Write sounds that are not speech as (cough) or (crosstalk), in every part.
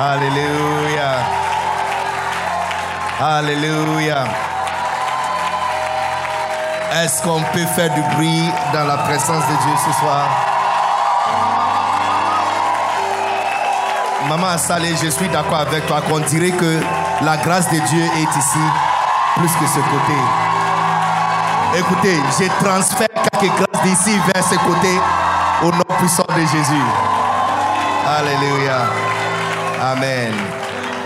Alléluia. Alléluia. Est-ce qu'on peut faire du bruit dans la présence de Dieu ce soir? Maman Salé, je suis d'accord avec toi qu'on dirait que la grâce de Dieu est ici plus que ce côté. Écoutez, je transfère quelques grâces d'ici vers ce côté au nom puissant de Jésus. Alléluia. Amen.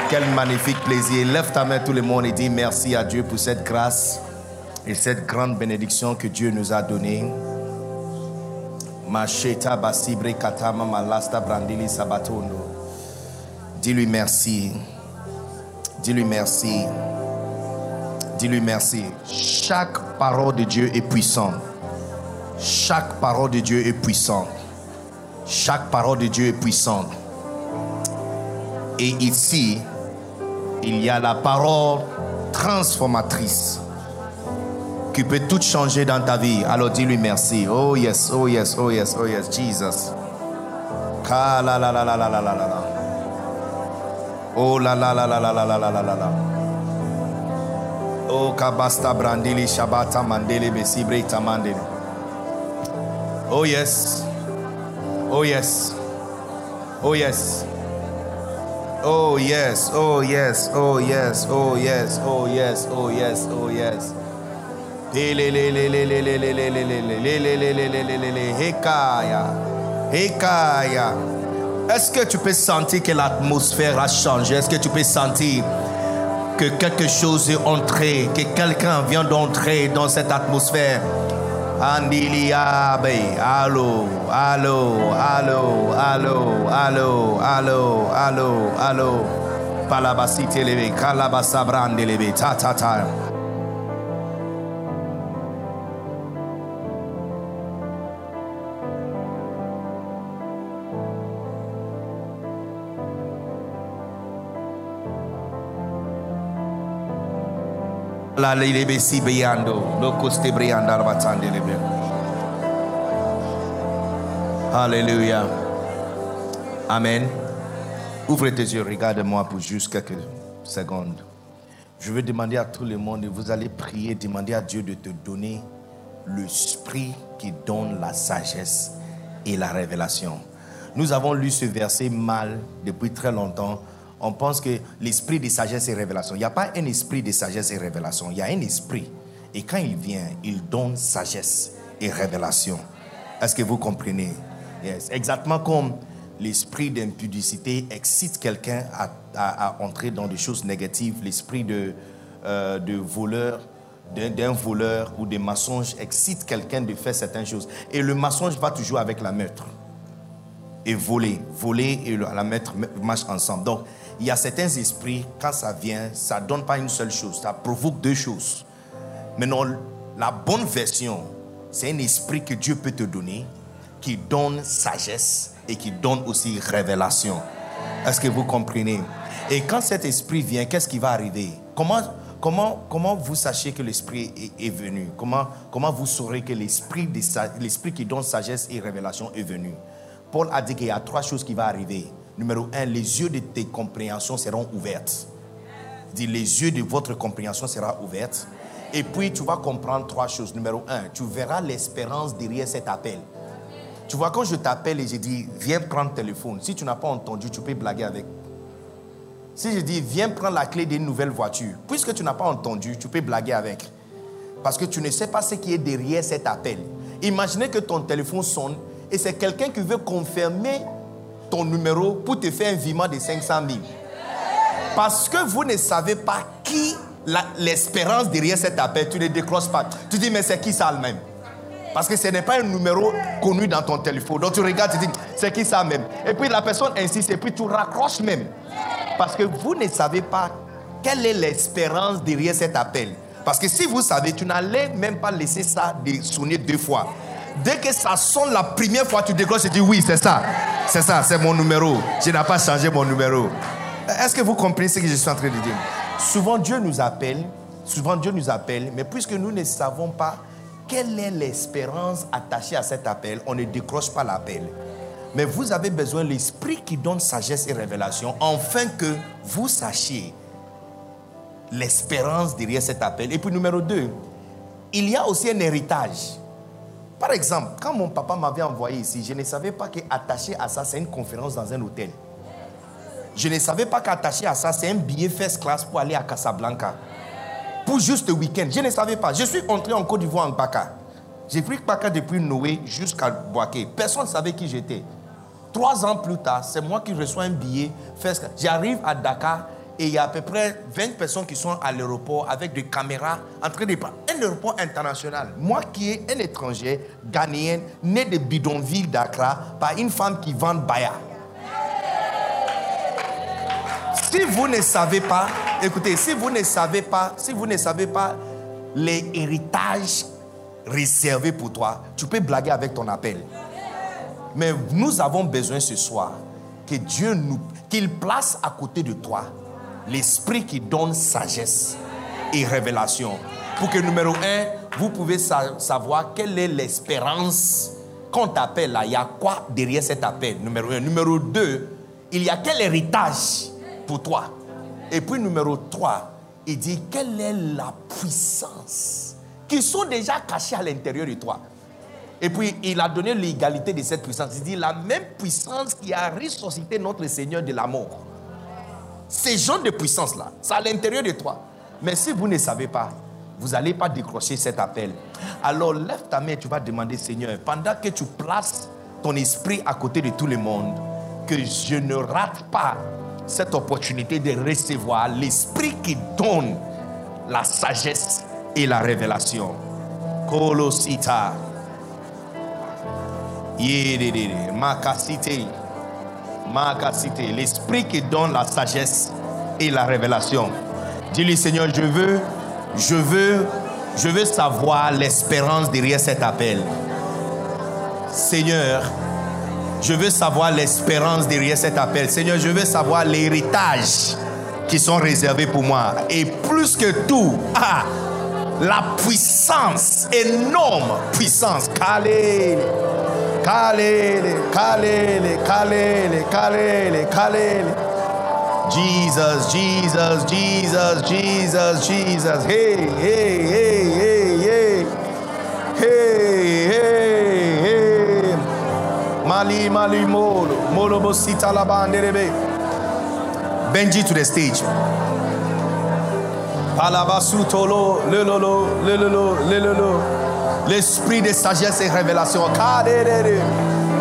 Quel magnifique plaisir. Lève ta main tout le monde et dis merci à Dieu pour cette grâce et cette grande bénédiction que Dieu nous a donnée. Dis-lui merci. Dis-lui merci. Dis-lui merci. Chaque parole de Dieu est puissante. Chaque parole de Dieu est puissante. Chaque parole de Dieu est puissante. Et ici, il y a la parole transformatrice qui peut tout changer dans ta vie. Alors dis-lui merci. Oh yes, oh yes, oh yes, oh yes, Jesus. La la la la la la la la. Oh la la la la la la la la la la. Oh kabasta brandili shabata mandele besibre tamandele. Oh yes. Oh yes. Oh yes. Oh yes, oh yes, oh yes, oh yes, oh yes, oh yes, oh yes. Est-ce que tu peux sentir que l'atmosphère a changé? Est-ce que tu peux sentir que quelque chose est entré, que quelqu'un vient d'entrer dans cette atmosphère? Andiliabe, alo, alo, alo, alo, alo, alo, alo, alo, palabasitelebe, kalabasabrandele, ta ta ta. La. Alléluia. Amen. Ouvre tes yeux, regarde-moi pour juste quelques secondes. Je veux demander à tout le monde, vous allez prier, demander à Dieu de te donner l'esprit qui donne la sagesse et la révélation. Nous avons lu ce verset mal depuis très longtemps. On pense que l'esprit de sagesse et révélation. Il n'y a pas un esprit de sagesse et révélation. Il y a un esprit. Et quand il vient, il donne sagesse et révélation. Est-ce que vous comprenez? Yes. Exactement comme l'esprit d'impudicité excite quelqu'un à, entrer dans des choses négatives, l'esprit de, euh, de voleur, d'un voleur ou des mensonges excite quelqu'un de faire certaines choses. Et le mensonge va toujours avec la meurtre. Et voler, voler et la meurtre marchent ensemble. Donc, il y a certains esprits, quand ça vient, ça ne donne pas une seule chose, ça provoque deux choses. Maintenant, la bonne version, c'est un esprit que Dieu peut te donner, qui donne sagesse et qui donne aussi révélation. Est-ce que vous comprenez? Et quand cet esprit vient, qu'est-ce qui va arriver? Comment, comment, comment vous sachez que l'esprit est, venu? Comment, comment vous saurez que l'esprit, l'esprit qui donne sagesse et révélation est venu? Paul a dit qu'il y a trois choses qui vont arriver. Numéro un, les yeux de tes compréhensions seront ouvertes. Dit, les yeux de votre compréhension seront ouvertes. Et puis, tu vas comprendre trois choses. Numéro un, tu verras l'espérance derrière cet appel. Tu vois, quand je t'appelle et je dis, viens prendre le téléphone, si tu n'as pas entendu, tu peux blaguer avec. Si je dis, viens prendre la clé d'une nouvelle voiture, puisque tu n'as pas entendu, tu peux blaguer avec. Parce que tu ne sais pas ce qui est derrière cet appel. Imaginez que ton téléphone sonne et c'est quelqu'un qui veut confirmer ton numéro pour te faire un virement de 500 000. Parce que vous ne savez pas qui l'espérance derrière cet appel, tu ne décroches pas. Tu dis, mais c'est qui ça même? Parce que ce n'est pas un numéro connu dans ton téléphone. Donc tu regardes, tu dis, c'est qui ça même? Et puis la personne insiste et puis tu raccroches même. Parce que vous ne savez pas quelle est l'espérance derrière cet appel. Parce que si vous savez, tu n'allais même pas laisser ça sonner deux fois. Dès que ça sonne la première fois, tu décroches et dis oui, c'est ça. C'est ça, c'est mon numéro. Je n'ai pas changé mon numéro. Est-ce que vous comprenez ce que je suis en train de dire? Souvent Dieu nous appelle, souvent Dieu nous appelle, mais puisque nous ne savons pas quelle est l'espérance attachée à cet appel, on ne décroche pas l'appel. Mais vous avez besoin de l'esprit qui donne sagesse et révélation, afin que vous sachiez l'espérance derrière cet appel. Et puis numéro deux, il y a aussi un héritage. Par exemple, quand mon papa m'avait envoyé ici, je ne savais pas qu'attaché à ça, c'est une conférence dans un hôtel. Je ne savais pas qu'attaché à ça, c'est un billet first class pour aller à Casablanca. Pour juste le week-end. Je ne savais pas. Je suis entré en Côte d'Ivoire en Baka. J'ai pris Baka depuis Noé jusqu'à Boaké. Personne ne savait qui j'étais. Trois ans plus tard, c'est moi qui reçois un billet first class. J'arrive à Dakar et il y a à peu près 20 personnes qui sont à l'aéroport avec des caméras en train de un aéroport international. Moi qui est un étranger, ghanéen, né de bidonville d'Accra, par une femme qui vend Baya. Si vous ne savez pas, écoutez, si vous ne savez pas, si vous ne savez pas les héritages réservés pour toi, tu peux blaguer avec ton appel. Mais nous avons besoin ce soir que Dieu nous, qu'il place à côté de toi l'esprit qui donne sagesse et révélation. Pour que numéro un, vous pouvez savoir quelle est l'espérance qu'on t'appelle là. Il y a quoi derrière cet appel, numéro un? Numéro deux, il y a quel héritage pour toi? Et puis numéro trois, il dit quelle est la puissance qui sont déjà cachées à l'intérieur de toi? Et puis il a donné l'égalité de cette puissance. Il dit la même puissance qui a ressuscité notre Seigneur de la mort. Ces gens de puissance-là, c'est à l'intérieur de toi. Mais si vous ne savez pas, vous n'allez pas décrocher cet appel. Alors lève ta main, tu vas demander, Seigneur, pendant que tu places ton esprit à côté de tout le monde, que je ne rate pas cette opportunité de recevoir l'esprit qui donne la sagesse et la révélation. Kolosita. Makasite cité l'esprit qui donne la sagesse et la révélation. Dis-lui, Seigneur, je veux, je veux, je veux savoir l'espérance derrière cet appel. Seigneur, je veux savoir l'espérance derrière cet appel. Seigneur, je veux savoir l'héritage qui sont réservés pour moi. Et plus que tout, ah, la puissance, énorme puissance. Calé. Kalele, Kalele, Kalele, Kalele, Kalele. Jesus, Jesus, Jesus, Jesus, Jesus. Hey, hey, hey, hey, hey. Hey, hey, hey. Mali, Mali, Molo. Molo, Bosita, la banderebe. Benji to the stage. Alabasutolo, lelolo, lelolo, lelolo l'esprit de sagesse et révélation.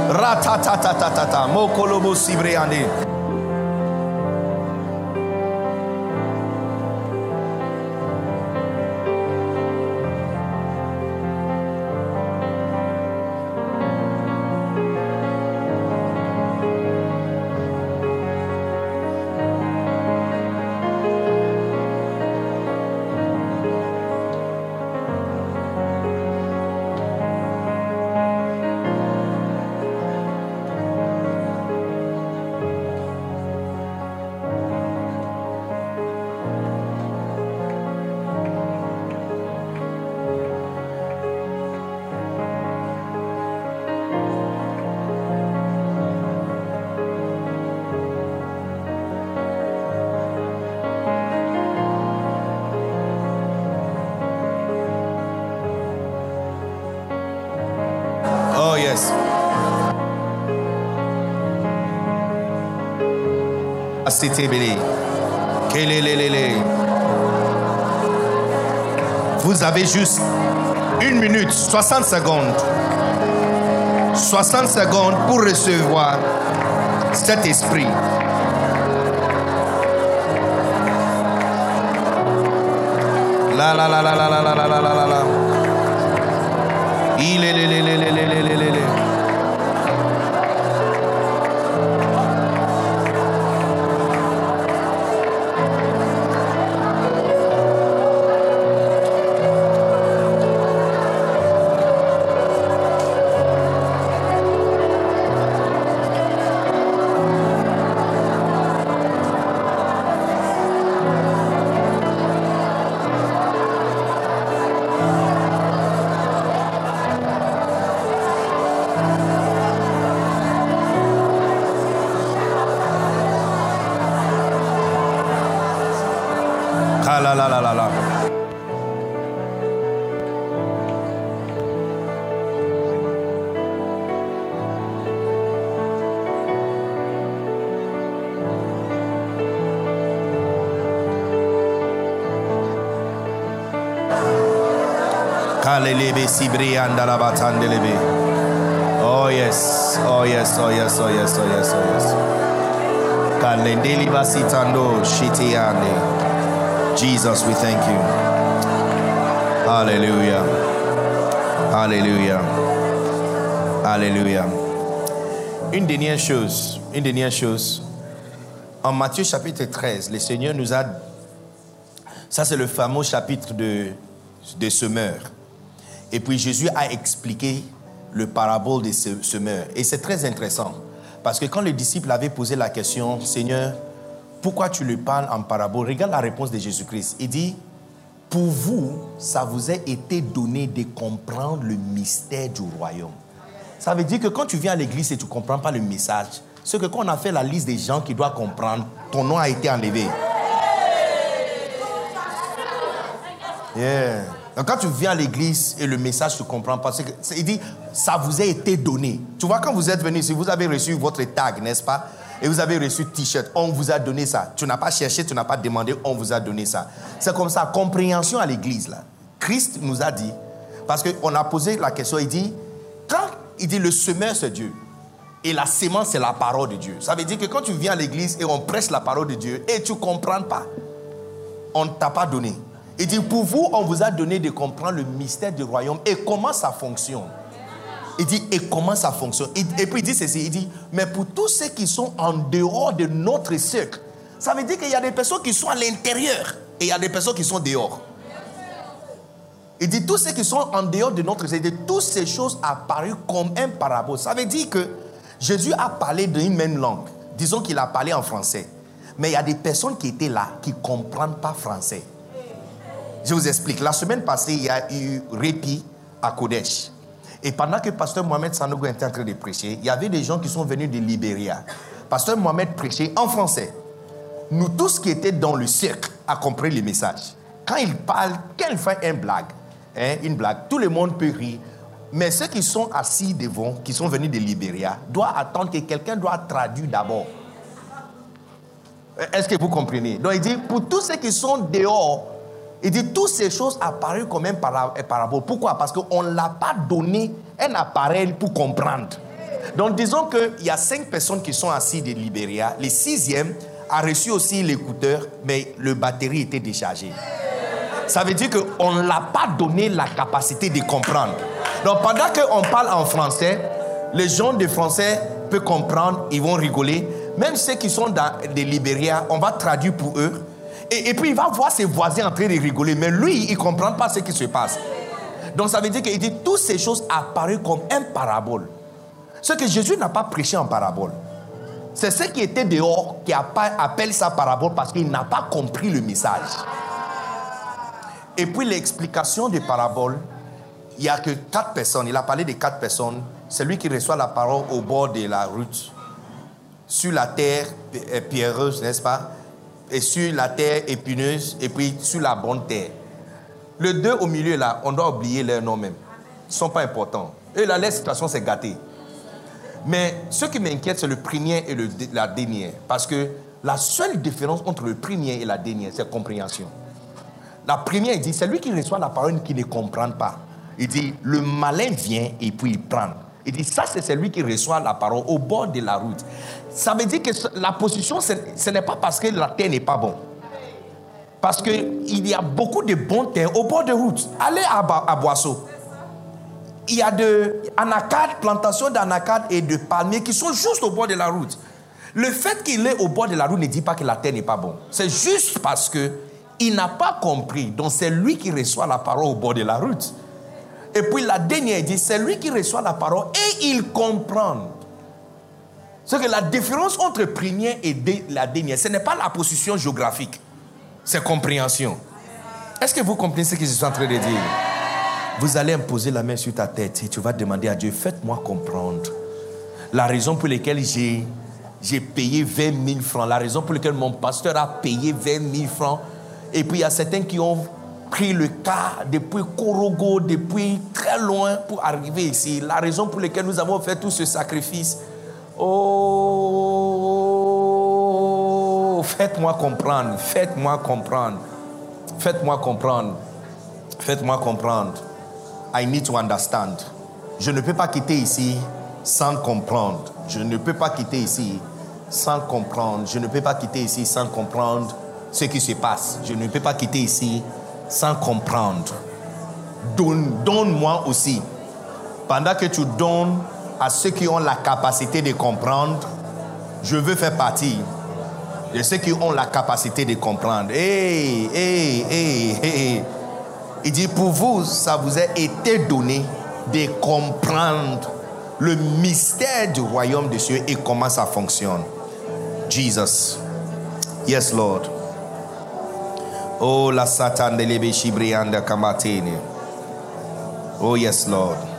Ratatatatata, mokolobo Vous avez juste une minute, 60 secondes. 60 secondes pour recevoir cet esprit. Oh yes, oh yes, oh yes, oh yes, oh yes, oh yes. Jesus, we thank you. Hallelujah. Hallelujah. Hallelujah. Une dernière chose, une dernière chose. En Matthieu chapitre 13, le Seigneur nous a... Ça, c'est le fameux chapitre de, de semeur. Et puis Jésus a expliqué le parabole des semeurs. Et c'est très intéressant. Parce que quand les disciples avaient posé la question, Seigneur, pourquoi tu le parles en parabole? Regarde la réponse de Jésus-Christ. Il dit, pour vous, ça vous a été donné de comprendre le mystère du royaume. Ça veut dire que quand tu viens à l'église et tu ne comprends pas le message, c'est que quand on a fait la liste des gens qui doivent comprendre, ton nom a été enlevé. Yeah. Donc quand tu viens à l'église et le message ne comprend pas, c'est il dit, ça vous a été donné. Tu vois, quand vous êtes venu si vous avez reçu votre tag, n'est-ce pas? Et vous avez reçu t-shirt, on vous a donné ça. Tu n'as pas cherché, tu n'as pas demandé, on vous a donné ça. C'est comme ça, compréhension à l'église, là. Christ nous a dit, parce qu'on a posé la question, il dit, quand il dit le semeur, c'est Dieu. Et la sémence, c'est la parole de Dieu. Ça veut dire que quand tu viens à l'église et on prêche la parole de Dieu et tu comprends pas, on ne t'a pas donné. Il dit, pour vous, on vous a donné de comprendre le mystère du royaume et comment ça fonctionne. Il dit, et comment ça fonctionne. Et, puis il dit ceci, il dit, mais pour tous ceux qui sont en dehors de notre cercle, ça veut dire qu'il y a des personnes qui sont à l'intérieur et il y a des personnes qui sont dehors. Il dit, tous ceux qui sont en dehors de notre cercle, toutes ces choses apparues comme un parabole. Ça veut dire que Jésus a parlé d'une même langue. Disons qu'il a parlé en français. Mais il y a des personnes qui étaient là qui ne comprennent pas français. Je vous explique. La semaine passée, il y a eu répit à Kodesh. Et pendant que Pasteur Mohamed Sanogo était en train de prêcher, il y avait des gens qui sont venus de Libéria. Pasteur Mohamed prêchait en français. Nous tous qui étaient dans le cercle a compris le message. Quand il parle, quand il fait une blague, hein, une blague, tout le monde peut rire. Mais ceux qui sont assis devant, qui sont venus de Libéria, doivent attendre que quelqu'un doit traduire d'abord. Est-ce que vous comprenez? Donc il dit, pour tous ceux qui sont dehors, il dit toutes ces choses apparuent comme un parabole. Pourquoi? Parce qu'on ne l'a pas donné un appareil pour comprendre. Donc disons qu'il y a cinq personnes qui sont assises de Libéria. Le sixième a reçu aussi l'écouteur, mais le batterie était déchargé. Ça veut dire qu'on ne l'a pas donné la capacité de comprendre. Donc pendant qu'on parle en français, les gens de français peuvent comprendre, ils vont rigoler. Même ceux qui sont dans des Libéria, on va traduire pour eux. Et, puis il va voir ses voisins en train de rigoler, mais lui, il ne comprend pas ce qui se passe. Donc ça veut dire qu'il dit toutes ces choses apparues comme un parabole. Ce que Jésus n'a pas prêché en parabole. C'est ceux qui étaient dehors qui appellent ça parabole parce qu'il n'a pas compris le message. Et puis l'explication des paraboles, il n'y a que quatre personnes. Il a parlé de quatre personnes. Celui qui reçoit la parole au bord de la route, sur la terre euh, pierreuse, n'est-ce pas? Et sur la terre épineuse et puis sur la bonne terre. Les deux au milieu là, on doit oublier leur nom même. Ils ne sont pas importants. Et là, la situation s'est gâtée. Mais ce qui m'inquiète, c'est le premier et le, la dernière. Parce que la seule différence entre le premier et la dernière, c'est compréhension. La première, il dit, c'est lui qui reçoit la parole qui ne comprend pas. Il dit, le malin vient et puis il prend. Il dit, ça c'est celui qui reçoit la parole au bord de la route. Ça veut dire que la position, ce n'est pas parce que la terre n'est pas bonne. Parce qu'il y a beaucoup de bons terres au bord de route. Allez à, à Boisseau. Il y a de anacardes, plantations d'anacardes et de palmiers qui sont juste au bord de la route. Le fait qu'il est au bord de la route ne dit pas que la terre n'est pas bonne. C'est juste parce que il n'a pas compris. Donc c'est lui qui reçoit la parole au bord de la route. Et puis la dernière dit, c'est lui qui reçoit la parole et il comprend. C'est que la différence entre première et la dernière, ce n'est pas la position géographique, c'est compréhension. Est-ce que vous comprenez ce que je suis en train de dire? Vous allez imposer la main sur ta tête et tu vas demander à Dieu, faites-moi comprendre la raison pour laquelle j'ai, j'ai payé 20 000 francs, la raison pour laquelle mon pasteur a payé 20 000 francs Et puis il y a certains qui ont pris le cas depuis Korogo, depuis très loin pour arriver ici. La raison pour laquelle nous avons fait tout ce sacrifice. Oh, faites-moi comprendre, faites-moi comprendre, faites-moi comprendre, faites-moi comprendre. I need to understand. Je ne peux pas quitter ici sans comprendre. Je ne peux pas quitter ici sans comprendre. Je ne peux pas quitter ici sans comprendre ce qui se passe. Je ne peux pas quitter ici sans comprendre. Donne-moi aussi. Pendant que tu donnes à ceux qui ont la capacité de comprendre, je veux faire partie de ceux qui ont la capacité de comprendre. Hey, hey, hey. Il dit, pour vous, ça vous a été donné de comprendre le mystère du royaume des cieux et comment ça fonctionne. Jesus. Yes, Lord. Oh, la Satan de Kamatene. Oh, yes, Lord.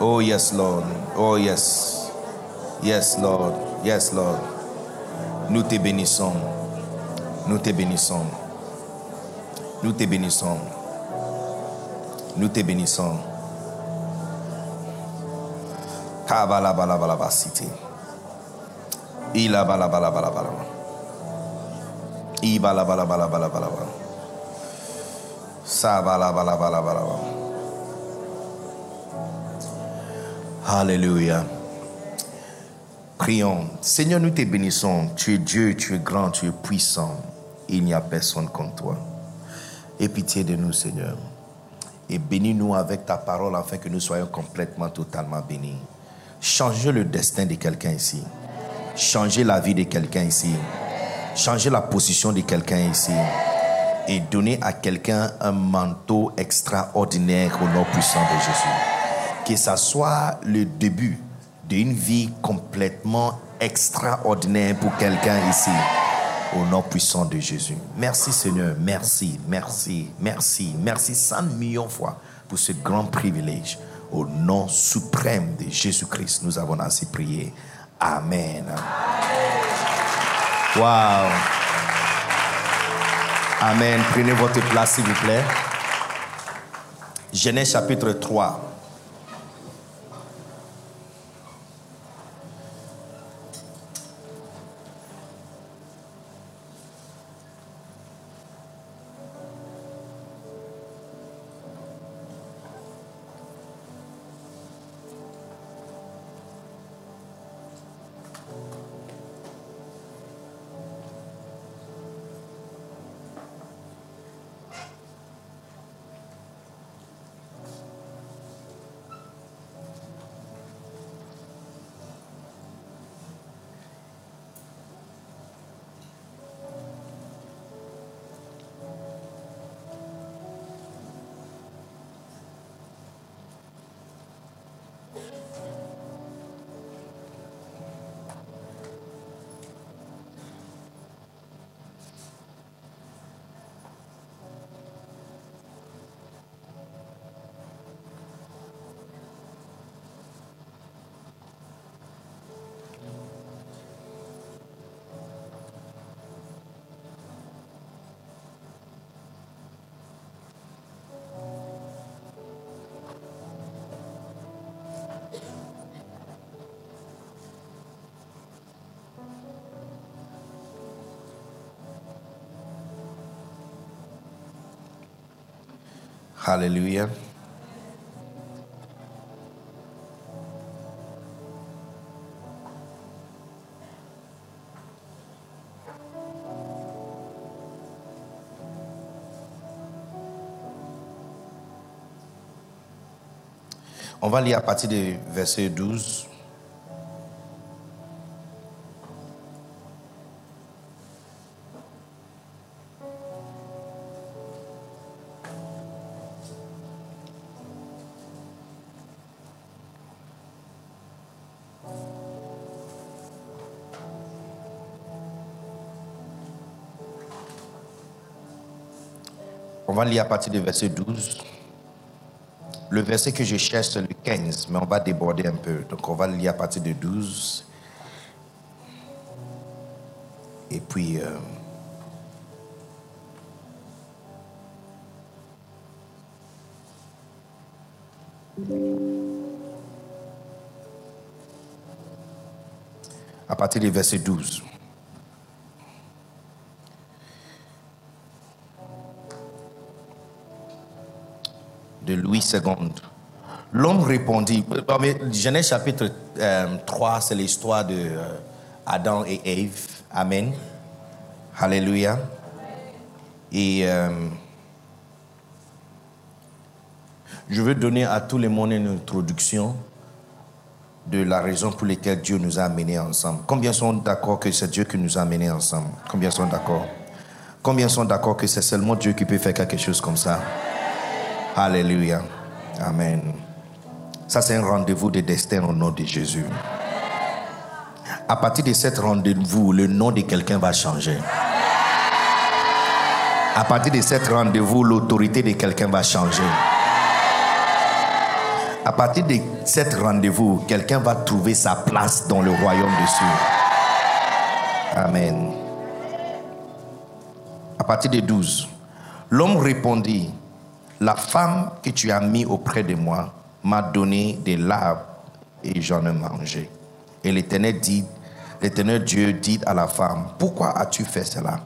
Oh, yes, Lord. Oh, yes. Yes, Lord. Yes, Lord. Nous te bénissons. Nous te bénissons. Nous te bénissons. Nous te bénissons. Kabalabalabalabasiti. Ilabalabalabalabala. Ibalabalabalabalabalaba. Sabalabalabalaba. Alléluia. Prions. Seigneur, nous te bénissons. Tu es Dieu, tu es grand, tu es puissant. Il n'y a personne comme toi. Aie pitié de nous, Seigneur. Et bénis-nous avec ta parole afin que nous soyons complètement, totalement bénis. Changez le destin de quelqu'un ici. Changez la vie de quelqu'un ici. Changez la position de quelqu'un ici. Et donnez à quelqu'un un manteau extraordinaire au nom puissant de Jésus. Que ça soit le début d'une vie complètement extraordinaire pour quelqu'un ici. Au nom puissant de Jésus. Merci Seigneur. Merci, merci, merci, merci cent millions de fois pour ce grand privilège. Au nom suprême de Jésus-Christ, nous avons ainsi prié. Amen. Wow. Amen. Prenez votre place, s'il vous plaît. Genèse chapitre 3. Alléluia. On va lire à partir du verset 12. va lire à partir du verset 12. Le verset que je cherche, c'est le 15, mais on va déborder un peu. Donc on va lire à partir de 12. Et puis... Euh, à partir du verset 12. L'homme répondit, Genèse chapitre 3, euh, c'est l'histoire de euh, Adam et Ève. Amen. Alléluia. Et euh, je veux donner à tous les monde une introduction de la raison pour laquelle Dieu nous a amenés ensemble. Combien sont d'accord que c'est Dieu qui nous a amenés ensemble? Combien sont d'accord? Combien sont d'accord que c'est seulement Dieu qui peut faire quelque chose comme ça? Alléluia. Amen. Ça, c'est un rendez-vous de destin au nom de Jésus. À partir de cet rendez-vous, le nom de quelqu'un va changer. À partir de cet rendez-vous, l'autorité de quelqu'un va changer. À partir de cet rendez-vous, quelqu'un va trouver sa place dans le royaume de Dieu. Amen. À partir de 12, l'homme répondit, la femme que tu as mis auprès de moi m'a donné des larves et j'en ai mangé. Et l'Éternel dit, l'Éternel Dieu dit à la femme, pourquoi as-tu fait cela?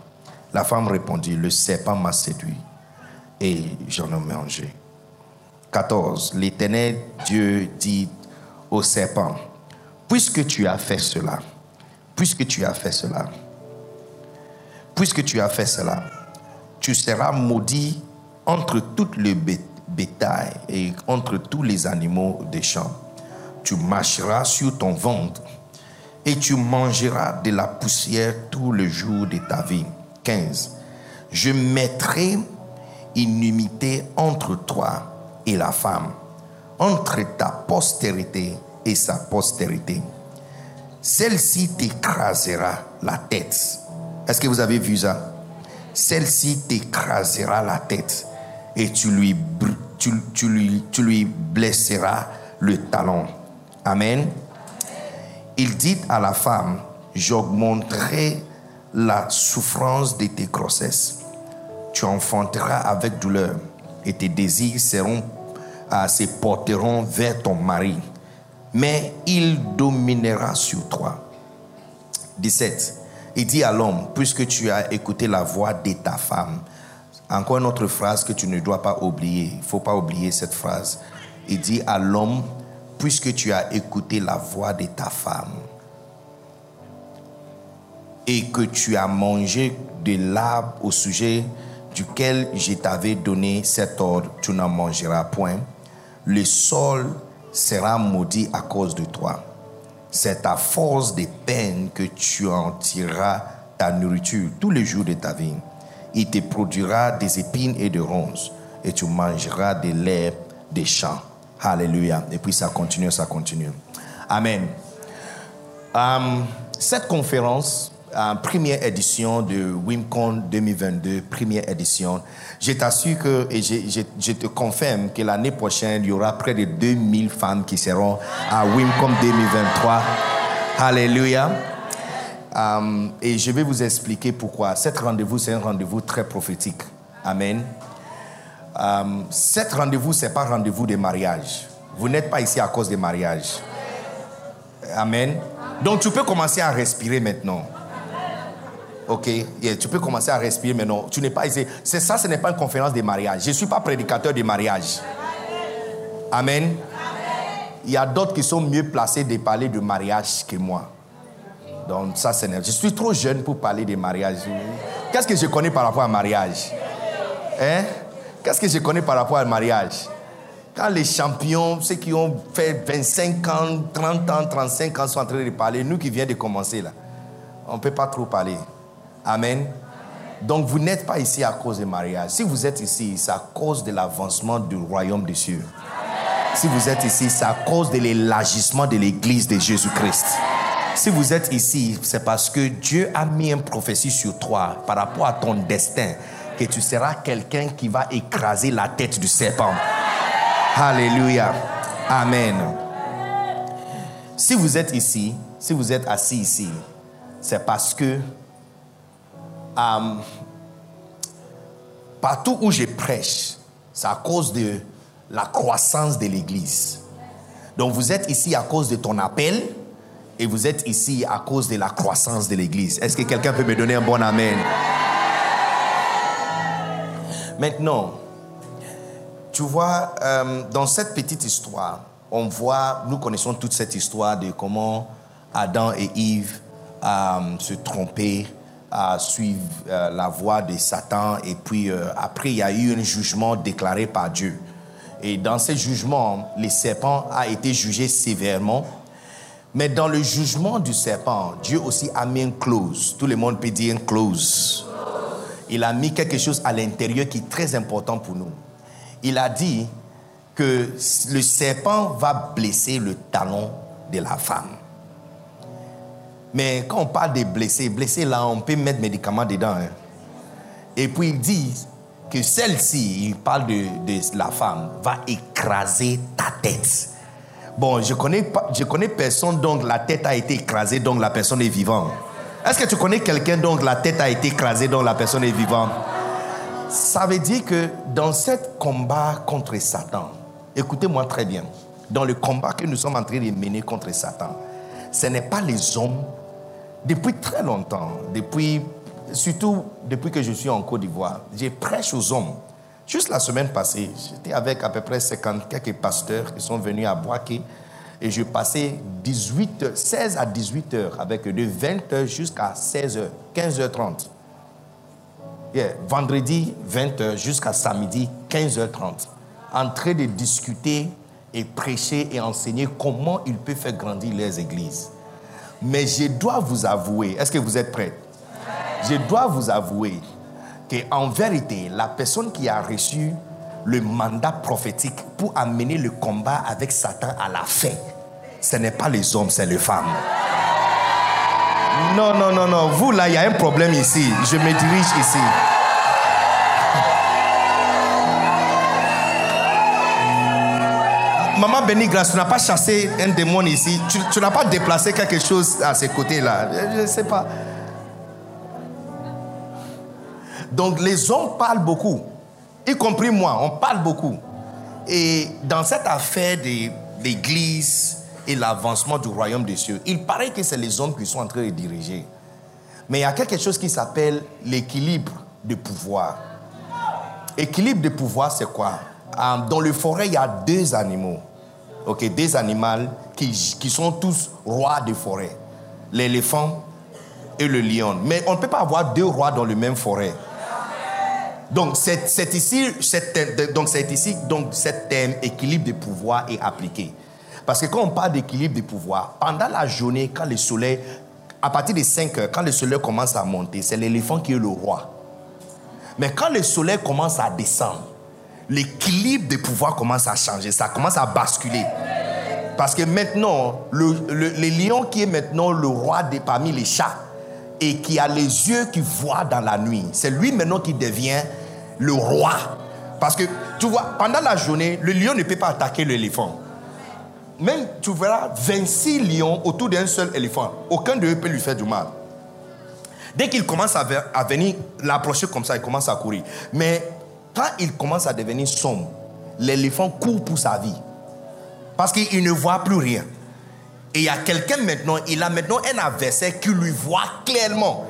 La femme répondit, le serpent m'a séduit et j'en ai mangé. 14. L'Éternel Dieu dit au serpent, puisque tu as fait cela, puisque tu as fait cela, puisque tu as fait cela, tu seras maudit entre les bêtes bétail et entre tous les animaux des champs. Tu marcheras sur ton ventre et tu mangeras de la poussière tout le jour de ta vie. 15. Je mettrai inimité entre toi et la femme, entre ta postérité et sa postérité. Celle-ci t'écrasera la tête. Est-ce que vous avez vu ça? Celle-ci t'écrasera la tête et tu lui, tu, lui, tu lui blesseras le talon. Amen. Il dit à la femme, j'augmenterai la souffrance de tes grossesses. Tu enfanteras avec douleur et tes désirs seront, euh, se porteront vers ton mari, mais il dominera sur toi. 17. Il dit à l'homme, puisque tu as écouté la voix de ta femme, encore une autre phrase que tu ne dois pas oublier. Il ne faut pas oublier cette phrase. Il dit à l'homme, puisque tu as écouté la voix de ta femme et que tu as mangé de l'arbre au sujet duquel je t'avais donné cet ordre, tu n'en mangeras point. Le sol sera maudit à cause de toi. C'est à force de peine que tu en tireras ta nourriture tous les jours de ta vie il te produira des épines et des ronces, et tu mangeras de l'herbe des champs. Alléluia. Et puis ça continue, ça continue. Amen. Um, cette conférence, euh, première édition de WIMCON 2022, première édition, je t'assure que, et je, je, te confirme que l'année prochaine, il y aura près de 2000 femmes qui seront à WIMCON 2023. Alléluia. Euh, et je vais vous expliquer pourquoi. Cet rendez-vous, c'est un rendez-vous très prophétique. Amen. Euh, cet rendez-vous, ce n'est pas rendez-vous de mariage. Vous n'êtes pas ici à cause des mariages. Amen. Donc tu peux commencer à respirer maintenant. Ok, tu peux commencer à respirer maintenant. Tu n'es pas ici. C'est ça, ce n'est pas une conférence de mariage. Je ne suis pas prédicateur de mariage. Amen. Il y a d'autres qui sont mieux placés de parler de mariage que moi. Donc ça, c'est... Je suis trop jeune pour parler de mariage. Qu'est-ce que je connais par rapport à mariage? Hein? Qu'est-ce que je connais par rapport au mariage? Quand les champions, ceux qui ont fait 25 ans, 30 ans, 35 ans sont en train de parler, nous qui venons de commencer là, on ne peut pas trop parler. Amen. Donc vous n'êtes pas ici à cause du mariage. Si vous êtes ici, c'est à cause de l'avancement du royaume des cieux. Si vous êtes ici, c'est à cause de l'élargissement de l'église de Jésus-Christ. Si vous êtes ici, c'est parce que Dieu a mis une prophétie sur toi par rapport à ton destin, que tu seras quelqu'un qui va écraser la tête du serpent. Alléluia. Amen. Si vous êtes ici, si vous êtes assis ici, c'est parce que euh, partout où je prêche, c'est à cause de la croissance de l'Église. Donc vous êtes ici à cause de ton appel et vous êtes ici à cause de la croissance de l'Église. Est-ce que quelqu'un peut me donner un bon Amen? Maintenant, tu vois, euh, dans cette petite histoire, on voit, nous connaissons toute cette histoire de comment Adam et Yves euh, se trompaient, à euh, la voie de Satan, et puis après, il y a eu un jugement déclaré par Dieu. Et dans ce jugement, le serpent a été jugé sévèrement. Mais dans le jugement du serpent, Dieu aussi a mis une clause. Tout le monde peut dire une clause. Il a mis quelque chose à l'intérieur qui est très important pour nous. Il a dit que le serpent va blesser le talon de la femme. Mais quand on parle de blesser, blesser là, on peut mettre médicaments dedans. Hein. Et puis il dit, que celle-ci, il parle de, la femme, va écraser ta tête. Bon, je connais, je connais personne dont la tête a été écrasée, donc la personne est vivante. Est-ce que tu connais quelqu'un dont la tête a été écrasée, dont la personne est vivante? Ça veut dire que dans ce combat contre Satan, écoutez-moi très bien, dans le combat que nous sommes en train de mener contre Satan, ce n'est pas les hommes, depuis très longtemps, depuis surtout depuis que je suis en Côte d'Ivoire, j'ai prêche aux hommes. Juste la semaine passée, j'étais avec à peu près 50 quelques pasteurs qui sont venus à Boaké et je passais 18, 16 à 18 heures avec eux, de 20 heures jusqu'à 16 heures, 15 h 30. Vendredi, 20 heures jusqu'à samedi, 15 h 30. En train de discuter et prêcher et enseigner comment ils peuvent faire grandir les églises. Mais je dois vous avouer, est-ce que vous êtes prêts? Je dois vous avouer qu'en vérité, la personne qui a reçu le mandat prophétique pour amener le combat avec Satan à la fin, ce n'est pas les hommes, c'est les femmes. Non, non, non, non. Vous, là, il y a un problème ici. Je me dirige ici. Maman Béni Grâce, tu n'as pas chassé un démon ici. Tu, n'as pas déplacé quelque chose à ces côtés-là. Je ne sais pas. Donc les hommes parlent beaucoup, y compris moi, on parle beaucoup. Et dans cette affaire de l'Église et l'avancement du royaume des cieux, il paraît que c'est les hommes qui sont en train de diriger. Mais il y a quelque chose qui s'appelle l'équilibre de pouvoir. Équilibre de pouvoir, c'est quoi? Euh, Dans le forêt, il y a deux animaux. Ok, deux animaux qui, qui sont tous rois de forêt. L'éléphant et le lion. Mais on ne peut pas avoir deux rois dans le même forêt. Donc, c'est ici, donc c'est ici, donc cet équilibre de pouvoir est appliqué. Parce que quand on parle d'équilibre de pouvoir, pendant la journée, quand le soleil, à partir de 5 heures, quand le soleil commence à monter, c'est l'éléphant qui est le roi. Mais quand le soleil commence à descendre, l'équilibre de pouvoir commence à changer, ça commence à basculer. Parce que maintenant, le, lion qui est maintenant le roi parmi les chats, et qui a les yeux qui voient dans la nuit. C'est lui maintenant qui devient le roi. Parce que, tu vois, pendant la journée, le lion ne peut pas attaquer l'éléphant. Même, tu verras 26 lions autour d'un seul éléphant. Aucun d'eux peut lui faire du mal. Dès qu'il commence à, venir l'approcher comme ça, il commence à courir. Mais quand il commence à devenir sombre, l'éléphant court pour sa vie. Parce qu'il ne voit plus rien. Et il y a quelqu'un maintenant, il a maintenant un adversaire qui lui voit clairement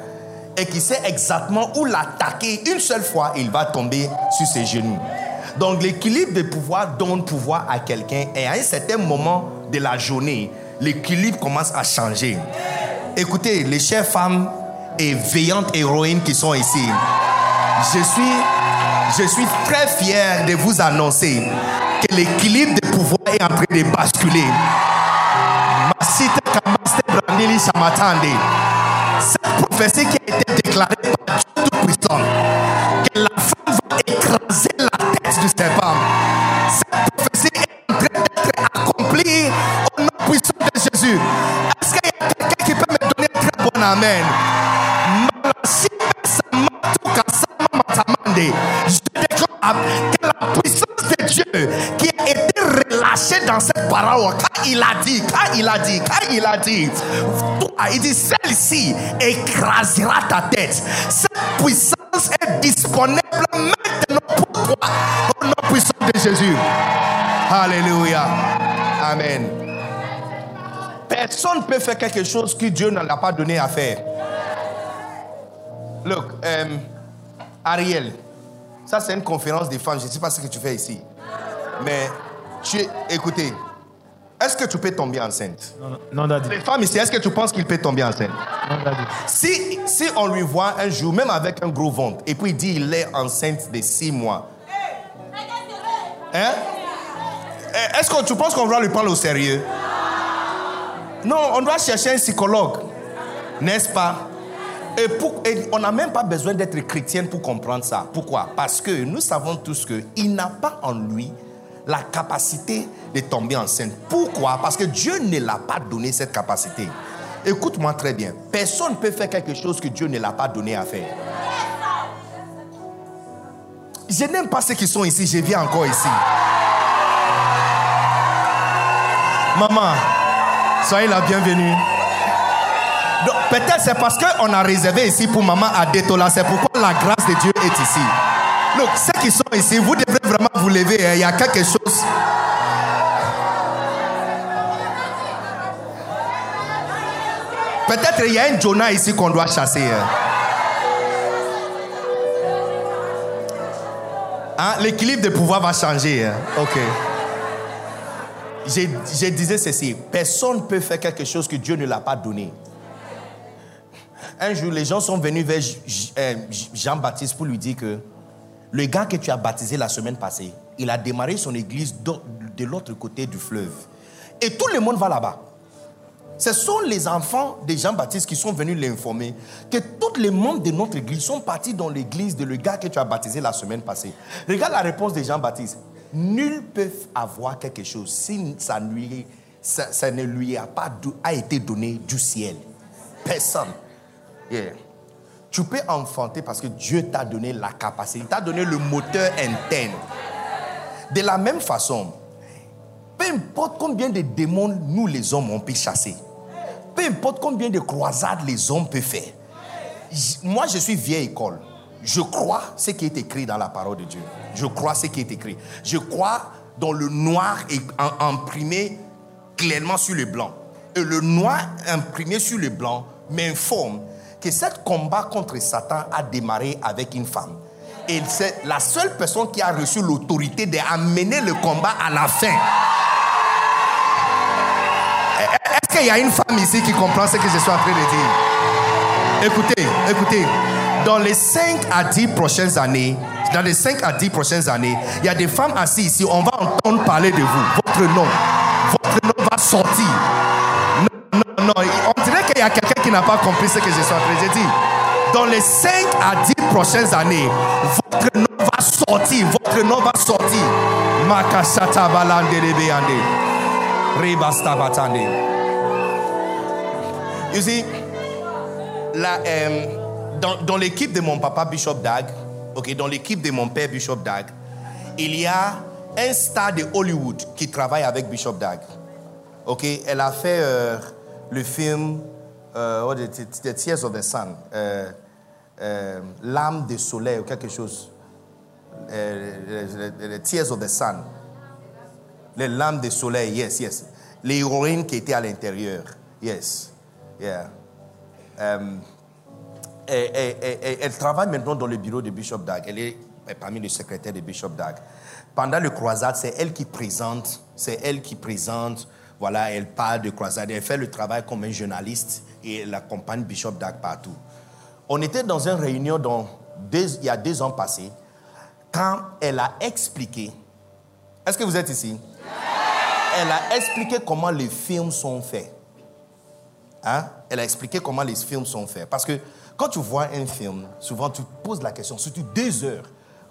et qui sait exactement où l'attaquer. Une seule fois, il va tomber sur ses genoux. Donc l'équilibre de pouvoir donne pouvoir à quelqu'un et à un certain moment de la journée, l'équilibre commence à changer. Écoutez, les chères femmes et veillantes héroïnes qui sont ici, je suis, je suis très fier de vous annoncer que l'équilibre de pouvoir est en train de basculer. Cette prophétie qui a été déclarée par Dieu Tout-Puissant, que la femme va écraser la tête du serpent. Cette prophétie est en train d'être accomplie au nom puissant de Jésus. Est-ce qu'il y a quelqu'un qui peut me donner un très bon Amen? Je déclare que la puissance de Dieu qui a été relâchée dans cette parole, car il a dit, car il a dit, car il a dit, il dit, celle-ci écrasera ta tête. Cette puissance est disponible maintenant pour toi. Au nom puissance de Jésus. Alléluia. Amen. Personne ne peut faire quelque chose que Dieu ne l'a pas donné à faire. Look, um, Ariel, ça c'est une conférence des femmes. Je ne sais pas ce que tu fais ici. Mais tu écoutez, est-ce que tu peux tomber enceinte? Non, non, Les femmes ici, est-ce que tu penses qu'il peut tomber enceinte? Non, Si, si on lui voit un jour, même avec un gros ventre, et puis il dit il est enceinte de six mois. Hein? Eh, Est-ce que tu penses qu'on va lui prendre au sérieux? Non, on doit chercher un psychologue. N'est-ce pas? Et, pour, et, on n'a même pas besoin d'être chrétien pour comprendre ça. Pourquoi? Parce que nous savons tous qu'il n'a pas en lui la capacité de tomber enceinte. Pourquoi? Parce que Dieu ne l'a pas donné cette capacité. Écoute-moi très bien. Personne ne peut faire quelque chose que Dieu ne l'a pas donné à faire. Je n'aime pas ceux qui sont ici, je viens encore ici. Maman, soyez la bienvenue. Peut-être c'est parce qu'on a réservé ici pour maman à Détola, c'est pourquoi la grâce de Dieu est ici. Donc, ceux qui sont ici, vous devrez vraiment vous lever. Hein. Il y a quelque chose. Peut-être il y a un Jonah ici qu'on doit chasser. Hein. Hein? L'équilibre de pouvoir va changer. Ok. Je, je, disais ceci, personne ne peut faire quelque chose que Dieu ne l'a pas donné. Un jour, les gens sont venus vers euh, Jean-Baptiste pour lui dire que le gars que tu as baptisé la semaine passée, il a démarré son église de l'autre côté du fleuve. Et tout le monde va là-bas. Ce sont les enfants de Jean-Baptiste qui sont venus l'informer que tous les membres de notre église sont partis dans l'église de le gars que tu as baptisé la semaine passée. Regarde la réponse de Jean-Baptiste. Nul peut avoir quelque chose si ça, ne lui a pas été donné du ciel. Personne. Tu peux enfanter parce que Dieu t'a donné la capacité, t'a donné le moteur interne. De la même façon, peu importe combien de démons nous les hommes on peut chasser, peu importe combien de croisades les hommes peuvent faire. Moi, je suis vieille école. Je crois ce qui est écrit dans la parole de Dieu. Je crois ce qui est écrit. Je crois dans le noir imprimé clairement sur le blanc. Et le noir imprimé sur le blanc m'informe que ce combat contre Satan a démarré avec une femme. Et c'est la seule personne qui a reçu l'autorité d'amener le combat à la fin. Est-ce qu'il y a une femme ici qui comprend ce que je suis en train de dire? Écoutez, écoutez. Dans les 5 à 10 prochaines années, dans les 5 à 10 prochaines années, il y a des femmes assises ici, on va entendre parler de vous. Votre nom, votre nom va sortir. Non, non, non. Qu'il y a quelqu'un qui n'a pas compris ce que je suis en train de dire. Dans les 5 à 10 prochaines années, votre nom va sortir. Votre nom va sortir. Makasata. You see, la, euh, dans, dans l'équipe de mon papa Bishop Dag, ok, dans l'équipe de mon père Bishop Dag, il y a un star de Hollywood qui travaille avec Bishop Dag. Ok, elle a fait euh, le film uh, the, Tears of the Sun, uh, uh, L'âme du soleil ou quelque chose. the, Tears of the Sun. Les lames du soleil, yes, yes. L'héroïne qui était à l'intérieur, yes. Yeah. Et, elle travaille maintenant dans le bureau de Bishop Dag. Elle est parmi les secrétaires de Bishop Dag. Pendant le croisade, c'est elle qui présente, c'est elle qui présente, voilà, elle parle de croisade. Elle fait le travail comme un journaliste et elle accompagne Bishop Dag partout. On était dans une réunion dans il y a deux ans passés, quand elle a expliqué. Est-ce que vous êtes ici? Elle a expliqué comment les films sont faits. Hein? Elle a expliqué comment les films sont faits. Parce que quand tu vois un film, souvent tu poses la question, surtout deux heures,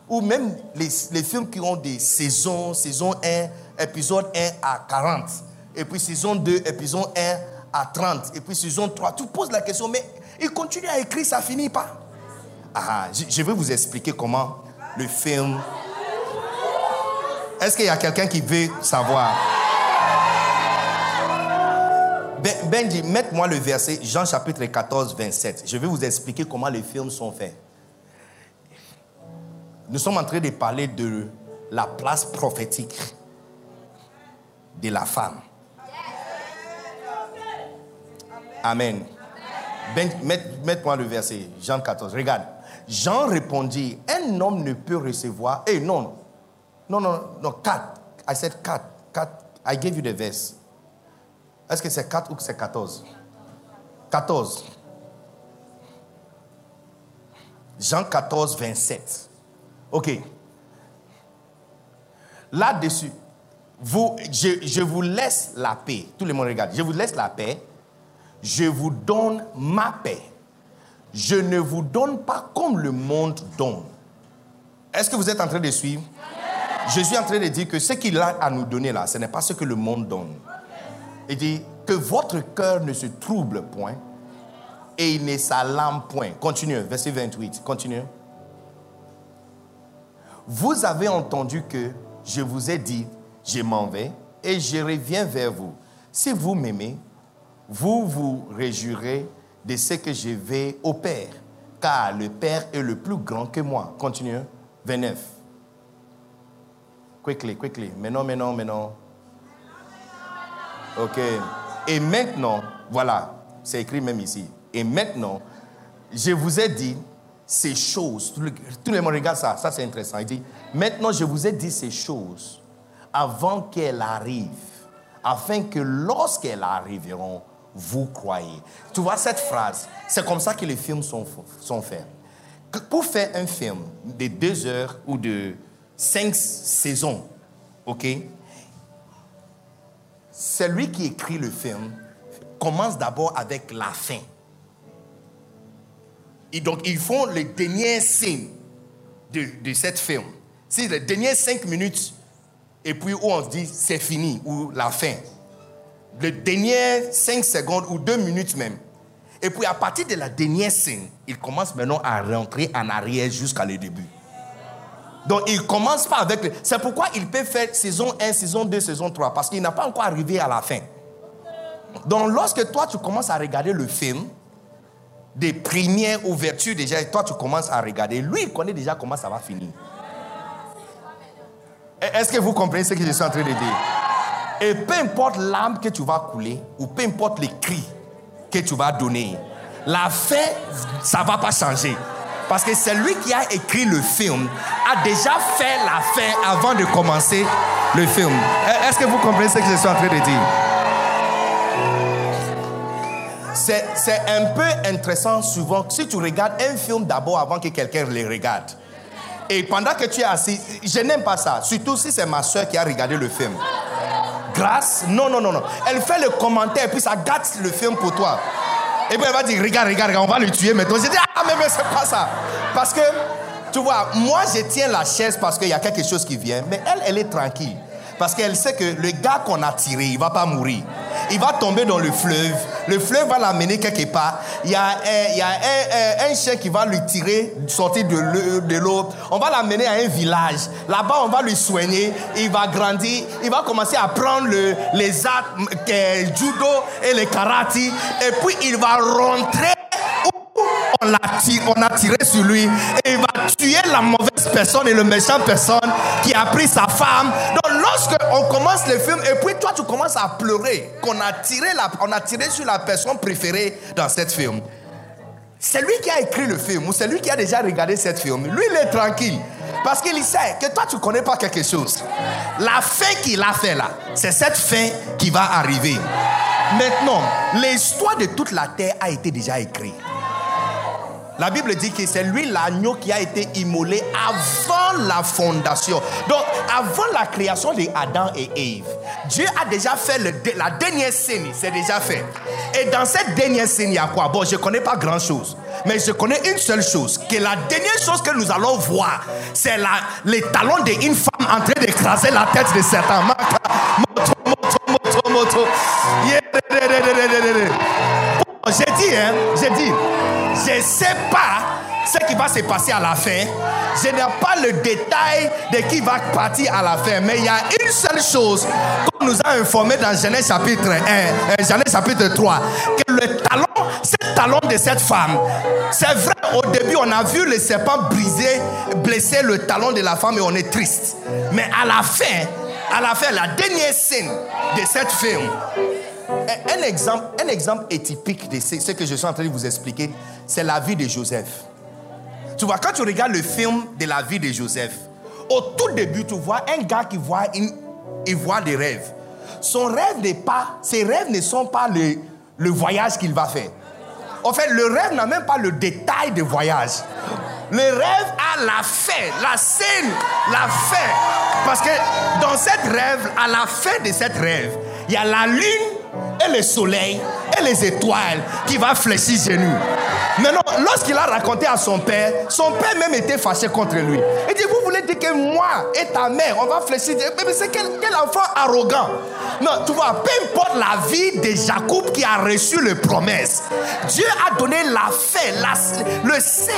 ou même les, les films qui ont des saisons, saison 1, épisode 1 à 40, et puis saison 2, épisode 1 à 30, et puis saison 3. Tu poses la question, mais il continue à écrire, ça finit pas. Ah, je vais vous expliquer comment le film. Est-ce qu'il y a quelqu'un qui veut savoir? Ben, Benji, mette-moi le verset Jean chapitre 14, 27. Je vais vous expliquer comment les films sont faits. Nous sommes en train de parler de la place prophétique de la femme. Amen. Ben, Mette-moi le verset, Jean 14. Regarde. Jean répondit, un homme ne peut recevoir. Eh non, non, non, non, 4. I said 4. 4. I gave you the verse. Est-ce que c'est 4 ou c'est 14 14. Jean 14, 27. OK. Là-dessus, vous, je, je, vous laisse la paix. Tout le monde regarde. Je vous laisse la paix. Je vous donne ma paix. Je ne vous donne pas comme le monde donne. Est-ce que vous êtes en train de suivre? Je suis en train de dire que ce qu'il a à nous donner là, ce n'est pas ce que le monde donne. Il dit que votre cœur ne se trouble point et il ne s'alarme point. Continue, verset 28. Continue. Vous avez entendu que je vous ai dit, je m'en vais et je reviens vers vous. Si vous m'aimez, vous vous réjouirez de ce que je vais au Père, car le Père est le plus grand que moi. Continue. 29. Quickly, quickly. Non, mais non. Ok. Et maintenant, voilà, c'est écrit même ici. Et maintenant, je vous ai dit ces choses. Tout le monde regarde ça, ça c'est intéressant. Il dit, maintenant je vous ai dit ces choses avant qu'elles arrivent, afin que lorsqu'elles arriveront, vous croyez. Tu vois cette phrase, c'est comme ça que les films sont, sont faits. Pour faire un film de deux heures ou de cinq saisons, ok, celui qui écrit le film commence d'abord avec la fin. Et donc, ils font les dernières scènes de, de cette film. C'est les dernières cinq minutes, et puis où on se dit c'est fini, ou la fin. Les dernières cinq secondes ou deux minutes même. Et puis à partir de la dernière scène, il commence maintenant à rentrer en arrière jusqu'à le début. Donc il commence pas avec... C'est pourquoi il peut faire saison 1, saison 2, saison 3, parce qu'il n'a pas encore arrivé à la fin. Donc lorsque toi tu commences à regarder le film, des premières ouvertures déjà, et toi tu commences à regarder, lui il connaît déjà comment ça va finir. Est-ce que vous comprenez ce que je suis en train de dire? Et peu importe l'âme que tu vas couler, ou peu importe les cris que tu vas donner, la fin, ça ne va pas changer. Parce que celui qui a écrit le film a déjà fait la fin avant de commencer le film. Est-ce que vous comprenez ce que je suis en train de dire? C'est un peu intéressant souvent si tu regardes un film d'abord avant que quelqu'un le regarde. Et pendant que tu es assis, je n'aime pas ça. Surtout si c'est ma soeur qui a regardé le film. Grâce Non, non, non, non. Elle fait le commentaire, puis ça gâte le film pour toi. Et puis elle va dire, regarde, regarde, regarde, on va le tuer maintenant. Je dis, ah, mais, mais c'est pas ça. Parce que, tu vois, moi, je tiens la chaise parce qu'il y a quelque chose qui vient. Mais elle, elle est tranquille. Parce qu'elle sait que le gars qu'on a tiré, il va pas mourir. Il va tomber dans le fleuve. Le fleuve va l'amener quelque part. Il y a, un, chien qui va lui tirer, sortir de l'eau. On va l'amener à un village. Là-bas, on va lui soigner. Il va grandir. Il va commencer à prendre le, les arts, judo et les karaté. Et puis, il va rentrer on on a tiré sur lui et il va tuer la mauvaise personne et le méchant personne qui a pris sa femme. Donc lorsque on commence le film et puis toi tu commences à pleurer qu'on a tiré la, on a sur la personne préférée dans cette film. C'est lui qui a écrit le film ou c'est lui qui a déjà regardé cette film. Lui il est tranquille parce qu'il sait que toi tu connais pas quelque chose. La fin qu'il a fait là, c'est cette fin qui va arriver. Maintenant, l'histoire de toute la terre a été déjà écrite. La Bible dit que c'est lui l'agneau qui a été immolé avant la fondation. Donc, avant la création de Adam et Ève, Dieu a déjà fait la dernière scène, c'est déjà fait. Et dans cette dernière scène, il y a quoi? Bon, je ne connais pas grand-chose, mais je connais une seule chose, que la dernière chose que nous allons voir, c'est les talons d'une femme en train d'écraser la tête de Satan. Moto, moto, moto, moto. J'ai dit, hein, j'ai dit, je ne sais pas ce qui va se passer à la fin. Je n'ai pas le détail de qui va partir à la fin. Mais il y a une seule chose nous a informé dans Genèse chapitre 1, euh, Genèse chapitre 3, que le talon, ce talon de cette femme. C'est vrai, au début, on a vu le serpent briser, blesser le talon de la femme et on est triste. Mais à la fin, à la fin, la dernière scène de cette film, un exemple, un exemple atypique de ce que je suis en train de vous expliquer, c'est la vie de Joseph. Tu vois, quand tu regardes le film de la vie de Joseph, au tout début, tu vois un gars qui voit, il voit des rêves. Son rêve n'est pas, ses rêves ne sont pas le, le voyage qu'il va faire. En fait, le rêve n'a même pas le détail de voyage. Le rêve a la fin, la scène, la fin. Parce que dans cette rêve, à la fin de cette rêve, il y a la lune et le soleil et les étoiles qui va fléchir chez nous. Maintenant, lorsqu'il a raconté à son père, son père même était fâché contre lui. Il dit, vous voulez dire que moi et ta mère, on va fléchir. Mais c'est quel, enfant arrogant. Non, tu vois, peu importe la vie de Jacob qui a reçu les promesses, Dieu a donné la fin, le sein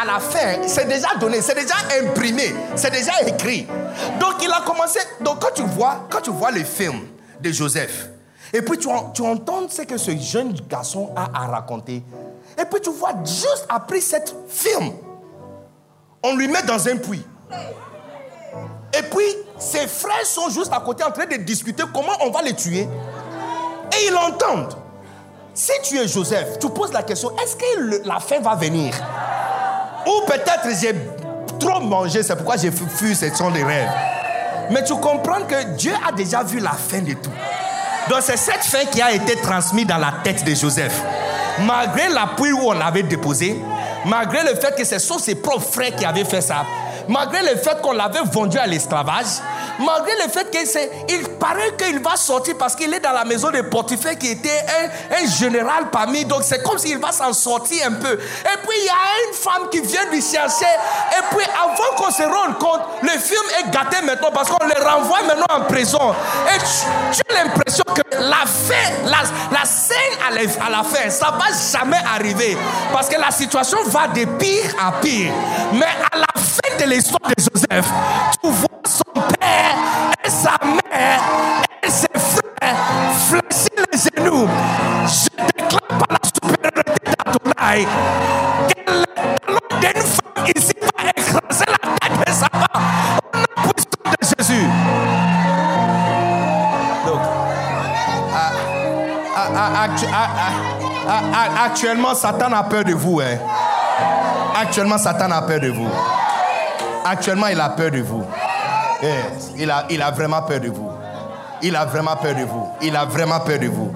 à la fin, c'est déjà donné, c'est déjà imprimé, c'est déjà écrit. Donc il a commencé, donc quand tu vois, quand tu vois le film de Joseph, et puis tu, entends ce que ce jeune garçon a à raconter, et puis tu vois, juste après cette film, on lui met dans un puits. Et puis ses frères sont juste à côté en train de discuter comment on va les tuer. Et ils l'entendent. Si tu es Joseph, tu poses la question, est-ce que la fin va venir? Ou peut-être j'ai trop mangé, c'est pourquoi j'ai fui, ce sont des rêves. Mais tu comprends que Dieu a déjà vu la fin de tout. Donc c'est cette fin qui a été transmise dans la tête de Joseph. Malgré l'appui où on l'avait déposé, malgré le fait que ce sont ses propres frères qui avaient fait ça, malgré le fait qu'on l'avait vendu à l'esclavage, malgré le fait qu'il paraît qu'il va sortir parce qu'il est dans la maison de Potiphar qui était un, général parmi, donc c'est comme s'il va s'en sortir un peu. Et puis il y a une femme qui vient lui chercher, et puis avant qu'on se rende compte, le film est gâté maintenant parce qu'on le renvoie maintenant en prison. Et tu, as l'impression que la fin, la, scène à la, fin, ça va jamais arriver parce que la situation va de pire à pire. Mais à la fin de l'histoire de Joseph, tu vois son père et sa mère et ses frères fléchir les genoux. Je déclare par la supériorité d'Adonai que le talon d'une femme ici va écraser la tête de sa femme au nom puissant de Jésus. Donc, actuellement, Satan a peur de vous. Hein. Actuellement, Satan a peur de vous. Actuellement, il a peur de vous. Il, a, il a vraiment peur de vous. Il a vraiment peur de vous. Il a vraiment peur de vous.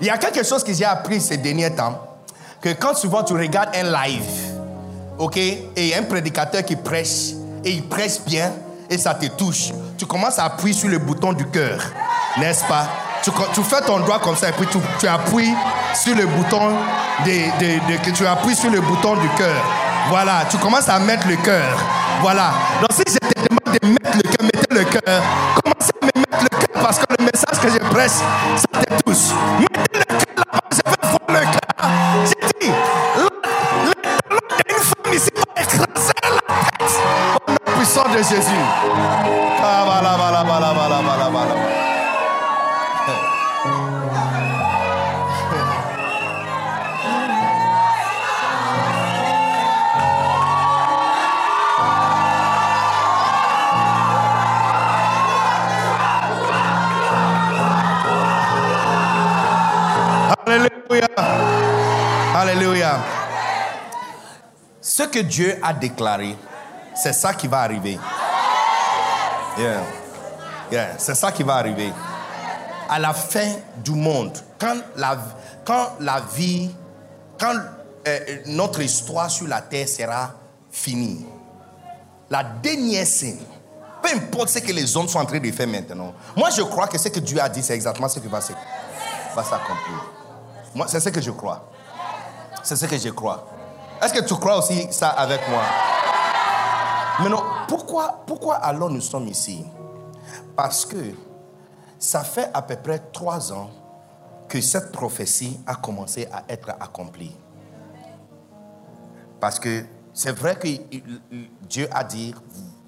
Il y a quelque chose que j'ai appris ces derniers temps. Que quand souvent tu regardes un live, ok, et un prédicateur qui prêche, et il prêche bien, et ça te touche, tu commences à appuyer sur le bouton du cœur, n'est-ce pas? Tu, fais ton doigt comme ça, et puis tu, appuies sur le bouton de, que tu appuies sur le bouton du cœur. Voilà, tu commences à mettre le cœur. Voilà. Donc si je mettre le cœur, mettez le cœur. Commencez à me mettre le cœur parce que le message que je prêche, ça te touche. Mettez le cœur là-bas, je vais voir le cœur. J'ai dit, le talon d'une femme ici va écraser la tête. Au nom puissant de Jésus. Que Dieu a déclaré, c'est ça qui va arriver. Yeah. C'est ça qui va arriver. À la fin du monde, quand la, quand la vie, quand euh, notre histoire sur la terre sera finie, la dernière scène, peu importe ce que les hommes sont en train de faire maintenant, moi je crois que ce que Dieu a dit, c'est exactement ce qui va s'accomplir. Moi, c'est ce que je crois. C'est ce que je crois. Est-ce que tu crois aussi ça avec moi? Maintenant, pourquoi, pourquoi alors nous sommes ici? Parce que ça fait à peu près trois ans que cette prophétie a commencé à être accomplie. Parce que c'est vrai que Dieu a dit,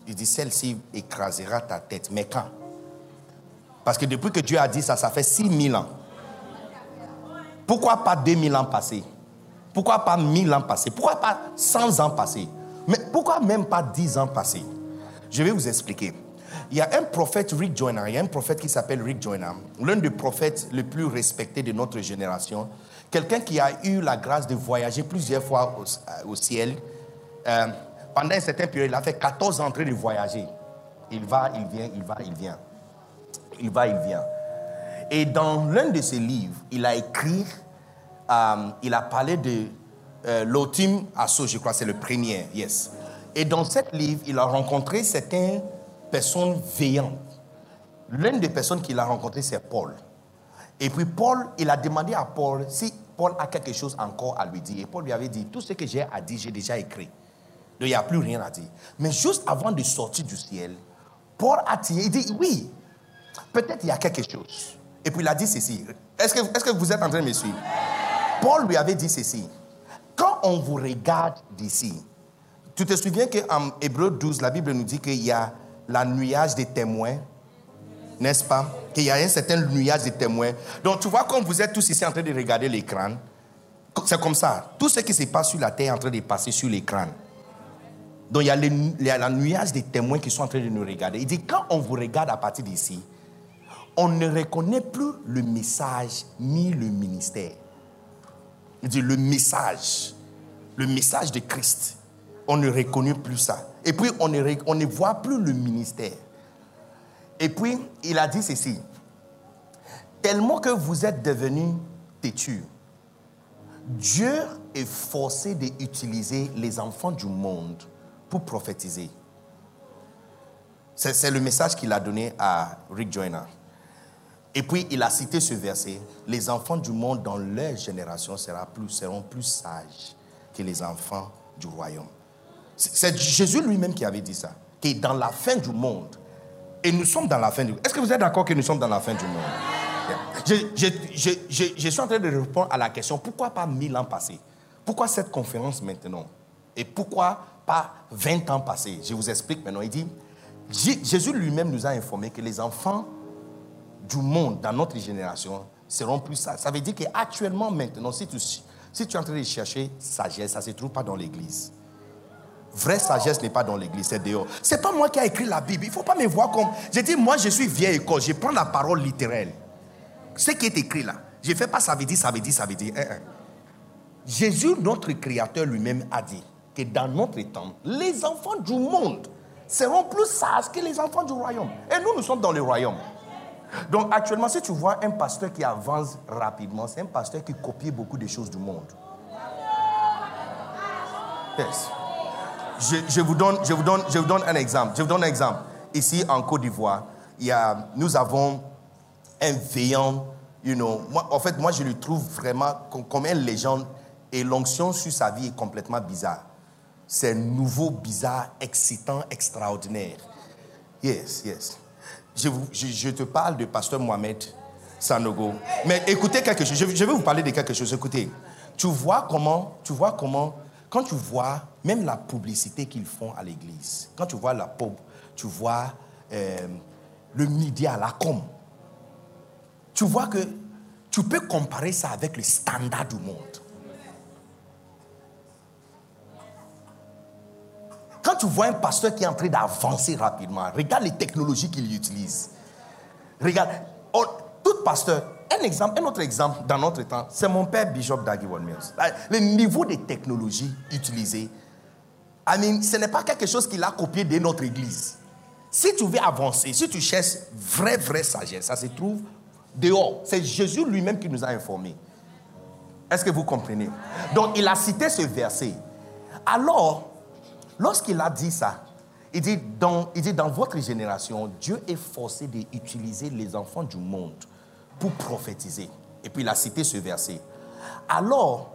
il dit, celle-ci écrasera ta tête. Mais quand? Parce que depuis que Dieu a dit ça, ça fait 6000 ans. Pourquoi pas 2000 ans passés? Pourquoi pas 1000 ans passés? Pourquoi pas 100 ans passés? Mais pourquoi même pas 10 ans passés? Je vais vous expliquer. Il y a un prophète Rick Joyner, il y a un prophète qui s'appelle Rick Joyner, l'un des prophètes les plus respectés de notre génération, quelqu'un qui a eu la grâce de voyager plusieurs fois au, ciel. Euh, pendant un certain période, il a fait 14 ans en train de voyager. Il va, il vient, il va, il vient. Il va, il vient. Et dans l'un de ses livres, il a écrit, euh, il a parlé de euh, l'automne Asso, je crois, c'est le premier, yes. Et dans ce livre, il a rencontré certaines personnes veillantes. L'une des personnes qu'il a rencontrées, c'est Paul. Et puis Paul, il a demandé à Paul si Paul a quelque chose encore à lui dire. Et Paul lui avait dit, tout ce que j'ai à dire, j'ai déjà écrit. Donc il n'y a plus rien à dire. Mais juste avant de sortir du ciel, Paul a tiré, il dit, oui, peut-être il y a quelque chose. Et puis il a dit ceci. Est-ce que, est que vous êtes en train de me suivre? Paul lui avait dit ceci. Quand on vous regarde d'ici, tu te souviens qu'en Hébreu 12, la Bible nous dit qu'il y a la nuage des témoins, n'est-ce pas? Qu'il y a un certain nuage des témoins. Donc tu vois, comme vous êtes tous ici en train de regarder l'écran, c'est comme ça. Tout ce qui se passe sur la terre est en train de passer sur l'écran. Donc il y, a il y a la nuage des témoins qui sont en train de nous regarder. Il dit, quand on vous regarde à partir d'ici, on ne reconnaît plus le message ni le ministère. Il dit le message, le message de Christ. On ne reconnaît plus ça. Et puis on ne, voit plus le ministère. Et puis il a dit ceci. Tellement que vous êtes devenus têtus, Dieu est forcé d'utiliser les enfants du monde pour prophétiser. C'est le message qu'il a donné à Rick Joyner. Et puis il a cité ce verset, les enfants du monde dans leur génération seront plus sages que les enfants du royaume. C'est Jésus lui-même qui avait dit ça, qui est dans la fin du monde. Et nous sommes dans la fin du monde. Est-ce que vous êtes d'accord que nous sommes dans la fin du monde? Je, suis en train de répondre à la question, pourquoi pas mille ans passés? Pourquoi cette conférence maintenant? Et pourquoi pas 20 ans passés? Je vous explique maintenant. Il dit, Jésus lui-même nous a informé que les enfants du monde dans notre génération seront plus sages. Ça veut dire qu'actuellement, maintenant, si tu, si tu es en train de chercher sagesse, ça ne se trouve pas dans l'église. Vraie sagesse n'est pas dans l'église, c'est dehors. C'est pas moi qui ai écrit la Bible. Il ne faut pas me voir comme. J'ai dit, moi, je suis vieille école. Je prends la parole littérale. Ce qui est écrit là. Je ne fais pas ça veut dire, ça veut dire, ça veut dire. Jésus, notre Créateur lui-même, a dit que dans notre temps, les enfants du monde seront plus sages que les enfants du royaume. Et nous, nous sommes dans le royaume. Donc actuellement, si tu vois un pasteur qui avance rapidement, c'est un pasteur qui copie beaucoup de choses du monde. Je, vous donne, je, vous donne, je vous donne un exemple. Je vous donne un exemple. Ici, en Côte d'Ivoire, il y a, nous avons un veillant, you know, moi, en fait, moi, je le trouve vraiment comme une légende et l'onction sur sa vie est complètement bizarre. C'est nouveau, bizarre, excitant, extraordinaire. Yes, yes je, te parle de pasteur Mohamed Sanogo. Mais écoutez quelque chose. Je, vais vous parler de quelque chose. Écoutez, tu vois comment, tu vois comment, quand tu vois même la publicité qu'ils font à l'église, quand tu vois la pub, tu vois euh, le média, la com, tu vois que tu peux comparer ça avec le standard du monde. Quand tu vois un pasteur qui est en train d'avancer rapidement, regarde les technologies qu'il utilise. Regarde, oh, tout pasteur, un exemple, un autre exemple dans notre temps, c'est mon père Bishop Daggy Mills. Le niveau de technologie utilisée, I mean, ce n'est pas quelque chose qu'il a copié de notre église. Si tu veux avancer, si tu cherches vraie, vraie sagesse, ça se trouve dehors. C'est Jésus lui-même qui nous a informés. Est-ce que vous comprenez? Donc, il a cité ce verset. Alors, Lorsqu'il a dit ça, il dit, dans, votre génération, Dieu est forcé d'utiliser les enfants du monde pour prophétiser. Et puis il a cité ce verset. Alors,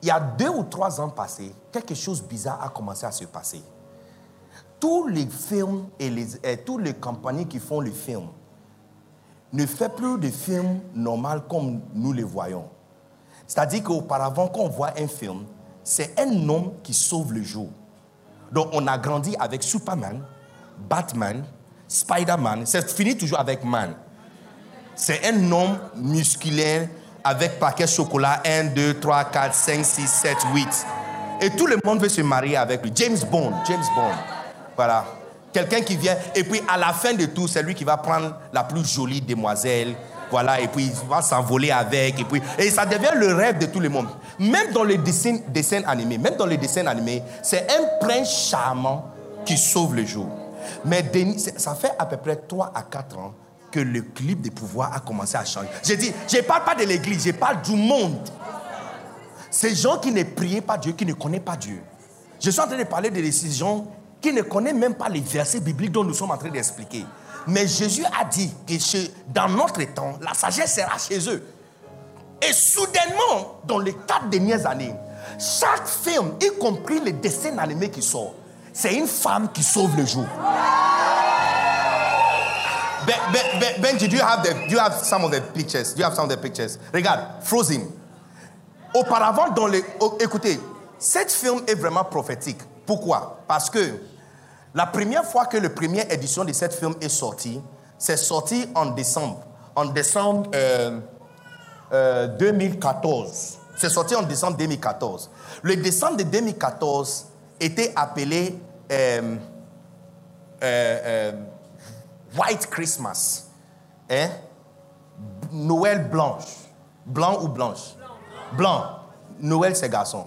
il y a deux ou trois ans passés, quelque chose de bizarre a commencé à se passer. Tous les films et, les, et toutes les compagnies qui font les films ne font plus de films normaux comme nous les voyons. C'est-à-dire qu'auparavant, quand on voit un film, c'est un homme qui sauve le jour. Donc on a grandi avec Superman, Batman, Spider-Man. C'est fini toujours avec man. C'est un homme musculaire avec paquet chocolat 1, 2, 3, 4, 5, 6, 7, 8. Et tout le monde veut se marier avec lui. James Bond, James Bond. Voilà. Quelqu'un qui vient, et puis à la fin de tout, c'est lui qui va prendre la plus jolie demoiselle. Voilà, et puis il va s'envoler avec, et puis. Et ça devient le rêve de tout le monde. Même dans les dessins, dessins animés, même dans les dessins animés, c'est un prince charmant qui sauve le jour. Mais ça fait à peu près 3 à 4 ans que le clip de pouvoir a commencé à changer. J'ai dit, je ne parle pas de l'église, je parle du monde. Ces gens qui ne prient pas Dieu, qui ne connaissent pas Dieu. Je suis en train de parler de ces gens qui ne connaissent même pas les versets bibliques dont nous sommes en train d'expliquer. Mais Jésus a dit que dans notre temps, la sagesse sera chez eux. Et soudainement, dans les quatre dernières années, chaque film, y compris les dessins animés qui sortent, c'est une femme qui sauve le jour. Ben, ben, ben, Benji, do you have the, do you have some of the pictures? Do you have some of the pictures? Regarde, Frozen. Auparavant, dans les, oh, écoutez, cette film est vraiment prophétique. Pourquoi? Parce que la première fois que la première édition de cette film est sortie, c'est sorti en décembre. En décembre 2014. Euh, euh, c'est sorti en décembre 2014. Le décembre de 2014 était appelé euh, White Christmas. Hein? Noël blanche. Blanc ou blanche? Blanc. Noël, c'est garçon.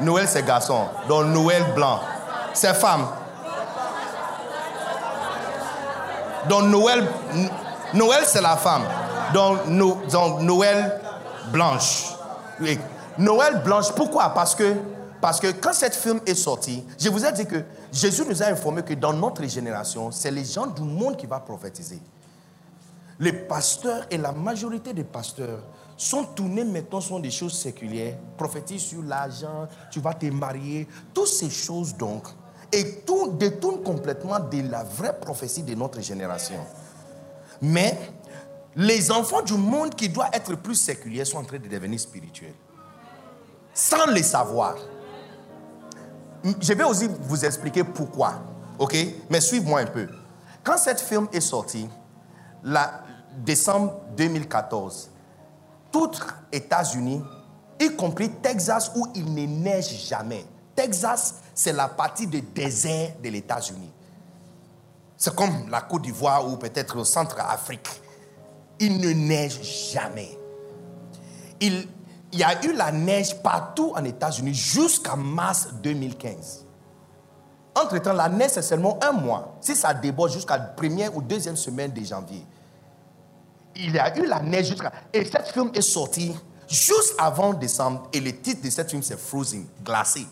Noël, c'est garçon. Donc, Noël blanc. C'est femme. Donc, Noël, Noël c'est la femme. Donc, Noël blanche. Noël blanche, pourquoi? Parce que, parce que quand cette film est sortie, je vous ai dit que Jésus nous a informé que dans notre génération, c'est les gens du monde qui vont prophétiser. Les pasteurs et la majorité des pasteurs sont tournés maintenant sur des choses séculières, prophétisent sur l'argent, tu vas te marier, toutes ces choses donc, et tout détournent complètement de la vraie prophétie de notre génération. Mais les enfants du monde qui doivent être plus séculiers sont en train de devenir spirituels, sans le savoir. Je vais aussi vous expliquer pourquoi. OK? Mais suivez-moi un peu. Quand cette film est sortie, la décembre 2014, tous États-Unis, y compris Texas où il ne neige jamais. Texas, c'est la partie du désert de l'États-Unis. C'est comme la Côte d'Ivoire ou peut-être le centre-Afrique. Il ne neige jamais. Il, il y a eu la neige partout en États-Unis jusqu'à mars 2015. Entre-temps, la neige, c'est seulement un mois. Si ça déborde jusqu'à la première ou deuxième semaine de janvier. Il y a eu la neige jusqu'à... Et cette film est sortie juste avant décembre. Et le titre de cette film, c'est Frozen, glacé.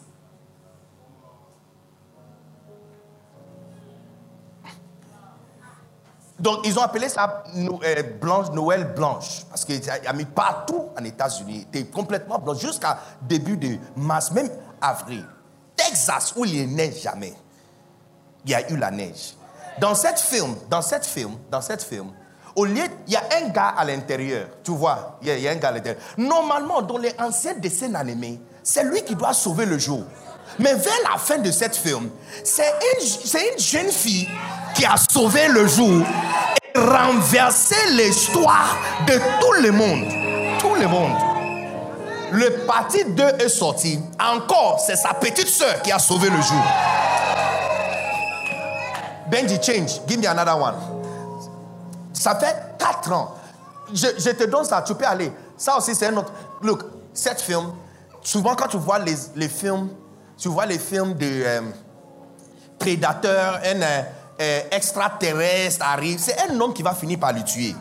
Donc, ils ont appelé ça euh, Noël blanche. Parce qu'il y a mis partout en États-Unis. C'était complètement blanc jusqu'à début de mars, même avril. Texas, où il ne neige jamais. Il y a eu la neige. Dans cette film, dans cette film, dans cette film, au lieu, il y a un gars à l'intérieur. Tu vois, il y, a, un gars à l'intérieur. Normalement, dans les anciens dessins animés, c'est lui qui doit sauver le jour. Mais vers la fin de cette film, c'est une, une jeune fille qui a sauvé le jour et renversé l'histoire de tout le monde. Tout le monde. Le parti 2 est sorti. Encore, c'est sa petite soeur qui a sauvé le jour. Benji, change. Give me another one. Ça fait 4 ans. Je, te donne ça, tu peux aller. Ça aussi, c'est un autre. Look, cette film, souvent quand tu vois les, les films, tu vois les films de euh, prédateurs, un, euh, euh, extraterrestre arrive, c'est un homme qui va finir par le tuer.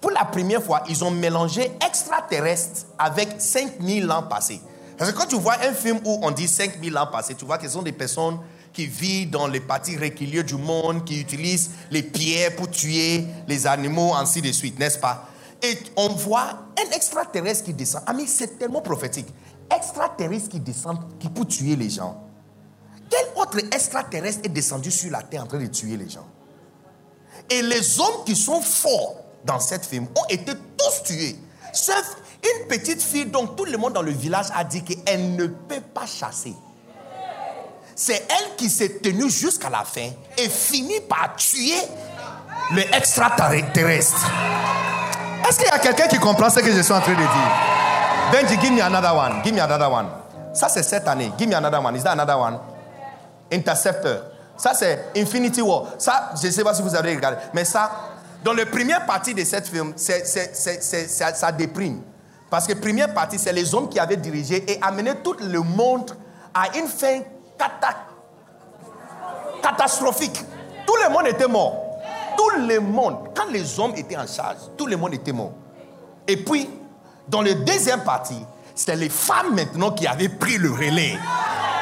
Pour la première fois, ils ont mélangé extraterrestre avec 5000 ans passés. Parce que quand tu vois un film où on dit 5000 ans passés, tu vois que ce sont des personnes qui vivent dans les parties réquilieux du monde, qui utilisent les pierres pour tuer les animaux, ainsi de suite, n'est-ce pas? Et on voit un extraterrestre qui descend. Mais c'est tellement prophétique. Extraterrestre qui descend qui peut tuer les gens. Quel autre extraterrestre est descendu sur la terre en train de tuer les gens? Et les hommes qui sont forts dans cette film ont été tous tués. Sauf une petite fille dont tout le monde dans le village a dit qu'elle ne peut pas chasser. C'est elle qui s'est tenue jusqu'à la fin et finit par tuer l'extraterrestre. Est-ce qu'il y a quelqu'un qui comprend ce que je suis en train de dire? Benji, give me another one. Give me another one. Ça, c'est cette année. Give me another one. Is that another one? Interceptor. Ça, c'est Infinity War. Ça, je ne sais pas si vous avez regardé. Mais ça, dans la première partie de cette film, ça, ça déprime. Parce que première partie, c'est les hommes qui avaient dirigé et amené tout le monde à une fin cata- catastrophique. Tout le monde était mort. Tout le monde. Quand les hommes étaient en charge, tout le monde était mort. Et puis, dans la deuxième partie, c'est les femmes maintenant qui avaient pris le relais.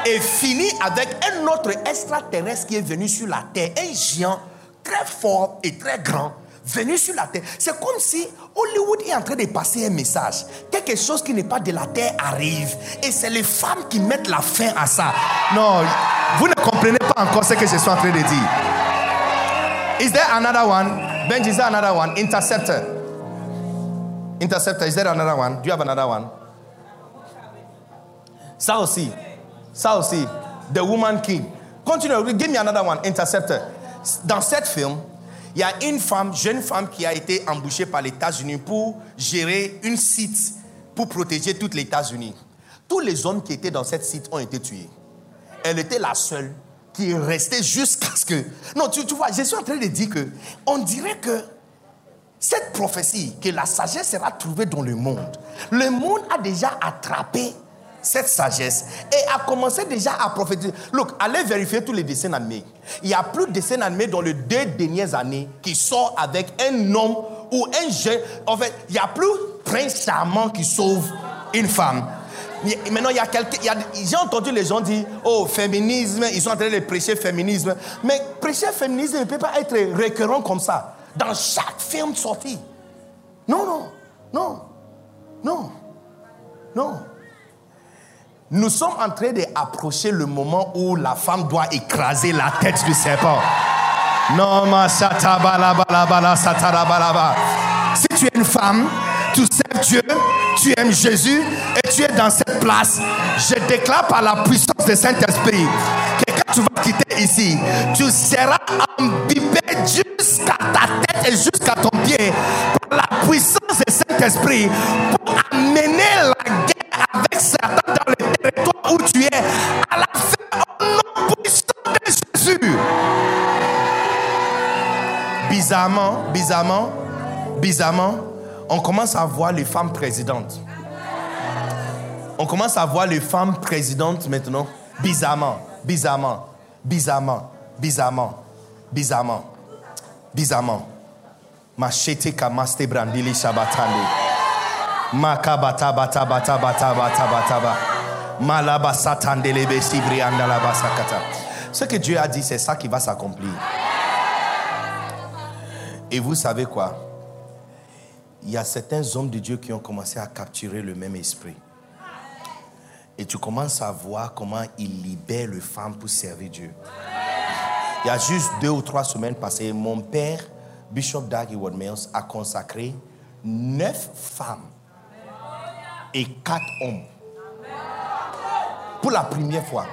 Et fini avec un autre extraterrestre qui est venu sur la Terre, un géant très fort et très grand, venu sur la Terre. C'est comme si Hollywood est en train de passer un message. Quelque chose qui n'est pas de la Terre arrive. Et c'est les femmes qui mettent la fin à ça. Non, vous ne comprenez pas encore ce que je suis en train de dire. Is there another one? Benji, is there another one? Interceptor. Interceptor, is there another one? Do you have another one? Ça aussi. Ça aussi. The Woman King. Continue. Give me another one. Interceptor. Dans cette film, il y a une femme, jeune femme, qui a été embauchée par les États-Unis pour gérer une site pour protéger tous les États-Unis. Tous les hommes qui étaient dans cette site ont été tués. Elle était la seule qui est restée jusqu'à ce que. Non, tu, tu vois, je suis en train de dire que on dirait que cette prophétie, que la sagesse sera trouvée dans le monde, le monde a déjà attrapé cette sagesse et a commencé déjà à prophétiser. Look, allez vérifier tous les dessins animés. Il n'y a plus de dessins animés dans les deux dernières années qui sort avec un homme ou un jeune. En fait, il n'y a plus prince charmant qui sauve une femme. Maintenant, il y a quelqu'un. J'ai entendu les gens dire Oh, féminisme, ils sont en train de prêcher féminisme. Mais prêcher féminisme ne peut pas être récurrent comme ça. Dans chaque film sorti. Non, non, non, non, non. Nous sommes en train d'approcher le moment où la femme doit écraser la tête du serpent. Non, ma. Si tu es une femme, tu sers Dieu, tu aimes Jésus et tu es dans cette place, je déclare par la puissance du Saint-Esprit que quand tu vas quitter ici, tu seras imbibé jusqu'à ta tête et jusqu'à ton pied par la puissance du Saint-Esprit pour amener la guerre avec Satan dans le tu es à la fin au nom puissant de Jésus. Bizarrement, bizarrement, bizarrement, on commence à voir les femmes présidentes. On commence à voir les femmes présidentes maintenant. Bizarrement, bizarrement, bizarrement, bizarrement, bizarrement, bizarrement. Machete kamaste brandili shabatande. Makabata bata bata bata bata bata ba. Ce que Dieu a dit, c'est ça qui va s'accomplir. Et vous savez quoi? Il y a certains hommes de Dieu qui ont commencé à capturer le même esprit. Et tu commences à voir comment ils libèrent les femmes pour servir Dieu. Il y a juste deux ou trois semaines passées, mon père, Bishop Doug Heward Mills, a consacré neuf femmes et quatre hommes. Pour la première fois.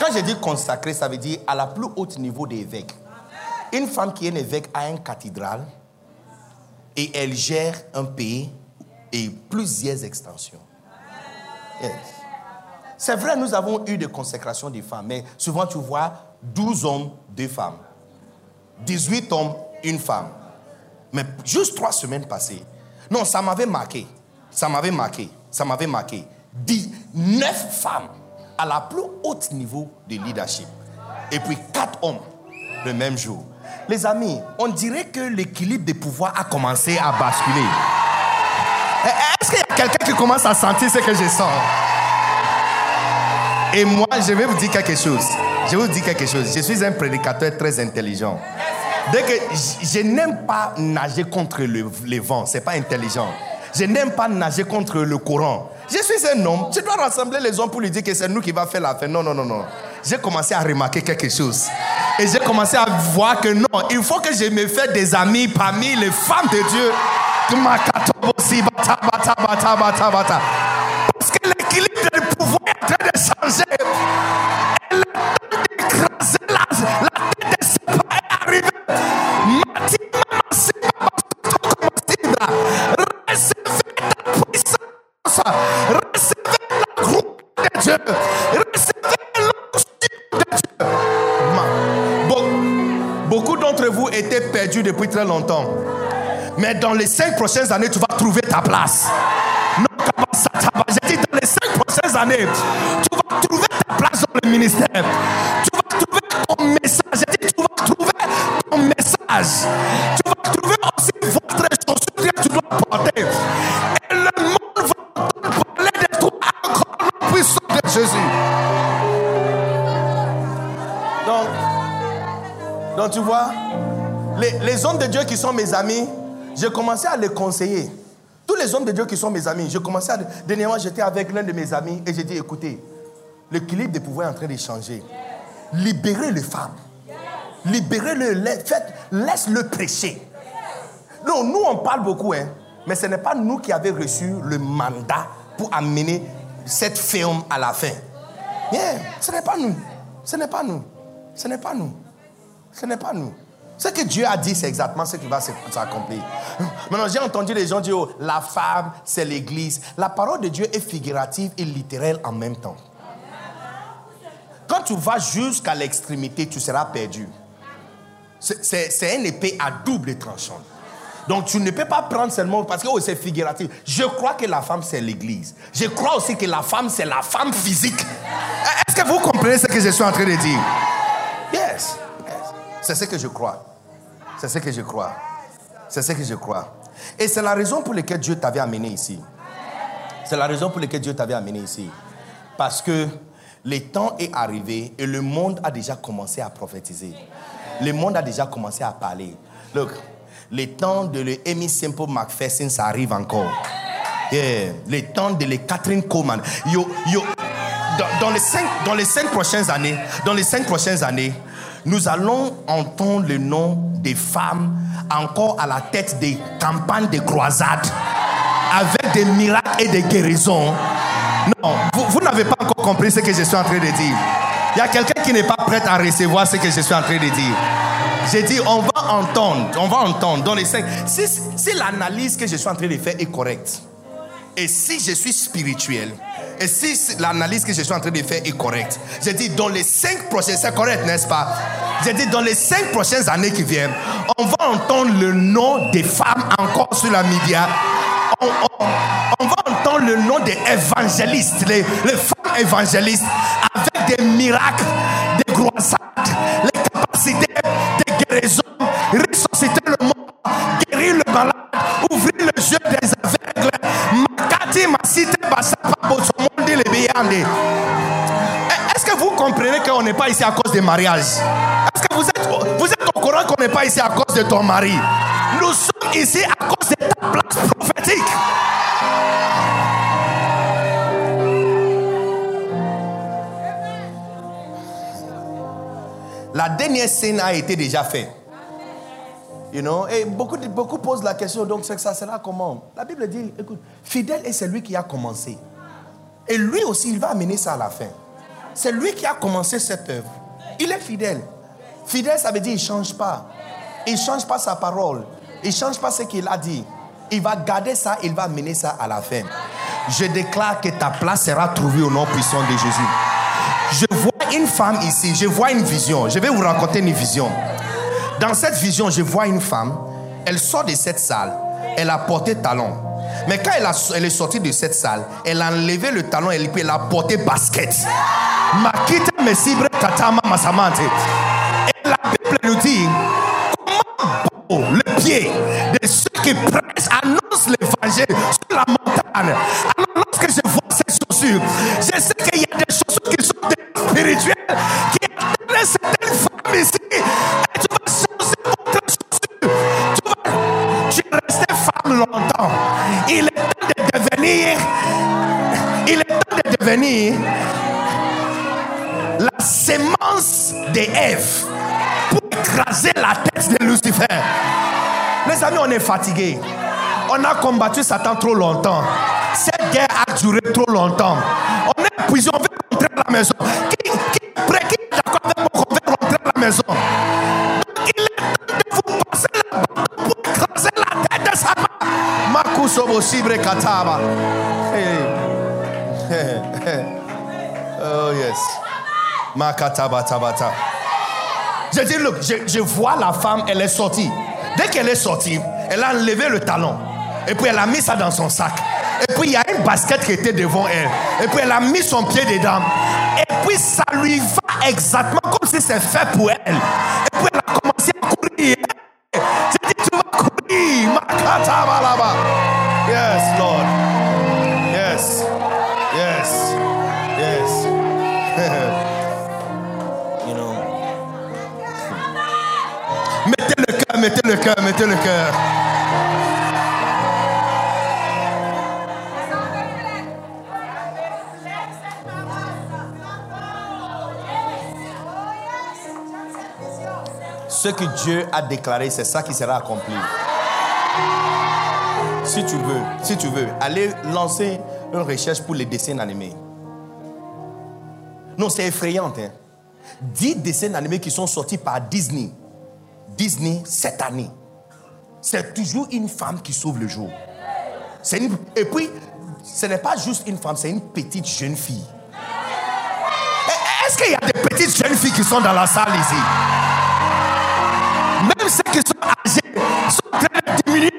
Quand je dis consacré, ça veut dire à la plus haute niveau des évêques. Une femme qui est une évêque a une cathédrale et elle gère un pays et plusieurs extensions. C'est vrai, nous avons eu des consécrations des femmes, mais souvent tu vois 12 hommes, 2 femmes. 18 hommes, une femme. Mais juste trois semaines passées. Non, ça m'avait marqué. Ça m'avait marqué. Ça m'avait marqué. 19 femmes à la plus haute niveau de leadership. Et puis quatre hommes le même jour. Les amis, on dirait que l'équilibre des pouvoirs a commencé à basculer. Est-ce qu'il y a quelqu'un qui commence à sentir ce que je sens? Et moi, je vais vous dire quelque chose. Je vais vous dire quelque chose. Je suis un prédicateur très intelligent. Dès que je, je n'aime pas nager contre le, les vents, c'est pas intelligent. Je n'aime pas nager contre le courant. Je suis un homme. Tu dois rassembler les hommes pour lui dire que c'est nous qui va faire la fin. Non, non, non, non. J'ai commencé à remarquer quelque chose. Et j'ai commencé à voir que non, il faut que je me fasse des amis parmi les femmes de Dieu. Parce que l'équilibre du pouvoir est en train de changer. Et le temps d'écraser la, tête de ce pas est arrivé. Mati, mama, si, papa, soto, como sidra. Dieu. Recevez l'onction de Dieu. Beaucoup d'entre vous étaient perdus depuis très longtemps. Mais dans les cinq prochaines années, tu vas trouver ta place. Non. J'ai dit dans les cinq prochaines années, tu vas trouver ta place dans le ministère. Tu vas trouver ton message. J'ai dit, tu vas trouver ton message. Tu vas trouver aussi votre chaussure que tu dois porter. Jésus. Donc, donc tu vois, les, les hommes de Dieu qui sont mes amis, j'ai commencé à les conseiller. Tous les hommes de Dieu qui sont mes amis, j'ai commencé à... Dernièrement, j'étais avec l'un de mes amis et j'ai dit, écoutez, l'équilibre des pouvoirs est en train de changer. Libérez les femmes. Libérez-le, laisse-le prêcher. Non, nous on parle beaucoup, hein, mais ce n'est pas nous qui avons reçu le mandat pour amener cette ferme à la fin. Yeah, ce n'est pas nous. Ce n'est pas nous. Ce n'est pas nous. Ce n'est pas nous. Ce que Dieu a dit, c'est exactement ce qui va s'accomplir. Maintenant, j'ai entendu les gens dire, oh, la femme, c'est l'église. La parole de Dieu est figurative et littérale en même temps. Quand tu vas jusqu'à l'extrémité, tu seras perdu. C'est une épée à double tranchant. Donc tu ne peux pas prendre seulement parce que oh, c'est figuratif. Je crois que la femme c'est l'église. Je crois aussi que la femme c'est la femme physique. Est-ce que vous comprenez ce que je suis en train de dire? Yes. yes. C'est ce que je crois. C'est ce que je crois. C'est ce que je crois. Et c'est la raison pour laquelle Dieu t'avait amené ici. C'est la raison pour laquelle Dieu t'avait amené ici. Parce que le temps est arrivé et le monde a déjà commencé à prophétiser. Le monde a déjà commencé à parler. Look, le temps de le Amy Simple McPherson, ça arrive encore. Yeah. Le temps de les Catherine Coleman. Yo, yo, dans, les cinq, dans les cinq prochaines années, dans les cinq prochaines années, nous allons entendre le nom des femmes encore à la tête des campagnes de croisades avec des miracles et des guérisons. Non, vous, vous n'avez pas encore compris ce que je suis en train de dire. Il y a quelqu'un qui n'est pas prêt à recevoir ce que je suis en train de dire. J'ai dit, on va entendre, on va entendre dans les cinq. Si, l'analyse que je suis en train de faire est correcte, et si je suis spirituel, et si l'analyse que je suis en train de faire est correcte, j'ai dit dans les cinq prochaines, c'est correct, n'est-ce pas? J'ai dit dans les cinq prochaines années qui viennent, on va entendre le nom des femmes encore sur la média. On, va entendre le nom des évangélistes, les, les femmes évangélistes, avec des miracles, des croisades, les capacités de guérison, ressusciter le mort, guérir le malade, ouvrir les yeux des aveugles. Eh, Est-ce que vous comprenez qu'on n'est pas ici à cause des mariages? Est-ce que vous êtes, vous êtes au courant qu'on n'est pas ici à cause de ton mari? Nous sommes ici à cause de ta place prophétique. La dernière scène a été déjà faite. You know, et beaucoup, beaucoup posent la question, donc ça sera comment? La Bible dit, écoute, fidèle est celui qui a commencé. Et lui aussi, il va amener ça à la fin. C'est lui qui a commencé cette œuvre. Il est fidèle. Fidèle, ça veut dire il ne change pas. Il ne change pas sa parole. Il ne change pas ce qu'il a dit. Il va garder ça, il va amener ça à la fin. Je déclare que ta place sera trouvée au nom puissant de Jésus. Je vois une femme ici, je vois une vision. Je vais vous raconter une vision. Dans cette vision, je vois une femme. Elle sort de cette salle. Elle a porté talon. Mais quand elle, a- elle est sortie de cette salle, elle a enlevé le talon et elle a porté basket. Et la Bible nous dit comment le pied de ceux qui prêchent, annoncent l'évangile sur la montagne. La sémence des Ève pour écraser la tête de Lucifer. Les amis, on est fatigués. On a combattu Satan trop longtemps. Cette guerre a duré trop longtemps. On est épuisé, on veut rentrer à la maison. Qui, qui, prêt, qui est d'accord avec moi qu'on veut rentrer à la maison? Donc il est temps de vous passer la bâton pour écraser la tête de Satan. Makusobo Sibre Kataba. Hey. Je dis, look, je, je vois la femme, elle est sortie. Dès qu'elle est sortie, elle a enlevé le talon. Et puis elle a mis ça dans son sac. Et puis il y a une basket qui était devant elle. Et puis elle a mis son pied dedans. Et puis ça lui va exactement comme si c'était fait pour elle. Le cœur. Ce que Dieu a déclaré, c'est ça qui sera accompli. Si tu veux, si tu veux, aller lancer une recherche pour les dessins animés. Non, c'est effrayant. Hein? 10 dessins animés qui sont sortis par Disney. Disney cette année. C'est toujours une femme qui sauve le jour. Et puis, ce n'est pas juste une femme, c'est une petite jeune fille. Est-ce qu'il y a des petites jeunes filles qui sont dans la salle ici? Même ceux qui sont âgés sont en train de diminuer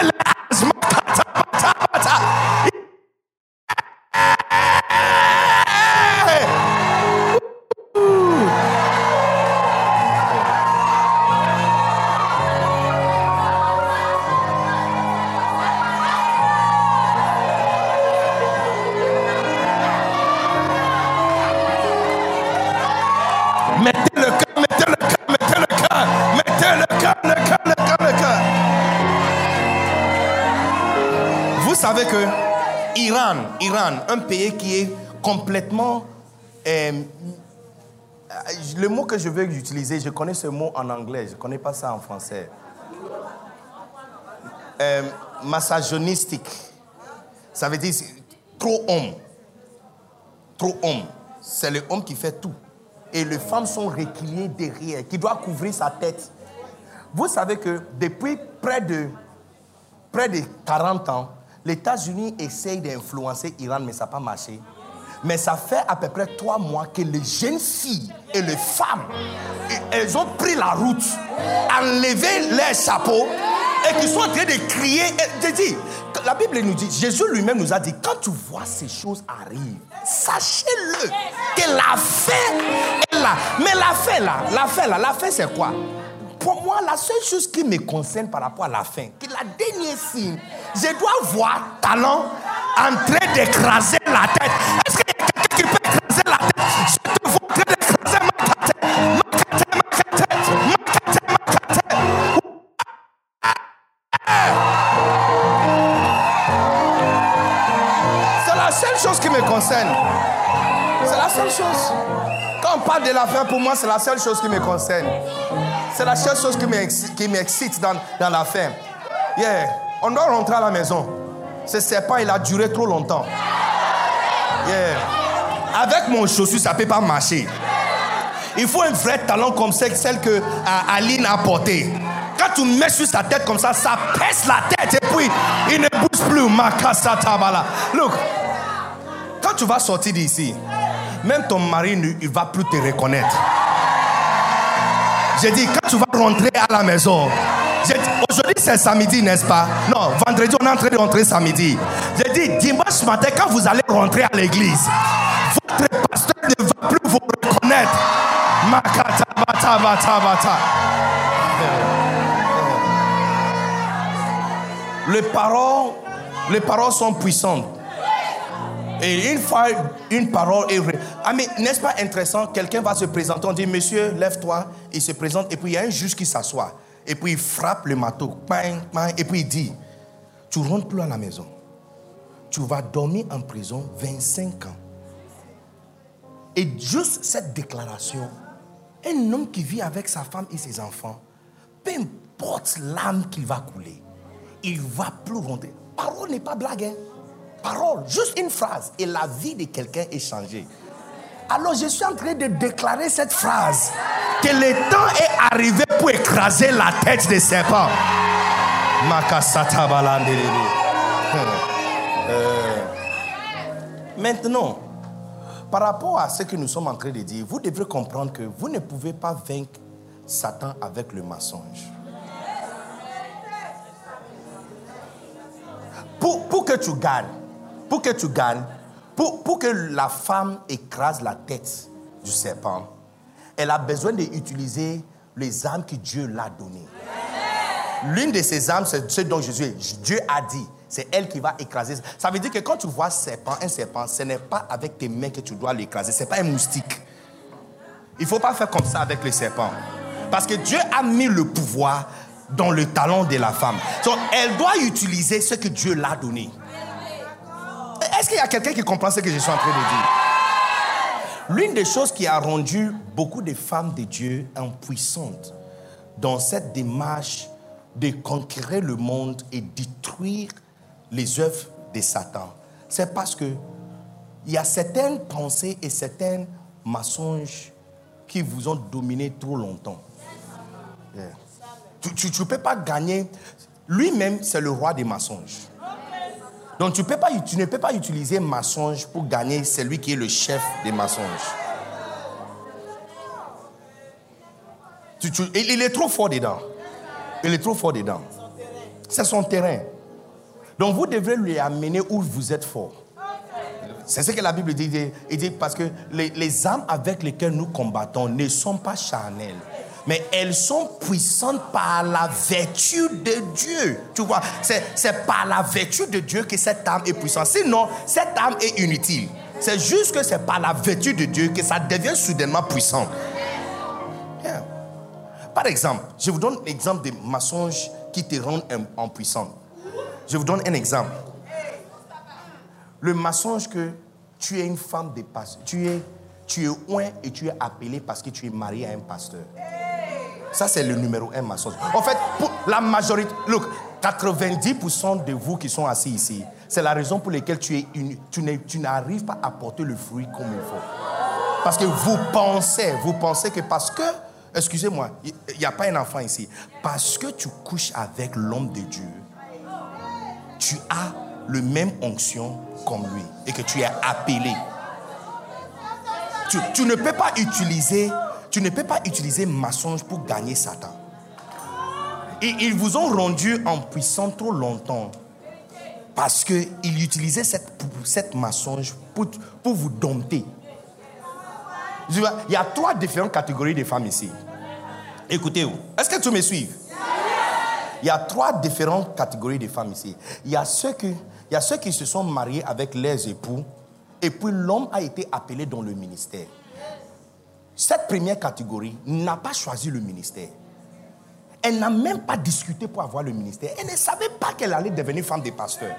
Savez que Iran, Iran, un pays qui est complètement. euh, le mot que je veux utiliser, je connais ce mot en anglais, je ne connais pas ça en français. Euh. Ça veut dire trop homme. Trop homme. C'est le homme qui fait tout. Et les femmes sont reculées derrière, qui doit couvrir sa tête. Vous savez que depuis près de, près de 40 ans, les États-Unis essayent d'influencer l'Iran, mais ça n'a pas marché. Mais ça fait à peu près trois mois que les jeunes filles et les femmes, elles ont pris la route, enlevé leurs chapeaux et qui sont en train de crier. La Bible nous dit, Jésus lui-même nous a dit, quand tu vois ces choses arriver, sachez-le que la fin est là. Mais la fin là, la fin là, la fin c'est quoi? Pour moi, la seule chose qui me concerne par rapport à la fin, que la dernière signe, je dois voir talent en train d'écraser la tête. Est-ce qu'il y a quelqu'un qui peut écraser la tête? Je te vois en train d'écraser ma tête, ma tête, ma tête, ma tête, ma tête. C'est la seule chose qui me concerne. C'est la seule chose. Quand on parle de la fin, pour moi, c'est la seule chose qui me concerne. C'est la seule chose qui m'excite, dans, dans la fin. Yeah. On doit rentrer à la maison. Ce serpent, il a duré trop longtemps. Yeah. Avec mon chaussure, ça ne peut pas marcher. Il faut un vrai talon comme celle, que Aline a portée. Quand tu mets sur sa tête comme ça, ça pèse la tête et puis il ne bouge plus. Makasa tabala. Look, quand tu vas sortir d'ici, même ton mari ne va plus te reconnaître. J'ai dit, quand tu vas rentrer à la maison, aujourd'hui c'est samedi, n'est-ce pas? Non, vendredi, on est en train de rentrer samedi. J'ai dit, dimanche matin, quand vous allez rentrer à l'église, votre pasteur ne va plus vous reconnaître. Makata, bata, bata, bata. Les paroles, les paroles sont puissantes. Et une fois une parole est vraie. Ah, mais n'est-ce pas intéressant? Quelqu'un va se présenter, on dit Monsieur, lève-toi. Il se présente, et puis il y a un juge qui s'assoit. Et puis il frappe le marteau. Et puis il dit Tu rentres plus à la maison. Tu vas dormir en prison 25 ans. Et juste cette déclaration, un homme qui vit avec sa femme et ses enfants, peu importe l'âme qu'il va couler, il va plus rentrer. Parole n'est pas blague. hein. Parole, juste une phrase. Et la vie de quelqu'un est changée. Alors je suis en train de déclarer cette phrase. Que le temps est arrivé pour écraser la tête des serpents. (laughs) Euh, Maintenant, par rapport à ce que nous sommes en train de dire, vous devrez comprendre que vous ne pouvez pas vaincre Satan avec le mensonge. Pour que tu gagnes, pour que tu gagnes, pour, que la femme écrase la tête du serpent, elle a besoin d'utiliser les armes que Dieu l'a données. L'une de ces armes, c'est ce dont Jésus, Dieu a dit. C'est elle qui va écraser. Ça veut dire que quand tu vois serpent, un serpent, ce n'est pas avec tes mains que tu dois l'écraser. Ce n'est pas un moustique. Il ne faut pas faire comme ça avec les serpents. Parce que Dieu a mis le pouvoir dans le talon de la femme. Donc, elle doit utiliser ce que Dieu l'a donné. Est-ce qu'il y a quelqu'un qui comprend ce que je suis en train de dire? L'une des choses qui a rendu beaucoup de femmes de Dieu impuissantes dans cette démarche de conquérir le monde et détruire les œuvres de Satan, c'est parce que il y a certaines pensées et certains mensonges qui vous ont dominé trop longtemps. Tu ne peux pas gagner. Lui-même, c'est le roi des mensonges. Donc tu, peux pas, tu ne peux pas utiliser mensonge pour gagner celui qui est le chef des mensonges. il est trop fort dedans. Il est trop fort dedans. C'est son terrain. Donc vous devrez lui amener où vous êtes fort. C'est ce que la Bible dit. Il dit parce que les, les âmes avec lesquelles nous combattons ne sont pas charnelles mais elles sont puissantes par la vertu de Dieu. Tu vois, c'est par la vertu de Dieu que cette âme est puissante. Sinon, cette âme est inutile. C'est juste que c'est par la vertu de Dieu que ça devient soudainement puissant. Par exemple, je vous donne l'exemple des mensonges qui te rendent en. Je vous donne un exemple. Le mensonge que tu es une femme de pasteur, tu es, tu es oint et tu es appelé parce que tu es marié à un pasteur. Ça, c'est le numéro un mensonge. En fait, pour la majorité, look, 90% de vous qui sont assis ici, c'est la raison pour laquelle tu, es tu n'arrives pas à porter le fruit comme il faut. Parce que vous pensez, vous pensez que parce que, excusez-moi, il n'y a pas un enfant ici, parce que tu couches avec l'homme de Dieu, tu as le même onction comme lui et que tu es appelé. Tu, ne peux pas utiliser tu ne peux pas utiliser mensonge pour gagner Satan. Et ils vous ont rendu en puissant trop longtemps parce qu'ils utilisaient cette, cette mensonge pour, pour vous dompter. Il y a trois différentes catégories de femmes ici. Écoutez-vous. Est-ce que tu me suis? Il y a trois différentes catégories de femmes ici. Il y a ceux, il y a ceux qui se sont mariés avec leurs époux et puis l'homme a été appelé dans le ministère. Cette première catégorie n'a pas choisi le ministère. Elle n'a même pas discuté pour avoir le ministère. Elle ne savait pas qu'elle allait devenir femme de pasteur.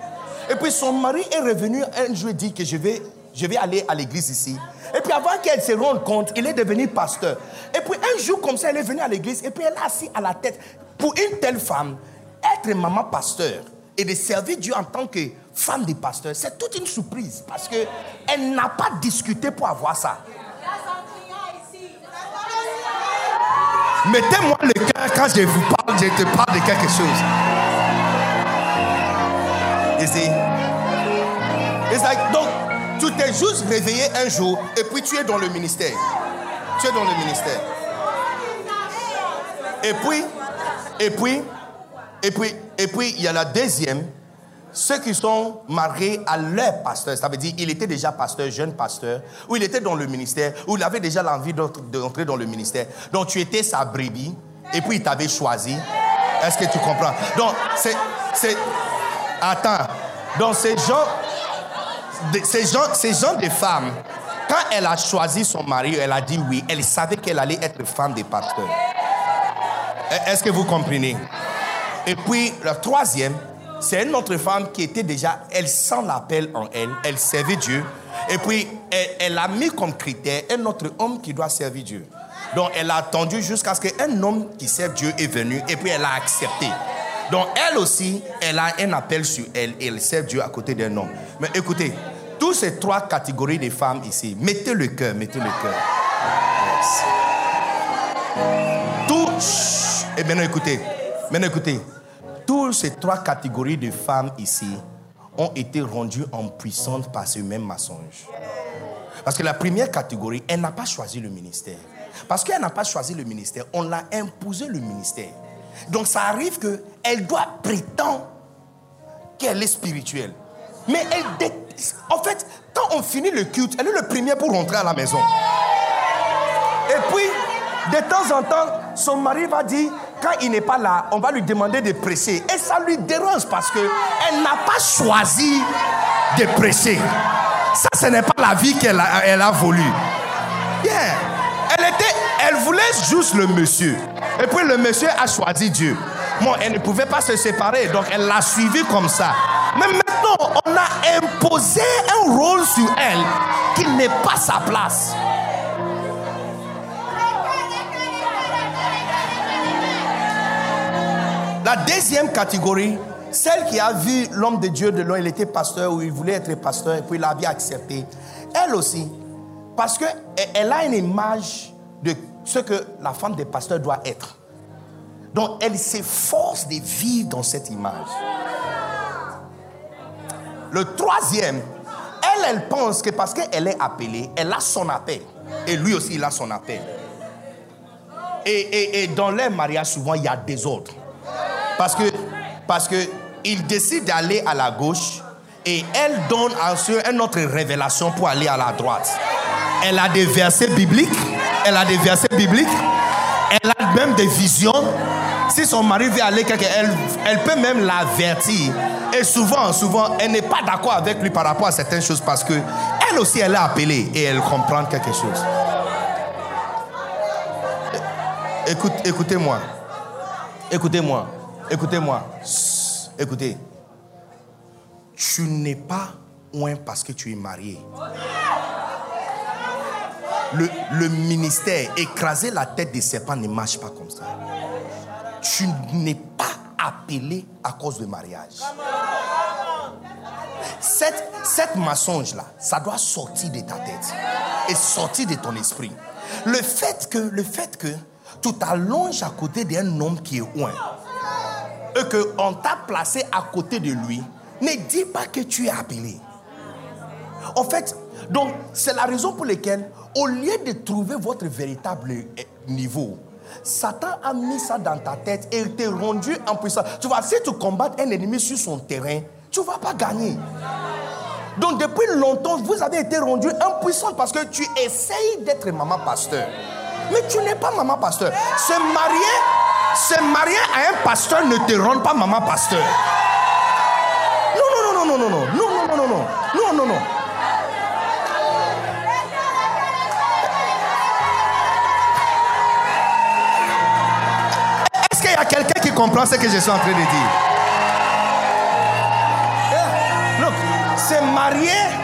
Et puis son mari est revenu un jour et dit que je vais, je vais aller à l'église ici. Et puis avant qu'elle se rende compte, il est devenu pasteur. Et puis un jour comme ça, elle est venue à l'église et puis elle est assise à la tête. Pour une telle femme, être maman pasteur et de servir Dieu en tant que femme de pasteur, c'est toute une surprise parce qu'elle n'a pas discuté pour avoir ça. Mettez-moi le cœur quand je vous parle, je te parle de quelque chose. Donc, tu t'es juste réveillé un jour et puis tu es dans le ministère. Tu es dans le ministère. Et puis, et puis, et puis, et puis, il y a la deuxième ceux qui sont mariés à leur pasteur, ça veut dire il était déjà pasteur, jeune pasteur, ou il était dans le ministère, ou il avait déjà l'envie d'entrer dans le ministère. Donc tu étais sa brebis, et puis il t'avait choisi. Est-ce que tu comprends? Donc, c'est. Attends. Donc, ces gens, ces gens, ces gens de femmes, quand elle a choisi son mari, elle a dit oui, elle savait qu'elle allait être femme des pasteurs. Est-ce que vous comprenez? Et puis, la troisième, c'est une autre femme qui était déjà, elle sent l'appel en elle, elle servait Dieu. Et puis, elle, a mis comme critère un autre homme qui doit servir Dieu. Donc, elle a attendu jusqu'à ce qu'un homme qui sert Dieu est venu et puis elle a accepté. Donc, elle aussi, elle a un appel sur elle et elle sert Dieu à côté d'un homme. Mais écoutez, toutes ces trois catégories de femmes ici, mettez le cœur, mettez le cœur. Tout. Et maintenant, écoutez. Maintenant, écoutez. Toutes ces trois catégories de femmes ici ont été rendues en puissance par ce même mensonge. Parce que la première catégorie, elle n'a pas choisi le ministère. Parce qu'elle n'a pas choisi le ministère, on l'a imposé le ministère. Donc ça arrive qu'elle doit prétendre qu'elle est spirituelle. Mais elle En fait, quand on finit le culte, elle est le premier pour rentrer à la maison. Et puis, de temps en temps, son mari va dire, quand il n'est pas là, on va lui demander de prêcher. Et ça lui dérange parce qu'elle n'a pas choisi de prêcher. Ça, ce n'est pas la vie qu'elle a, elle voulu. Elle, était, elle voulait juste le monsieur. Et puis le monsieur a choisi Dieu. Bon, elle ne pouvait pas se séparer, donc elle l'a suivi comme ça. Mais maintenant, on a imposé un rôle sur elle qui n'est pas sa place. La deuxième catégorie, celle qui a vu l'homme de Dieu de loin, il était pasteur ou il voulait être pasteur et puis il avait accepté. Elle aussi, parce qu'elle a une image de ce que la femme des pasteurs doit être. Donc elle s'efforce de vivre dans cette image. Le troisième, elle, elle pense que parce qu'elle est appelée, elle a son appel. Et lui aussi, il a son appel. Et, et dans les mariages, souvent, il y a des autres. Parce que, parce que il décide d'aller à la gauche et elle donne ensuite une autre révélation pour aller à la droite. Elle a des versets bibliques. Elle a des versets bibliques. Elle a même des visions. Si son mari veut aller quelque elle, elle peut même l'avertir. Et souvent, souvent, elle n'est pas d'accord avec lui par rapport à certaines choses parce que elle aussi, elle est appelée et elle comprend quelque chose. Écoute, écoutez-moi. Écoutez-moi. Écoutez-moi. Écoutez. Tu n'es pas loin parce que tu es marié. Le, ministère, écraser la tête des serpents ne marche pas comme ça. Tu n'es pas appelé à cause du mariage. Cette, cette mensonge-là, ça doit sortir de ta tête et sortir de ton esprit. Le fait que, tu t'allonges à côté d'un homme qui est loin, qu'on t'a placé à côté de lui, ne dis pas que tu es appelé. En fait, donc c'est la raison pour laquelle, au lieu de trouver votre véritable eh, niveau, Satan a mis ça dans ta tête et t'a rendu impuissant. Tu vois, si tu combats un ennemi sur son terrain, tu ne vas pas gagner. Donc depuis longtemps, vous avez été rendu impuissant parce que tu essayes d'être maman pasteur. Mais tu n'es pas maman pasteur. Se marier se marier à un pasteur ne te rend pas maman pasteur. Non, non, non, non, non, non, non, non, non, non, non, non, non, non. Est-ce qu'il y a quelqu'un qui comprend ce que je suis en train de dire? Look, se marier,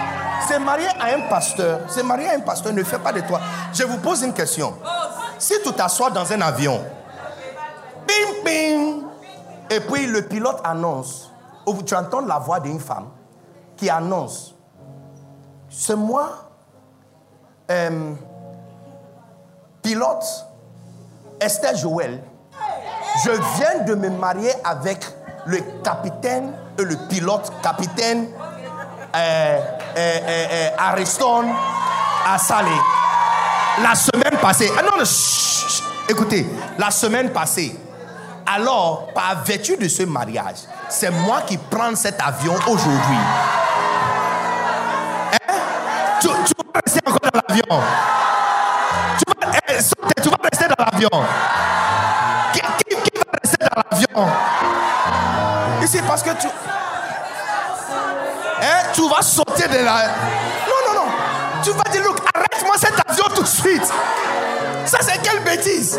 se marier à un pasteur, se marier à un pasteur ne fait pas de toi. Je vous pose une question. Si tu t'assois dans un avion, et puis le pilote annonce, ou tu entends la voix d'une femme qui annonce, c'est moi, euh, pilote Esther Joël, je viens de me marier avec le capitaine et le pilote capitaine euh, euh, euh Ariston à Salé. La semaine passée, ah non, écoutez, la semaine passée, alors, par vertu de ce mariage, c'est moi qui prends cet avion aujourd'hui. Hein? Tu, vas rester encore dans l'avion. Tu vas, eh, tu vas rester dans l'avion. Qui, va rester dans l'avion? Ici, parce que tu. Tu vas sauter de la. Non, non, non. Tu vas dire, look, arrête-moi cet avion tout de suite. Ça, c'est quelle bêtise?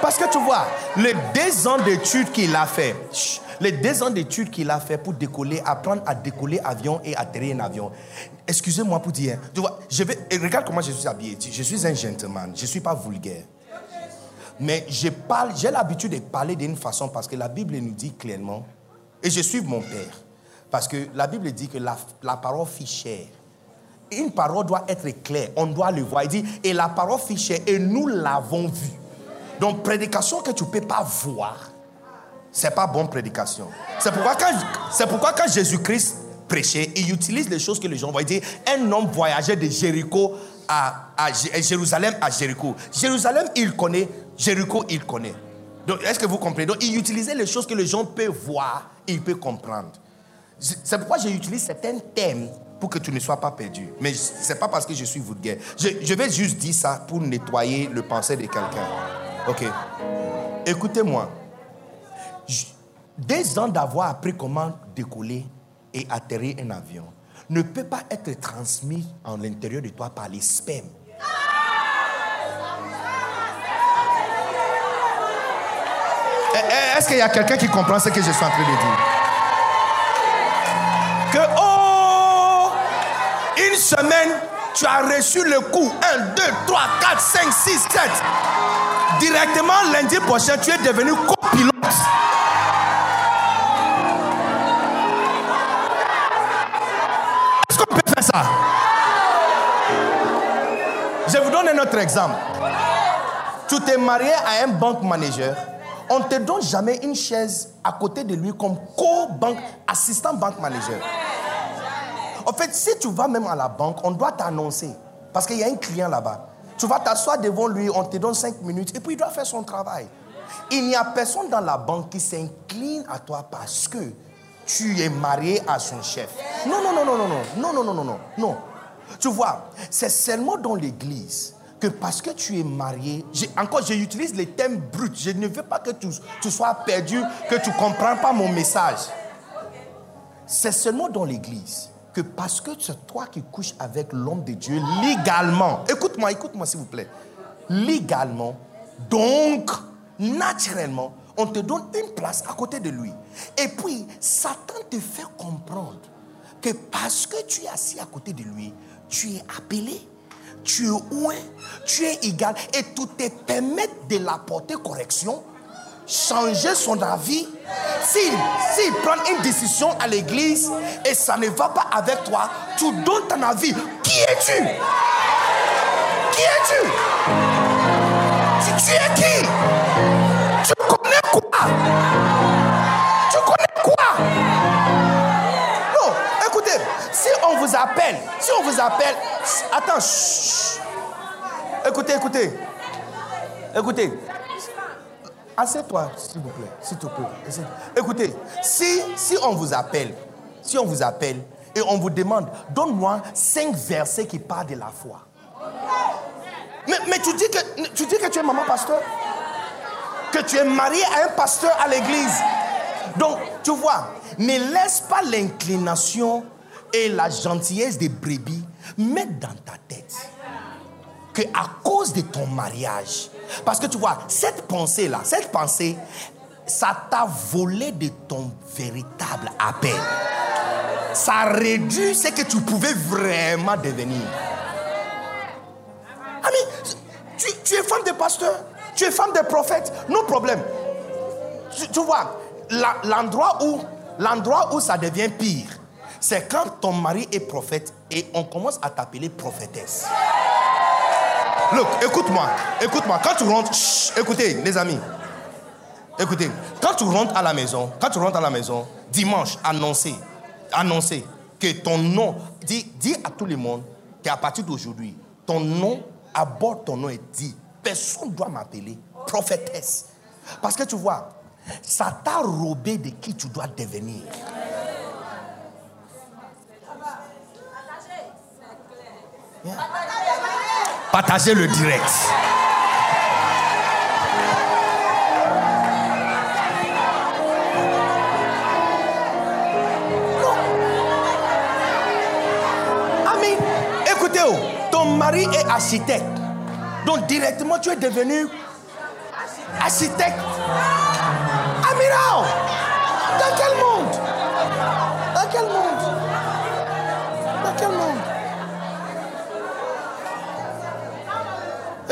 Parce que tu vois, les deux ans d'études qu'il a fait, les deux ans d'études qu'il a fait pour décoller, apprendre à décoller avion et atterrir un avion. Excusez-moi pour dire, tu vois, je vais, regarde comment je suis habillé. Je suis un gentleman, je ne suis pas vulgaire. Mais je parle, j'ai l'habitude de parler d'une façon parce que la Bible nous dit clairement, et je suis mon père, parce que la Bible dit que la, la parole fit chair. Une parole doit être claire, on doit le voir. Il dit, et la parole fit chair, et nous l'avons vue. Donc, prédication que tu ne peux pas voir, c'est pas bonne prédication. C'est pourquoi quand, pourquoi quand Jésus-Christ prêcher, il utilise les choses que les gens voient. Il dit, un homme voyageait de Jéricho à, à Jérusalem à Jéricho. Jérusalem, il connaît. Jéricho, il connaît. Donc, est-ce que vous comprenez? Donc, il utilisait les choses que les gens peuvent voir et ils peuvent comprendre. C'est pourquoi j'utilise certains thèmes pour que tu ne sois pas perdu. Mais ce n'est pas parce que je suis vulgaire. Je, je vais juste dire ça pour nettoyer le pensée de quelqu'un. Ok. Écoutez-moi. Des ans d'avoir appris comment décoller et atterrir un avion ne peut pas être transmis en l'intérieur de toi par les spermes. Eh, eh, est-ce qu'il y a quelqu'un qui comprend ce que je suis en train de dire? Que, oh, une semaine, tu as reçu le coup. 1, 2, 3, 4, 5, 6, 7. Directement lundi prochain, tu es devenu copilote. Est-ce qu'on peut faire ça? Je vous donne un autre exemple. Tu t'es marié à un banque manager. On ne te donne jamais une chaise à côté de lui comme co-banque, assistant banque manager. En fait, si tu vas même à la banque, on doit t'annoncer. Parce qu'il y a un client là-bas. Tu vas t'asseoir devant lui, on te donne 5 minutes et puis il doit faire son travail. Il n'y a personne dans la banque qui s'incline à toi parce que tu es marié à son chef. Non, non, non, non, non, non, non, non, non, non, non. Tu vois, c'est seulement dans l'église que parce que tu es marié, encore j'utilise les thèmes bruts. Je ne veux pas que tu, tu sois perdu, que tu ne comprends pas mon message. C'est seulement dans l'église que parce que c'est toi qui couches avec l'homme de Dieu légalement, écoute-moi, écoute-moi s'il vous plaît, légalement, donc naturellement, on te donne une place à côté de lui. Et puis, Satan te fait comprendre que parce que tu es assis à côté de lui, tu es appelé, tu es ouin, tu es égal, et tout te permet de l'apporter correction changer son avis, s'il prend une décision à l'église et ça ne va pas avec toi, tu donnes ton avis. Qui es-tu? Qui es-tu? Tu, es qui? Tu connais quoi? Tu connais quoi? Non, écoutez, si on vous appelle, si on vous appelle, attends, écoutez, écoutez, écoutez, Assieds-toi, s'il vous plaît, s'il te plaît. Écoutez, si, si on vous appelle, si on vous appelle et on vous demande, donne-moi cinq versets qui parlent de la foi. Mais, mais tu, dis que, tu dis que tu es maman pasteur? Que tu es marié à un pasteur à l'église? Donc, tu vois, ne laisse pas l'inclination et la gentillesse des brebis mettre dans ta tête que à cause de ton mariage, parce que tu vois, cette pensée-là, cette pensée, ça t'a volé de ton véritable appel. Ça réduit ce que tu pouvais vraiment devenir. Ami, tu, es femme de pasteur, tu es femme de prophète, non problème. Tu, vois, l'endroit où, l'endroit où ça devient pire, c'est quand ton mari est prophète et on commence à t'appeler prophétesse. Look, écoute-moi, écoute-moi. Quand tu rentres, écoutez, les amis. Écoutez, quand tu rentres à la maison, quand tu rentres à la maison, dimanche, annoncez, annoncez que ton nom, dis, dis à tout le monde qu'à partir d'aujourd'hui, ton nom, aborde ton nom et dis, personne ne doit m'appeler prophétesse. Parce que tu vois, ça t'a robé de qui tu dois devenir. Partagez le direct. Ami, écoutez, oh, ton mari est architecte. Donc directement, tu es devenu architecte. Amira, dans quel monde? Dans quel monde?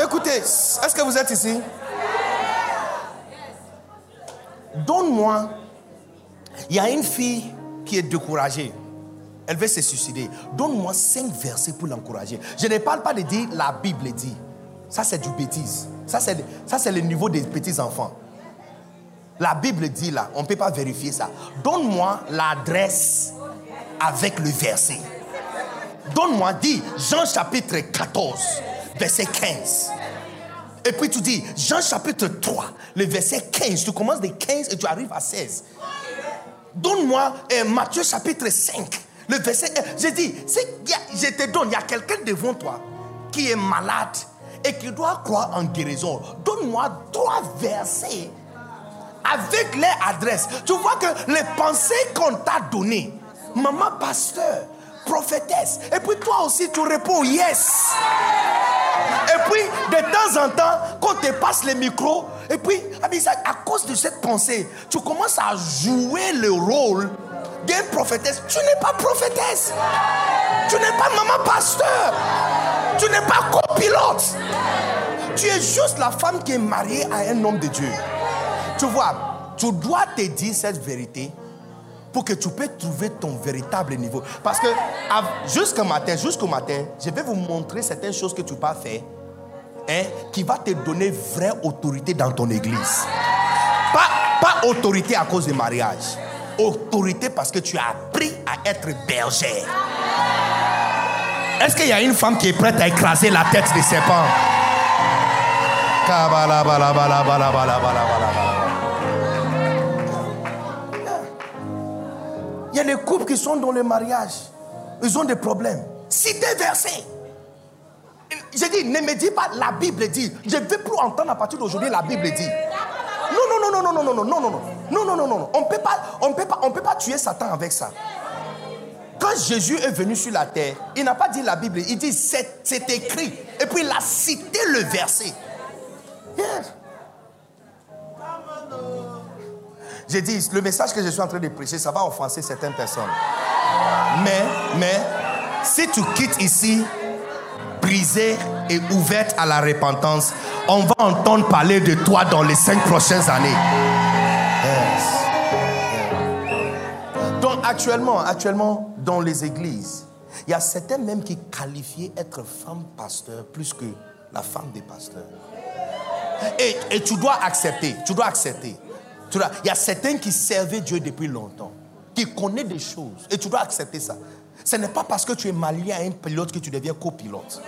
Écoutez, est-ce que vous êtes ici? Donne-moi. Il y a une fille qui est découragée. Elle veut se suicider. Donne-moi cinq versets pour l'encourager. Je ne parle pas de dire la Bible dit. Ça, c'est du bêtise. Ça, c'est, le niveau des petits enfants. La Bible dit là, on ne peut pas vérifier ça. Donne-moi l'adresse avec le verset. Donne-moi, dis Jean chapitre 14, verset 15. Et puis tu dis Jean chapitre 3, le verset 15. Tu commences de 15 et tu arrives à 16. Donne-moi euh, Matthieu chapitre 5, le verset 1. Je dis, je te donne, il y a quelqu'un devant toi qui est malade et qui doit croire en guérison. Donne-moi trois versets avec les adresses. Tu vois que les pensées qu'on t'a données, maman pasteur, prophétesse, et puis toi aussi tu réponds yes. Et puis de temps en temps, quand tu passes les micros, et puis à cause de cette pensée, tu commences à jouer le rôle d'une prophétesse. Tu n'es pas prophétesse. Tu n'es pas maman pasteur. Tu n'es pas copilote. Tu es juste la femme qui est mariée à un homme de Dieu. Tu vois, tu dois te dire cette vérité pour que tu puisses trouver ton véritable niveau. Parce que jusqu'au matin, jusqu'au matin, je vais vous montrer certaines choses que tu peux faire hein, qui va te donner vraie autorité dans ton église. Pas, pas autorité à cause du mariage. Autorité parce que tu as appris à être berger. Est-ce qu'il y a une femme qui est prête à écraser la tête des serpents? Il y a des couples qui sont dans le mariage. Ils ont des problèmes. Citez verset. J'ai dit, ne me dis pas la Bible dit. Je ne veux plus entendre à partir d'aujourd'hui la Bible dit. Non, non, non, non, non, non, non, non, non, non, non, non, non, non, non. On peut pas, on peut pas, on peut pas tuer Satan avec ça. Quand Jésus est venu sur la terre, il n'a pas dit la Bible, il dit c'est écrit. Et puis il a cité le verset. J'ai dit, le message que je suis en train de prêcher, ça va offenser certaines personnes. Mais, mais, si tu quittes ici, brisé et ouverte à la repentance, on va entendre parler de toi dans les cinq prochaines années. Donc actuellement, actuellement, dans les églises, il y a certains même qui qualifient être femme pasteur plus que la femme des pasteurs. Et, et tu dois accepter, tu dois accepter. Il y a certains qui servaient Dieu depuis longtemps, qui connaissent des choses, et tu dois accepter ça. Ce n'est pas parce que tu es marié à un pilote que tu deviens copilote.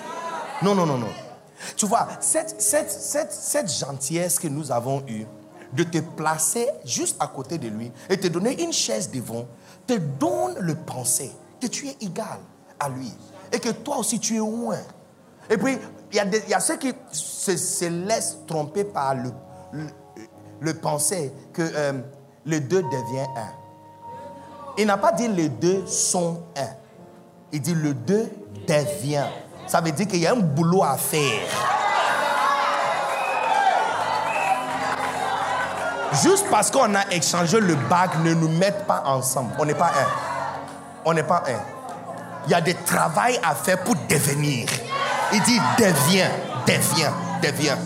Non, non, non, non. Tu vois, cette, gentillesse que nous avons eue de te placer juste à côté de lui et te donner une chaise devant, te donne le penser que tu es égal à lui et que toi aussi tu es loin. Et puis, il y, a ceux qui se, se laissent tromper par le penser que euh, les deux deviennent un. Il n'a pas dit les deux sont un. Il dit le deux devient. Ça veut dire qu'il y a un boulot à faire. Juste parce qu'on a échangé le bac, ne nous mette pas ensemble. On n'est pas un. On n'est pas un. Il y a des travail à faire pour devenir. Il dit deviens, deviens, deviens.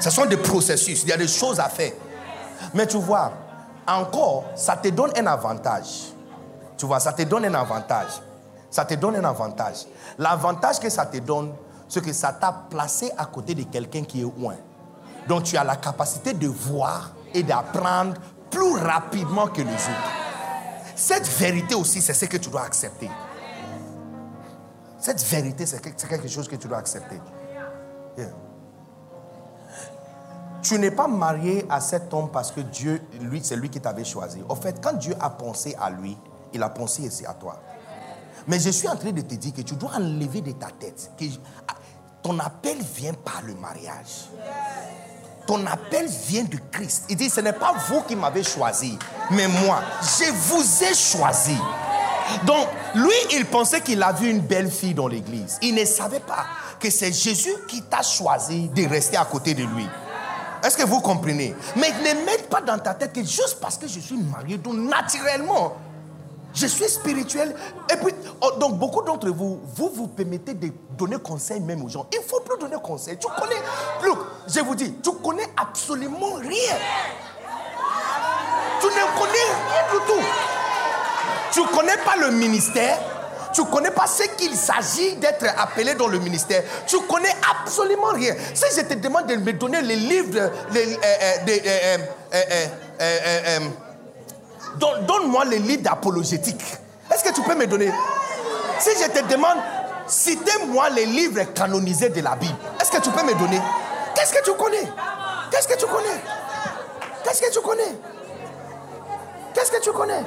Ce sont des processus. Il y a des choses à faire. Mais tu vois, encore, ça te donne un avantage. Tu vois, ça te donne un avantage. Ça te donne un avantage. L'avantage que ça te donne, c'est que ça t'a placé à côté de quelqu'un qui est loin. Donc tu as la capacité de voir et d'apprendre plus rapidement que les autres. Cette vérité aussi, c'est ce que tu dois accepter. Cette vérité, c'est quelque chose que tu dois accepter. Tu n'es pas marié à cet homme parce que Dieu, lui, c'est lui qui t'avait choisi. En fait, quand Dieu a pensé à lui, il a pensé aussi à toi. Mais je suis en train de te dire que tu dois enlever de ta tête que ton appel vient par le mariage. Ton appel vient de Christ. Il dit, ce n'est pas vous qui m'avez choisi, mais moi, je vous ai choisi. Donc, lui, il pensait qu'il a vu une belle fille dans l'église. Il ne savait pas que c'est Jésus qui t'a choisi de rester à côté de lui. Est-ce que vous comprenez? Mais ne mets pas dans ta tête que juste parce que je suis marié, donc naturellement, je suis spirituel. Et puis, oh, donc beaucoup d'entre vous, vous vous permettez de donner conseil même aux gens. Il ne faut plus donner conseil. Tu connais, look, je vous dis, tu connais absolument rien. Tu ne connais rien du tout. Tu ne connais pas le ministère. Tu connais pas ce qu'il s'agit d'être appelé dans le ministère. Tu connais absolument rien. Si je te demande de me donner les livres, Donne-moi les livres d'apologétique. Est-ce que tu peux me donner? Si je te demande, citez-moi les livres canonisés de la Bible. Est-ce que tu peux me donner? Qu'est-ce que tu connais? Qu'est-ce que tu connais? Qu'est-ce que tu connais? Qu'est-ce que tu connais?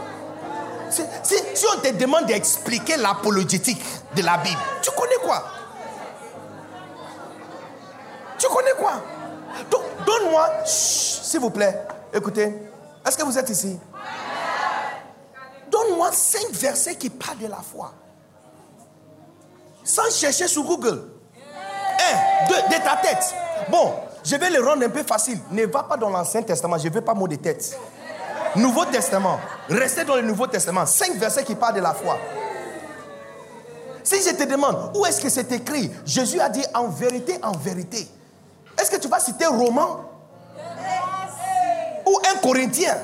Si, on te demande d'expliquer l'apologétique de la Bible, tu connais quoi? Tu connais quoi? Donc, donne-moi, s'il vous plaît, écoutez, est-ce que vous êtes ici? Donne-moi cinq versets qui parlent de la foi. Sans chercher sur Google. Un, deux, de ta tête. Bon, je vais le rendre un peu facile. Ne va pas dans l'Ancien Testament, je ne veux pas mot de tête. Nouveau Testament. Restez dans le Nouveau Testament. Cinq versets qui parlent de la foi. Si je te demande où est-ce que c'est écrit, Jésus a dit en vérité, en vérité. Est-ce que tu vas citer Romain ou un Corinthien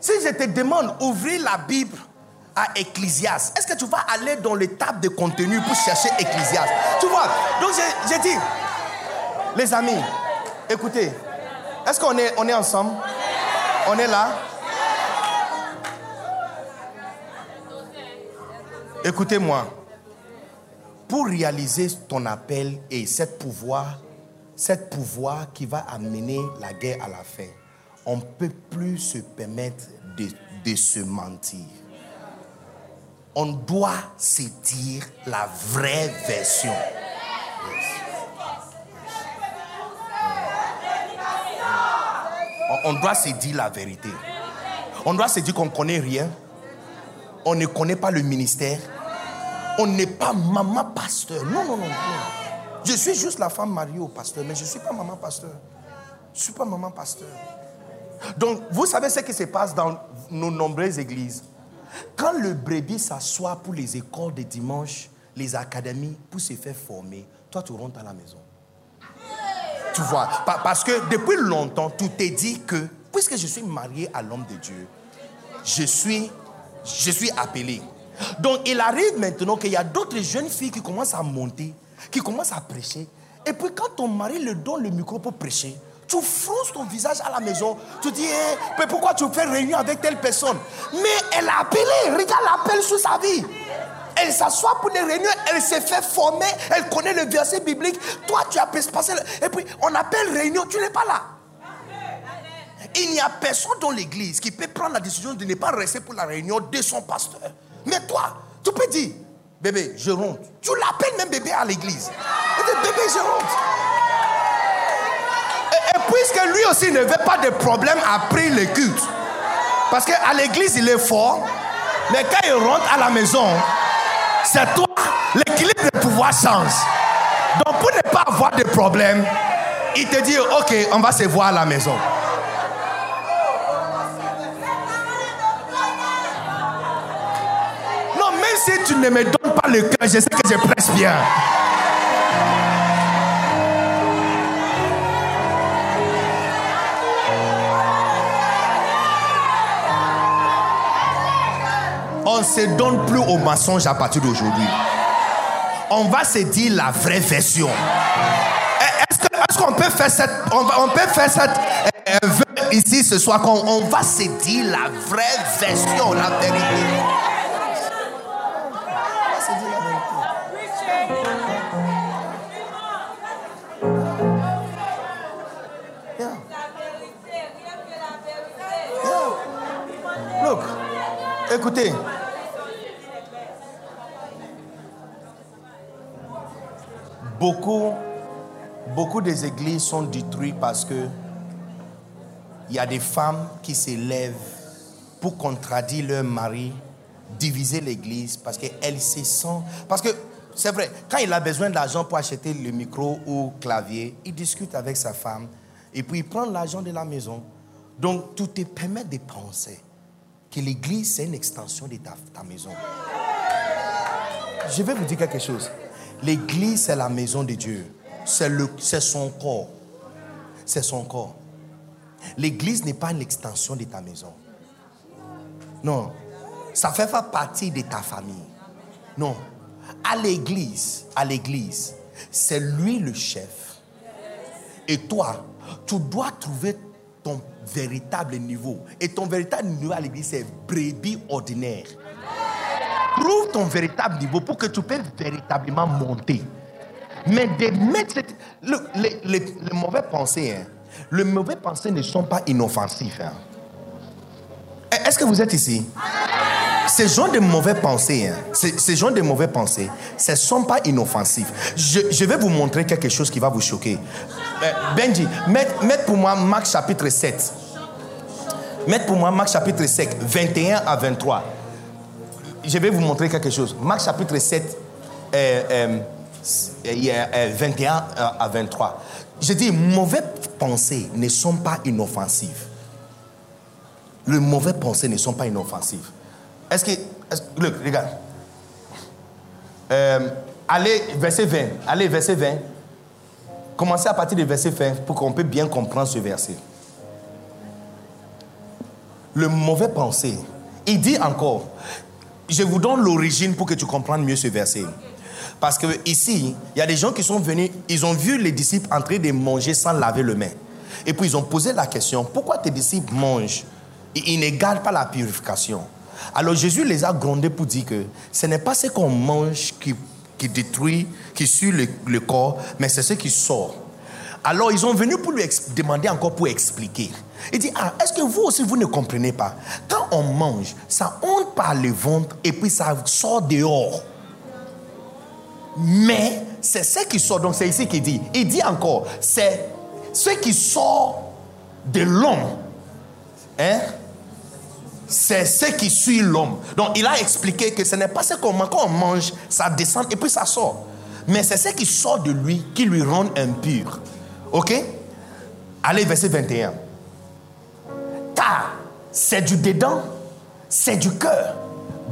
Si je te demande ouvrir la Bible à Ecclésias, est-ce que tu vas aller dans tables de contenu pour chercher Ecclésias? Tu vois Donc j'ai dit, les amis, écoutez, est-ce qu'on est, on est ensemble? On est là? Écoutez-moi. Pour réaliser ton appel et cette pouvoir, cette pouvoir qui va amener la guerre à la fin, on ne peut plus se permettre de, de se mentir. On doit se dire la vraie version. On doit se dire la vérité. On doit se dire qu'on ne connaît rien. On ne connaît pas le ministère. On n'est pas maman pasteur. Non, non, non. Je suis juste la femme mariée au pasteur, mais je ne suis pas maman pasteur. Je ne suis pas maman pasteur. Donc, vous savez ce qui se passe dans nos nombreuses églises. Quand le brebis s'assoit pour les écoles de dimanche, les académies, pour se faire former, toi, tu rentres à la maison. Tu vois, parce que depuis longtemps, tout est dit que, puisque je suis marié à l'homme de Dieu, je suis, je suis appelé. Donc il arrive maintenant qu'il y a d'autres jeunes filles qui commencent à monter, qui commencent à prêcher. Et puis quand ton mari le donne le micro pour prêcher, tu fronces ton visage à la maison. Tu dis, eh, mais pourquoi tu fais réunion avec telle personne? Mais elle a appelé, regarde l'appel sur sa vie. Elle s'assoit pour les réunions, elle s'est fait former, elle connaît le verset biblique. Toi, tu as passé. Et puis, on appelle réunion, tu n'es pas là. Il n'y a personne dans l'église qui peut prendre la décision de ne pas rester pour la réunion de son pasteur. Mais toi, tu peux dire, bébé, je rentre. Tu l'appelles même bébé à l'église. bébé, je rentre. Et, puisque lui aussi ne veut pas de problème après le culte, parce qu'à l'église, il est fort, mais quand il rentre à la maison, c'est toi, l'équilibre de pouvoir change. Donc pour ne pas avoir de problème, il te dit, ok, on va se voir à la maison. Non, même si tu ne me donnes pas le cœur, je sais que je presse bien. On ne se donne plus au mensonge à partir d'aujourd'hui. On va se dire la vraie version. Est-ce qu'on peut faire cette, on, peut faire cette euh, ici ce soir qu'on on va se dire la vraie version, la vérité? Look, écoutez. Beaucoup, beaucoup des églises sont détruites parce que il y a des femmes qui s'élèvent pour contredire leur mari, diviser l'église parce qu'elles se sentent. Parce que c'est vrai, quand il a besoin d'argent pour acheter le micro ou clavier, il discute avec sa femme et puis il prend l'argent de la maison. Donc, tout te permet de penser que l'église, c'est une extension de ta maison. Je vais vous dire quelque chose. L'église, c'est la maison de Dieu. C'est son corps. C'est son corps. L'église n'est pas une extension de ta maison. Non. Ça fait pas partie de ta famille. Non. À l'église, à l'église, c'est lui le chef. Et toi, tu dois trouver ton véritable niveau. Et ton véritable niveau à l'église, c'est brebis ordinaire. Trouve ton véritable niveau pour que tu puisses véritablement monter. Mais de mettre le, les, mauvais pensées, hein, les mauvais pensées ne sont pas inoffensifs. Hein. Est-ce que vous êtes ici? Ces gens de mauvais pensées, hein, ces, gens de pensées, ce ne sont pas inoffensifs. Je, vais vous montrer quelque chose qui va vous choquer. Euh, Benji, mettez pour moi Marc chapitre 7. Mettez pour moi Marc chapitre 7, 21 à 23. Je vais vous montrer quelque chose. Marc chapitre 7, 21 à 23. Je dis, mauvais pensées ne sont pas inoffensives. Les mauvais pensées ne sont pas inoffensives. Est-ce que. look, regarde. Euh, allez, verset 20. Allez, verset 20. Commencez à partir du verset 20 pour qu'on puisse bien comprendre ce verset. Le mauvais pensée. Il dit encore, je vous donne l'origine pour que tu comprennes mieux ce verset. Parce que ici, il y a des gens qui sont venus, ils ont vu les disciples entrer de manger sans laver le main. Et puis ils ont posé la question, pourquoi tes disciples mangent? Et ils ne gardent pas la purification Alors Jésus les a grondés pour dire que ce n'est pas ce qu'on mange qui, qui, détruit, qui suit le, corps, mais c'est ce qui sort. Alors ils sont venus pour lui demander encore pour expliquer. Il dit, ah, est-ce que vous aussi, vous ne comprenez pas? Quand on mange, ça entre par le ventre et puis ça sort dehors. Mais c'est ce qui sort. Donc c'est ici qu'il dit. Il dit encore, c'est ce qui sort de l'homme. Hein? C'est ce qui suit l'homme. Donc il a expliqué que ce n'est pas ce qu'on mange. Quand on mange, ça descend et puis ça sort. Mais c'est ce qui sort de lui qui lui rend impur. Ok? Allez, verset 21. C'est du dedans, c'est du cœur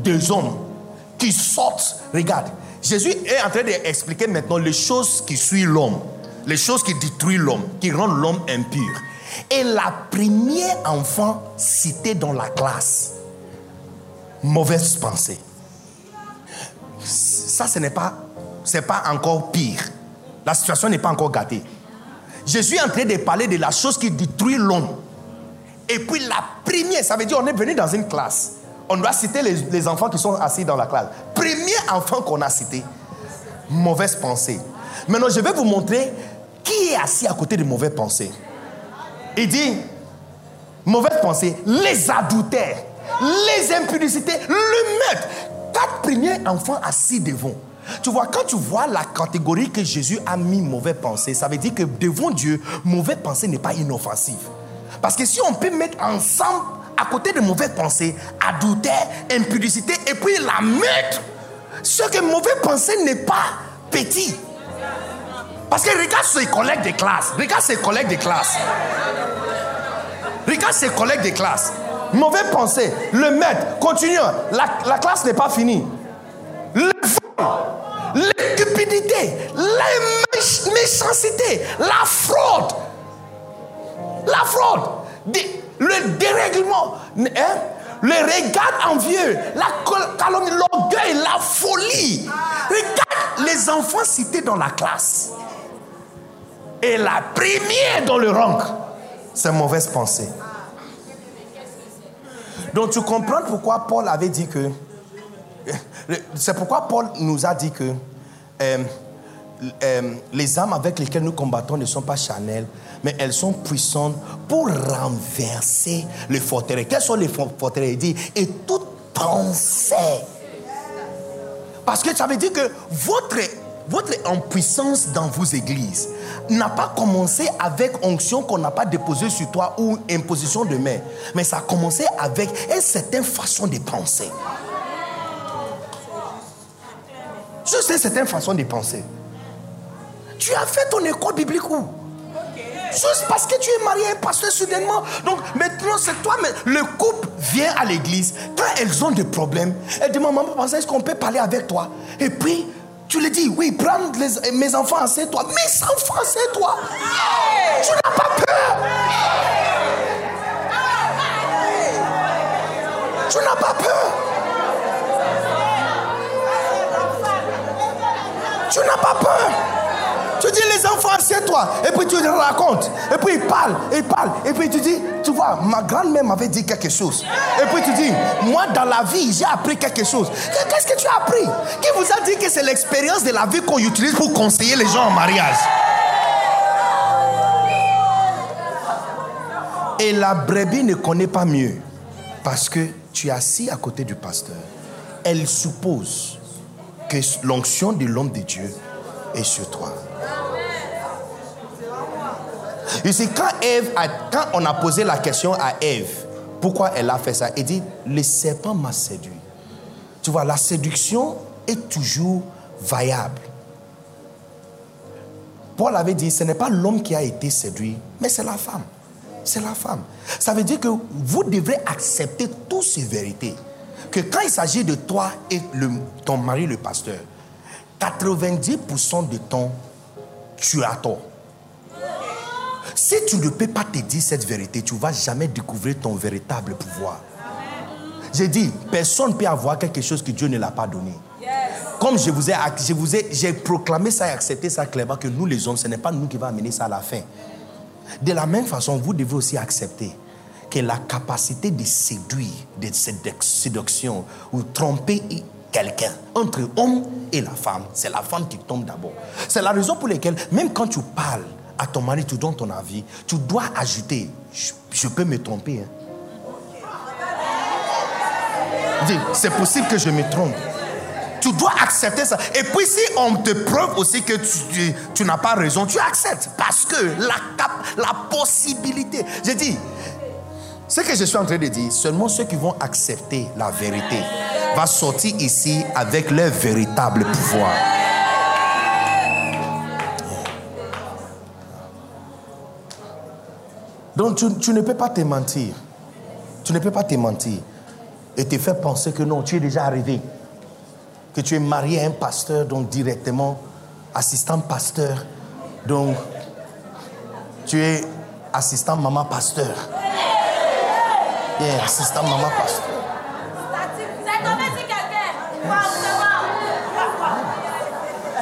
des hommes qui sortent. Regarde, Jésus est en train d'expliquer maintenant les choses qui suivent l'homme, les choses qui détruisent l'homme, qui rendent l'homme impur. Et la première enfant cité dans la classe, mauvaise pensée. Ça, ce n'est pas, c'est pas encore pire. La situation n'est pas encore gâtée. Jésus est en train de parler de la chose qui détruit l'homme. Et puis la première, ça veut dire on est venu dans une classe. On doit citer les, enfants qui sont assis dans la classe. Premier enfant qu'on a cité, mauvaise pensée. Maintenant, je vais vous montrer qui est assis à côté de mauvaise pensée. Il dit, mauvaise pensée, les adultères, les impudicités, le meurtre. Quatre premiers enfants assis devant. Tu vois, quand tu vois la catégorie que Jésus a mis mauvaise pensée, ça veut dire que devant Dieu, mauvaise pensée n'est pas inoffensive. Parce que si on peut mettre ensemble à côté de mauvaises pensées, adultère, impudicité, et puis la mettre. Ce que mauvais pensée n'est pas petit. Parce que regarde ses collègues de classe. Regarde ses collègues de classe. Regarde ses collègues de classe. Mauvais pensée. Le maître. Continuons. La, classe n'est pas finie. Le la cupidité, la méchanceté, la fraude. La fraude le dérèglement, hein? le regard envieux, la calomnie, l'orgueil, la folie. Regarde les enfants cités dans la classe. Et la première dans le rang, c'est mauvaise pensée. Donc tu comprends pourquoi Paul avait dit que... C'est pourquoi Paul nous a dit que euh, euh, les âmes avec lesquelles nous combattons ne sont pas charnelles, mais elles sont puissantes pour renverser les forteresses. Quelles sont les forteresses Il dit, et toute pensée. Parce que ça veut dire que votre, votre impuissance dans vos églises n'a pas commencé avec onction qu'on n'a pas déposée sur toi ou imposition de main, mais ça a commencé avec une certaine façon de penser. Juste une certaine façon de penser. Tu as fait ton école biblique où? Juste parce que tu es marié à un pasteur soudainement. Donc maintenant, c'est toi, mais le couple vient à l'église. Quand elles ont des problèmes, elles demandent Maman, est-ce qu'on peut parler avec toi? Et puis, tu lui dis Oui, prends mes enfants, c'est toi. Mes enfants, c'est toi. Tu n'as pas peur. Tu n'as pas peur. Tu n'as pas peur. Tu dis, les enfants, assieds-toi. Et puis tu racontes. Et puis il parle, il parle. Et puis tu dis, tu vois, ma grand-mère m'avait dit quelque chose. Et puis tu dis, moi dans la vie, j'ai appris quelque chose. Qu'est-ce que tu as appris? Qui vous a dit que c'est l'expérience de la vie qu'on utilise pour conseiller les gens en mariage? Et la brebis ne connaît pas mieux. Parce que tu es assis à côté du pasteur. Elle suppose que l'onction de l'homme de Dieu est sur toi. Et c'est quand Ève, quand on a posé la question à Ève, pourquoi elle a fait ça, elle dit, le serpent m'a séduit. Tu vois, la séduction est toujours variable. Paul avait dit, ce n'est pas l'homme qui a été séduit, mais c'est la femme. C'est la femme. Ça veut dire que vous devrez accepter toutes ces vérités. Que quand il s'agit de toi et ton mari, le pasteur, 90% de temps, tu as tort. Si tu ne peux pas te dire cette vérité, tu ne vas jamais découvrir ton véritable pouvoir. J'ai dit, personne ne peut avoir quelque chose que Dieu ne l'a pas donné. Comme je vous ai, je vous ai, j'ai proclamé ça et accepté ça clairement que nous les hommes, ce n'est pas nous qui va amener ça à la fin. De la même façon, vous devez aussi accepter que la capacité de séduire, de séduction ou tromper quelqu'un entre homme et la femme, c'est la femme qui tombe d'abord. C'est la raison pour laquelle, même quand tu parles à ton mari, tu donnes ton avis, tu dois ajouter, je, peux me tromper. Hein. C'est possible que je me trompe. Tu dois accepter ça. Et puis si on te prouve aussi que tu, n'as pas raison, tu acceptes. Parce que la, la possibilité, j'ai dit, ce que je suis en train de dire, seulement ceux qui vont accepter la vérité va sortir ici avec leur véritable pouvoir. Donc tu, ne peux pas te mentir. Tu ne peux pas te mentir et te faire penser que non, tu es déjà arrivé que tu es marié à un pasteur, donc directement assistant pasteur, donc tu es assistant maman pasteur. Yeah, assistant maman pasteur.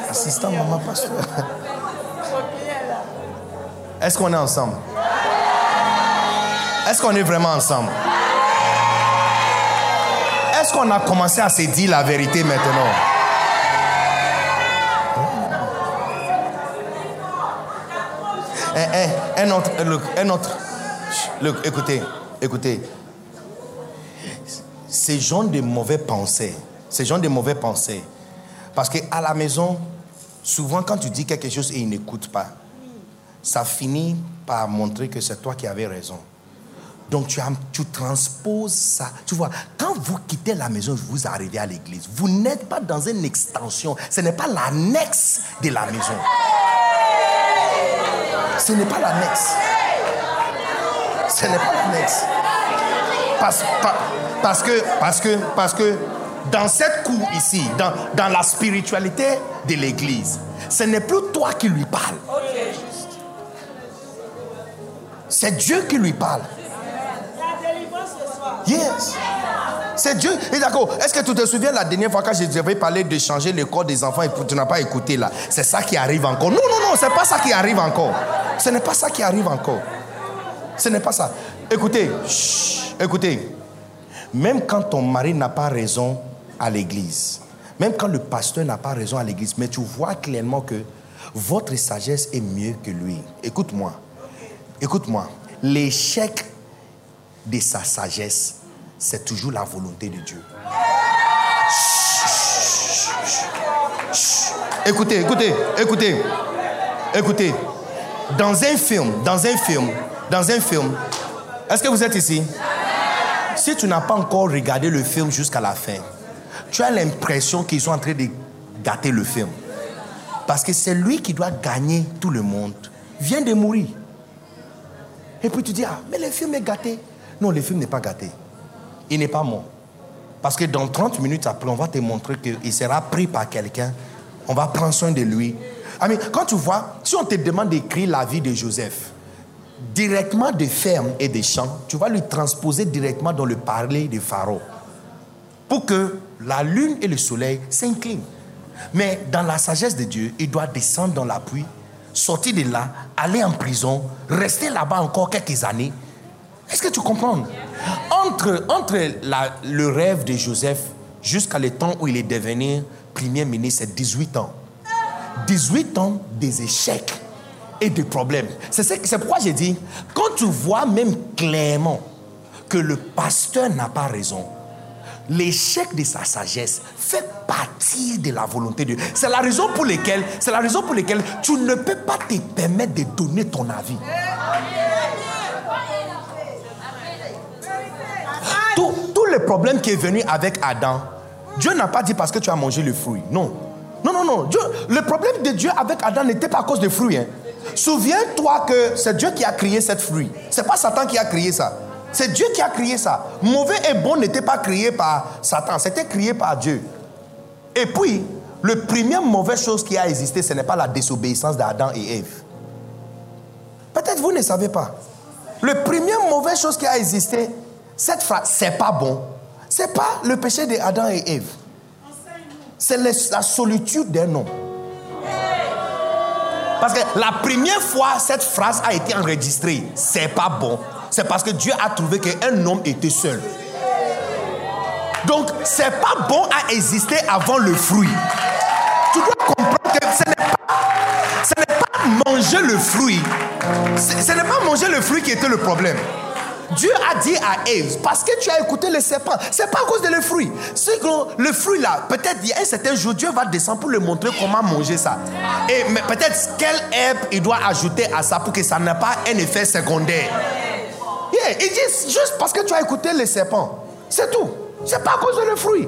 Assistant maman pasteur. (laughs) Est-ce qu'on est ensemble? Est-ce qu'on est vraiment ensemble? Est-ce qu'on a commencé à se dire la vérité maintenant? Eh, eh, un autre, un autre. écoutez, écoutez. Ces gens de mauvais pensées, ces gens de mauvais pensées, parce qu'à la maison, souvent quand tu dis quelque chose et ils n'écoutent pas, ça finit par montrer que c'est toi qui avais raison. Donc tu, transposes ça. Tu vois, quand vous quittez la maison, vous arrivez à l'église, vous n'êtes pas dans une extension. Ce n'est pas l'annexe de la maison. Ce n'est pas l'annexe. Ce n'est pas l'annexe. Parce, que, parce, que, parce que dans cette cour ici, dans, dans la spiritualité de l'église, ce n'est plus toi qui lui parles. C'est Dieu qui lui parle. C'est Dieu. Et d'accord, est-ce que tu te souviens la dernière fois quand je devais parler de changer le corps des enfants et tu n'as pas écouté là? C'est ça qui arrive encore. Non, non, non, c'est pas ça qui arrive encore. Ce n'est pas ça qui arrive encore. Ce n'est pas ça. Écoutez, écoutez. Même quand ton mari n'a pas raison à l'église, même quand le pasteur n'a pas raison à l'église, mais tu vois clairement que votre sagesse est mieux que lui. Écoute-moi. Écoute-moi. L'échec de sa sagesse, c'est toujours la volonté de Dieu. Écoutez, écoutez, écoutez, écoutez. Dans un film, dans un film, dans un film, est-ce que vous êtes ici? Si tu n'as pas encore regardé le film jusqu'à la fin, tu as l'impression qu'ils sont en train de gâter le film. Parce que c'est lui qui doit gagner tout le monde. Vient de mourir. Et puis tu dis, ah, mais le film est gâté. Non, le film n'est pas gâté. Il n'est pas mort. Parce que dans 30 minutes après, on va te montrer qu'il sera pris par quelqu'un. On va prendre soin de lui. quand tu vois, si on te demande d'écrire la vie de Joseph, directement des fermes et des champs, tu vas lui transposer directement dans le parler de Pharaon. Pour que la lune et le soleil s'inclinent. Mais dans la sagesse de Dieu, il doit descendre dans la pluie sortir de là, aller en prison, rester là-bas encore quelques années. Est-ce que tu comprends? Entre, entre le rêve de Joseph jusqu'à le temps où il est devenu premier ministre, c'est 18 ans. 18 ans des échecs et des problèmes. C'est pourquoi j'ai dit, quand tu vois même clairement que le pasteur n'a pas raison, l'échec de sa sagesse fait partie de la volonté de Dieu. C'est la raison pour laquelle, c'est la raison pour laquelle tu ne peux pas te permettre de donner ton avis. Le problème qui est venu avec Adam, Dieu n'a pas dit parce que tu as mangé le fruit. Non. Non, non, non. Dieu, le problème de Dieu avec Adam n'était pas à cause des fruits. Hein. Souviens-toi que c'est Dieu qui a créé cette fruit. C'est pas Satan qui a créé ça. C'est Dieu qui a créé ça. Mauvais et bon n'était pas créé par Satan, c'était créé par Dieu. Et puis, le premier mauvaise chose qui a existé, ce n'est pas la désobéissance d'Adam et Ève. Peut-être vous ne savez pas. Le premier mauvaise chose qui a existé, cette phrase, c'est pas bon. C'est pas le péché d'Adam et Ève. C'est la solitude d'un homme. Parce que la première fois cette phrase a été enregistrée, c'est pas bon c'est parce que Dieu a trouvé qu'un homme était seul. Donc, c'est pas bon à exister avant le fruit. Tu dois comprendre que ce n'est pas manger le fruit. Ce n'est pas manger le fruit qui était le problème. Dieu a dit à Ève, parce que tu as écouté le serpent, c'est pas à cause de le fruit. Le fruit là, peut-être il y a un certain jour, Dieu va descendre pour lui montrer comment manger ça. Et peut-être quelle herbe il doit ajouter à ça pour que ça n'ait pas un effet secondaire? Il dit juste parce que tu as écouté les serpents. C'est tout. C'est pas à cause de le fruit.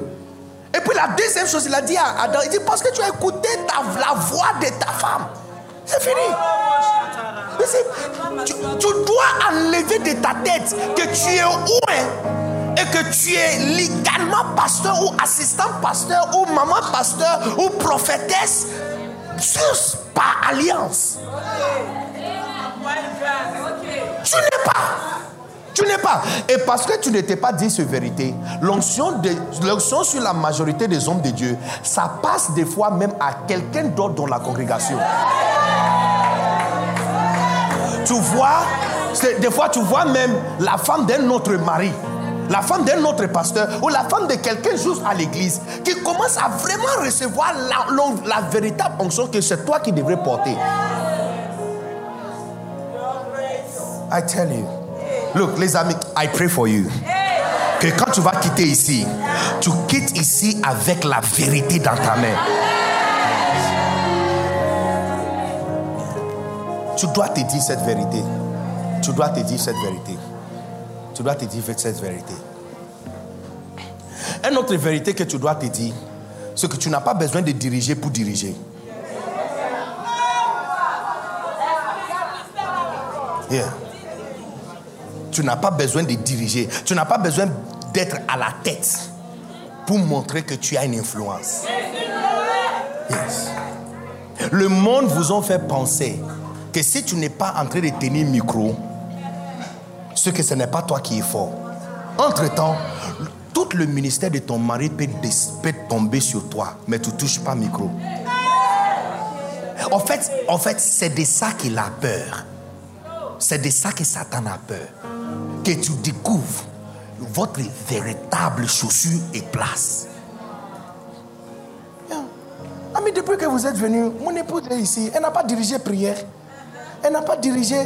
Et puis la deuxième chose, il a dit à Adam, il dit parce que tu as écouté la voix de ta femme. C'est fini. Tu, tu, dois enlever de ta tête que tu es où et que tu es légalement pasteur ou assistant pasteur ou maman pasteur ou prophétesse juste par alliance. Tu n'es pas. Tu n'es pas. Et parce que tu n'étais pas dit cette vérité, l'onction sur la majorité des hommes de Dieu, ça passe des fois même à quelqu'un d'autre dans la congrégation. Tu vois, des fois tu vois même la femme d'un autre mari la femme d'un autre pasteur ou la femme de quelqu'un juste à l'église qui commence à vraiment recevoir la, véritable onction que c'est toi qui devrais porter. I tell you. Look, les amis, I pray for you. Que quand tu vas quitter ici, tu quittes ici avec la vérité dans ta main. Tu dois te dire cette vérité. Tu dois te dire cette vérité. Tu dois te dire cette vérité. Une autre vérité que tu dois te dire, c'est que tu n'as pas besoin de diriger pour diriger. Yeah. Tu n'as pas besoin de diriger. Tu n'as pas besoin d'être à la tête pour montrer que tu as une influence. Le monde vous a fait penser que si tu n'es pas en train de tenir micro, ce que ce n'est pas toi qui es fort. Entre-temps, tout le ministère de ton mari peut, tomber sur toi, mais tu ne touches pas micro. En fait, en fait c'est de ça qu'il a peur. C'est de ça que Satan a peur que tu découvres votre véritable chaussure et place. Ah, mais depuis que vous êtes venu, mon épouse est ici. Elle n'a pas dirigé prière. Elle n'a pas dirigé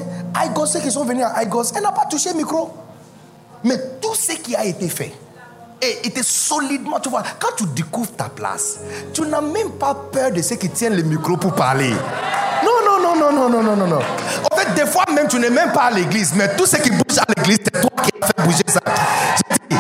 IGOS, ceux qui sont venus à IGOS. Elle n'a pas touché le micro. Mais tout ce qui a été fait était solidement, tu vois, quand tu découvres ta place, tu n'as même pas peur de ceux qui tiennent le micro pour parler. Non, non, non, non, non, non, non, non. En fait, des fois même, tu n'es même pas à l'église, mais tout ce qui bouge à l'église, c'est toi qui as fait bouger ça. Dis,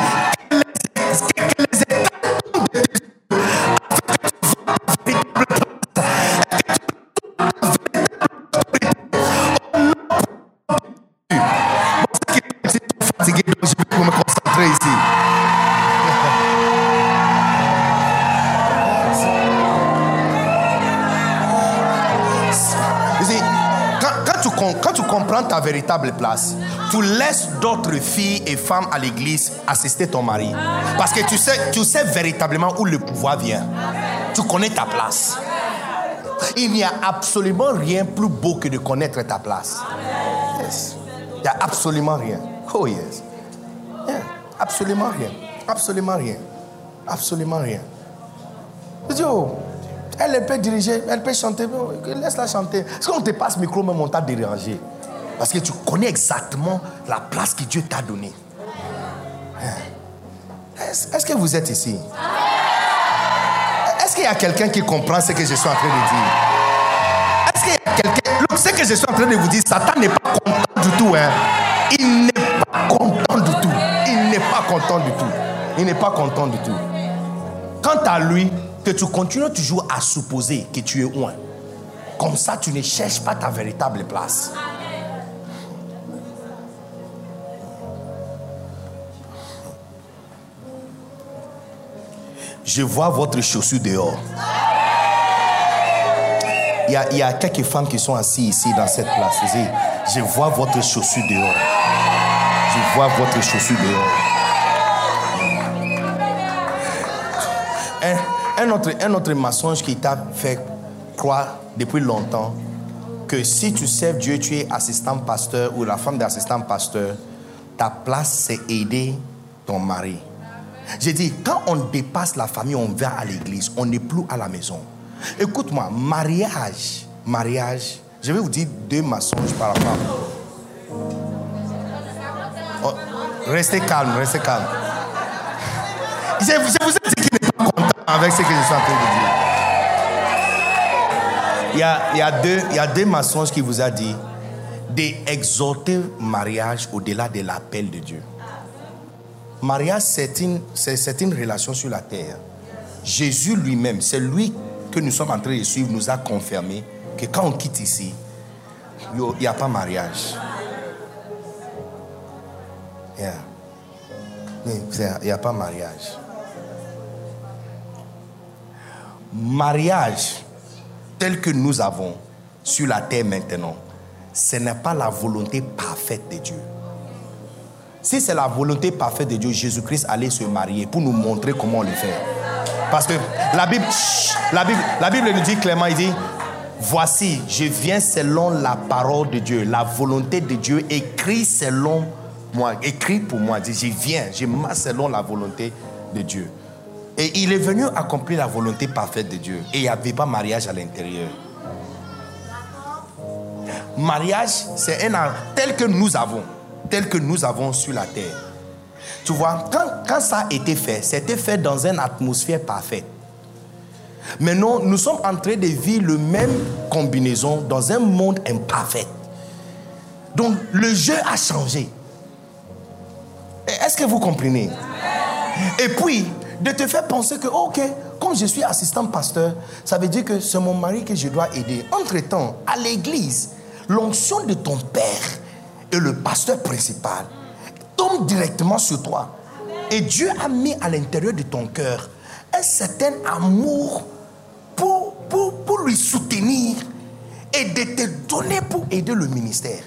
ta véritable place, tu laisses d'autres filles et femmes à l'église assister ton mari. Parce que tu sais, tu sais véritablement où le pouvoir vient. Tu connais ta place. Il n'y a absolument rien plus beau que de connaître ta place. Il n'y a absolument rien. Oh yes. Absolument rien. Absolument rien. Absolument rien. Je dis, oh, elle, peut diriger, elle peut chanter. Laisse-la chanter. Est-ce qu'on te passe micro, même on t'a dérangé? Parce que tu connais exactement la place que Dieu t'a donnée. Est-ce que vous êtes ici? Est-ce qu'il y a quelqu'un qui comprend ce que je suis en train de dire? Est-ce qu'il y a quelqu'un... Ce que je suis en train de vous dire, Satan n'est pas content du tout. Hein? Il n'est pas content du tout. Il n'est pas content du tout. Il n'est pas content du tout. Quant à lui, que tu continues toujours à supposer que tu es loin. Comme ça, tu ne cherches pas ta véritable place. Je vois votre chaussure dehors. Il y, a, quelques femmes qui sont assises ici dans cette place. Je vois votre chaussure dehors. Je vois votre chaussure dehors. un, autre, un autre mensonge qui t'a fait croire depuis longtemps que si tu sers Dieu, tu es assistant pasteur ou la femme d'assistant pasteur, ta place c'est aider ton mari. J'ai dit, quand on dépasse la famille, on vient à l'église, on n'est plus à la maison. Écoute-moi, mariage, mariage, je vais vous dire deux mensonges par rapport. Oh, restez calme, restez calme. Je, vous ai dit qu'il n'est pas content avec ce que je suis en train de dire. Il y a, deux, il y a deux mensonges qu'il vous a dit d'exhorter mariage au-delà de l'appel de Dieu. Mariage, c'est une, c'est, une relation sur la terre. Jésus lui-même, c'est lui que nous sommes en train de suivre, nous a confirmé que quand on quitte ici, il n'y a pas mariage. Il n'y a pas mariage. mariage tel que nous avons sur la terre maintenant, ce n'est pas la volonté parfaite de Dieu. Si c'est la volonté parfaite de Dieu, Jésus-Christ allait se marier pour nous montrer comment le faire. Parce que la Bible, la Bible, la Bible nous dit clairement, il dit, voici, je viens selon la parole de Dieu, la volonté de Dieu, écrit selon moi, écrit pour moi. Dit, je viens, je marche selon la volonté de Dieu. Et il est venu accomplir la volonté parfaite de Dieu. Et il n'y avait pas mariage à l'intérieur. Mariage, c'est un tel que nous avons, tel que nous avons sur la terre. Tu vois, quand, ça a été fait, c'était fait dans une atmosphère parfaite. Maintenant, nous sommes en train de vivre le même combinaison dans un monde imparfait. Donc, le jeu a changé. Est-ce que vous comprenez? Et puis, de te faire penser que, ok, comme je suis assistant pasteur, ça veut dire que c'est mon mari que je dois aider. Entre-temps, à l'église, l'onction de ton père et le pasteur principal tombe directement sur toi. Et Dieu a mis à l'intérieur de ton cœur un certain amour pour, pour, pour lui soutenir et de te donner pour aider le ministère.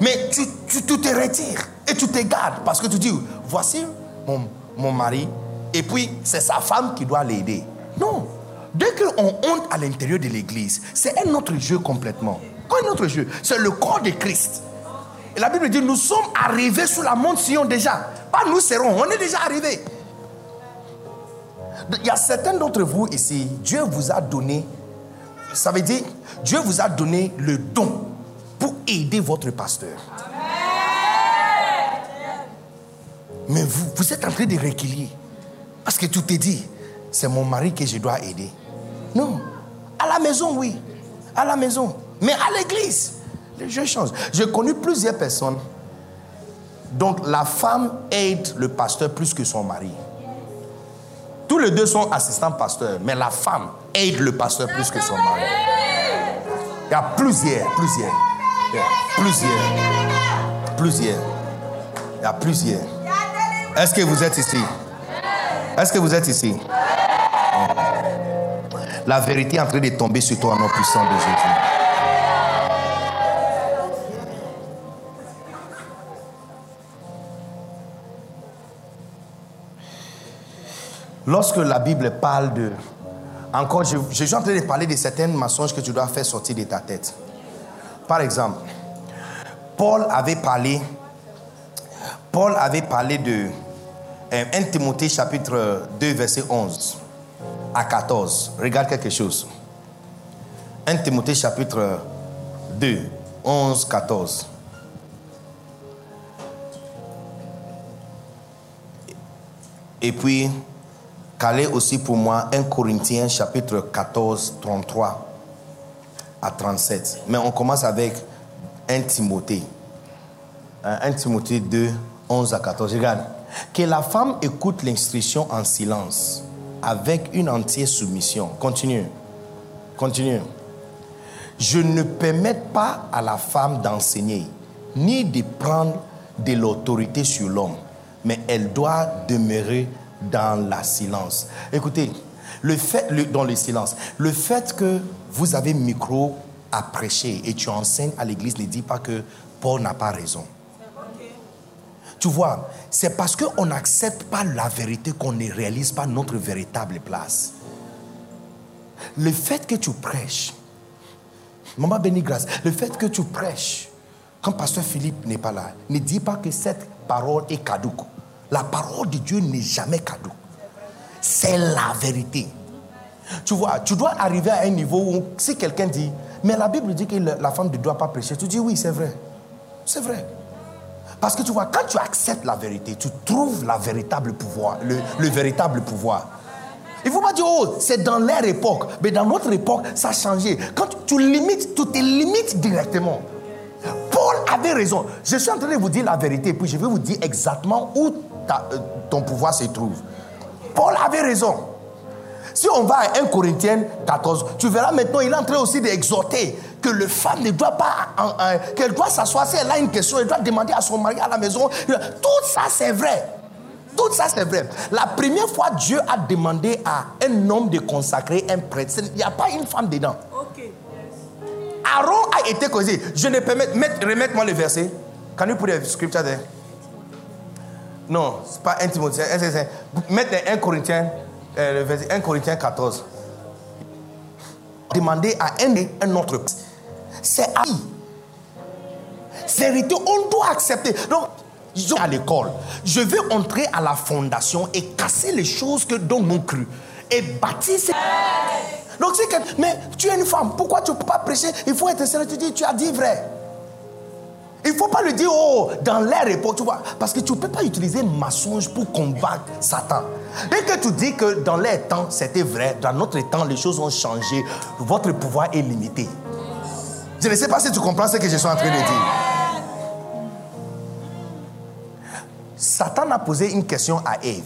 Mais tu, tu, te retires et tu te gardes parce que tu dis, voici mon, mon mari, et puis c'est sa femme qui doit l'aider. Non. Dès qu'on honte à l'intérieur de l'église, c'est un autre jeu complètement. Quoi un autre jeu? C'est le corps de Christ. La Bible dit nous sommes arrivés sous la montre Sion déjà. Pas nous serons, on est déjà arrivés. Il y a certains d'entre vous ici, Dieu vous a donné, ça veut dire, Dieu vous a donné le don pour aider votre pasteur. Mais vous, vous êtes en train de reculer. Parce que tu te dis, c'est mon mari que je dois aider. Non. À la maison, oui. À la maison. Mais à l'église, les jeux changent. J'ai connu plusieurs personnes. Donc la femme aide le pasteur plus que son mari. Tous les deux sont assistants pasteurs, mais la femme aide le pasteur plus que son mari. Il y a plusieurs, plusieurs. Plusieurs. Plusieurs. Il y a plusieurs. Est-ce que vous êtes ici? Est-ce que vous êtes ici? La vérité est en train de tomber sur toi, nom puissant de Jésus. Lorsque la Bible parle de Encore, je, suis en train de parler de certains mensonges que tu dois faire sortir de ta tête. Par exemple, Paul avait parlé, Paul avait parlé de 1 euh, Timothée chapitre 2 verset 11 à 14. Regarde quelque chose. 1 Timothée chapitre 2, 11, 14. Et puis, calez aussi pour moi 1 Corinthiens chapitre 14, 33 à 37. Mais on commence avec 1 Timothée. 1 Timothée 2, 11 à 14. Regarde. Que la femme écoute l'instruction en silence, avec une entière soumission. Continue. Continue. Je ne permets pas à la femme d'enseigner, ni de prendre de l'autorité sur l'homme, mais elle doit demeurer dans la silence. Écoutez, le fait, dans le silence, le fait que vous avez micro à prêcher et tu enseignes à l'église ne dit pas que Paul n'a pas raison. Tu vois, c'est parce qu'on n'accepte pas la vérité qu'on ne réalise pas notre véritable place. Le fait que tu prêches, Maman béni grâce, le fait que tu prêches, quand Pasteur Philippe n'est pas là, ne dis pas que cette parole est caduque. La parole de Dieu n'est jamais caduque. C'est la vérité. Tu vois, tu dois arriver à un niveau où si quelqu'un dit, mais la Bible dit que la femme ne doit pas prêcher, tu dis oui, c'est vrai. C'est vrai. Parce que tu vois, quand tu acceptes la vérité, tu trouves la véritable pouvoir, le, le véritable pouvoir. Il ne faut pas dire, oh, c'est dans leur époque. Mais dans notre époque, ça a changé. Quand tu, limites, tu te limites directement. Paul avait raison. Je suis en train de vous dire la vérité, puis je vais vous dire exactement où ton pouvoir se trouve. Paul avait raison. Si on va à 1 Corinthiens 14, tu verras maintenant, il est en train aussi d'exhorter que le femme ne doit pas, qu'elle doit s'asseoir si elle a une question, elle doit demander à son mari à la maison. Tout ça, c'est vrai. Tout ça, c'est vrai. La première fois, Dieu a demandé à un homme de consacrer un prêtre. Il n'y a pas une femme dedans. Aaron a été causé. Je ne peux mettre, remettre-moi le verset. Can you put the scripture there? Non, ce n'est pas 1 Timothée. Mettez 1 Corinthiens, euh, le verset 1 Corinthiens 14. Demander à un, un autre. C'est à Vérité, on doit accepter. Donc, à l'école. Je veux entrer à la fondation et casser les choses que, dont nous cru. Et bâtir Donc c'est que, mais tu es une femme, pourquoi tu ne peux pas prêcher? Il faut être sérieux, tu dis, tu as dit vrai. Il ne faut pas le dire, oh, dans l'air époque, tu vois. Parce que tu ne peux pas utiliser mensonge pour combattre Satan. Dès que tu dis que dans les temps, c'était vrai, dans notre temps, les choses ont changé, votre pouvoir est limité. Je ne sais pas si tu comprends ce que je suis en train de dire. Satan a posé une question à Ève.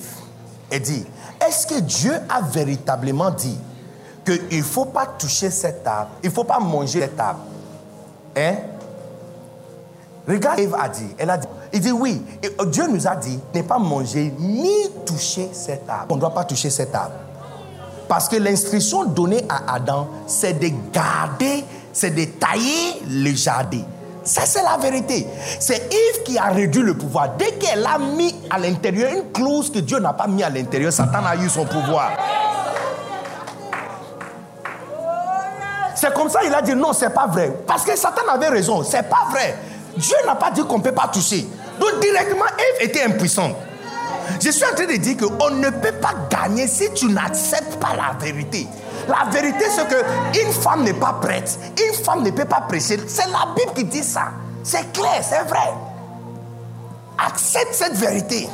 et dit, est-ce que Dieu a véritablement dit qu'il ne faut pas toucher cette table, il ne faut pas manger cette table Hein? Regarde, Ève a dit, elle a dit, il dit oui, euh, Dieu nous a dit ne pas manger ni toucher cette table. On ne doit pas toucher cette table. Parce que l'instruction donnée à Adam, c'est de garder, c'est de tailler le jardin. Ça, c'est la vérité. C'est Yves qui a réduit le pouvoir. Dès qu'elle a mis à l'intérieur une clause que Dieu n'a pas mis à l'intérieur, Satan a eu son pouvoir. C'est comme ça qu'il a dit non, c'est pas vrai. Parce que Satan avait raison, c'est pas vrai. Dieu n'a pas dit qu'on ne peut pas toucher. Donc directement, Eve était impuissante. Je suis en train de dire qu'on ne peut pas gagner si tu n'acceptes pas la vérité. La vérité, c'est qu'une femme n'est pas prête. Une femme ne peut pas prêcher. C'est la Bible qui dit ça. C'est clair, c'est vrai. Accepte cette vérité.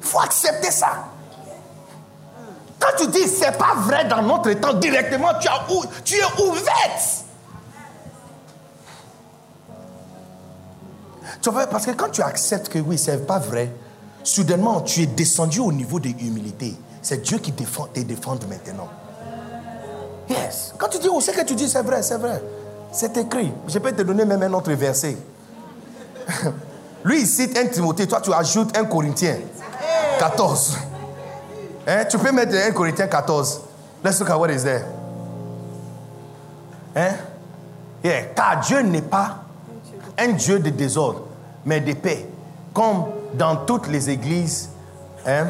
Il faut accepter ça. Quand tu dis c'est pas vrai dans notre temps, directement tu, es ouverte. Parce que quand tu acceptes que oui, c'est pas vrai, soudainement tu es descendu au niveau de l'humilité. C'est Dieu qui défend, te défend maintenant. Yes. Quand tu dis, oh, ce que tu dis, c'est vrai, c'est vrai. C'est écrit. Je peux te donner même un autre verset. (laughs) Lui, il cite un Timothée, toi, tu ajoutes un Corinthien 14. Hein? Tu peux mettre un Corinthien 14. Let's look at what is there. Hein? Yeah. Car Dieu n'est pas un Dieu de désordre, mais de paix. Comme dans toutes les églises hein,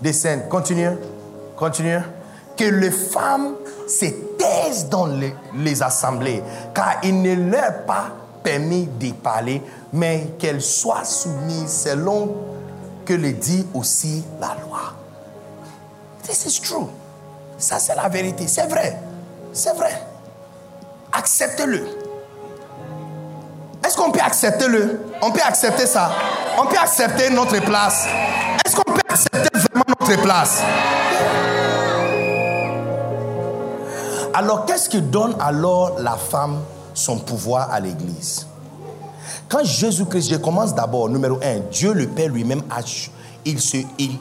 des saints. Continue. Continue. que les femmes se taisent dans les, les assemblées, car il ne leur est pas permis d'y parler, mais qu'elles soient soumises selon que le dit aussi la loi. This is true. Ça, c'est la vérité. C'est vrai. C'est vrai. Acceptez-le. Peut accepter le On peut accepter ça. On peut accepter notre place. Est-ce qu'on peut accepter vraiment notre place? Alors, qu'est-ce qui donne alors la femme son pouvoir à l'Église? Quand Jésus-Christ, je commence d'abord, numéro un, Dieu le Père lui-même, il se,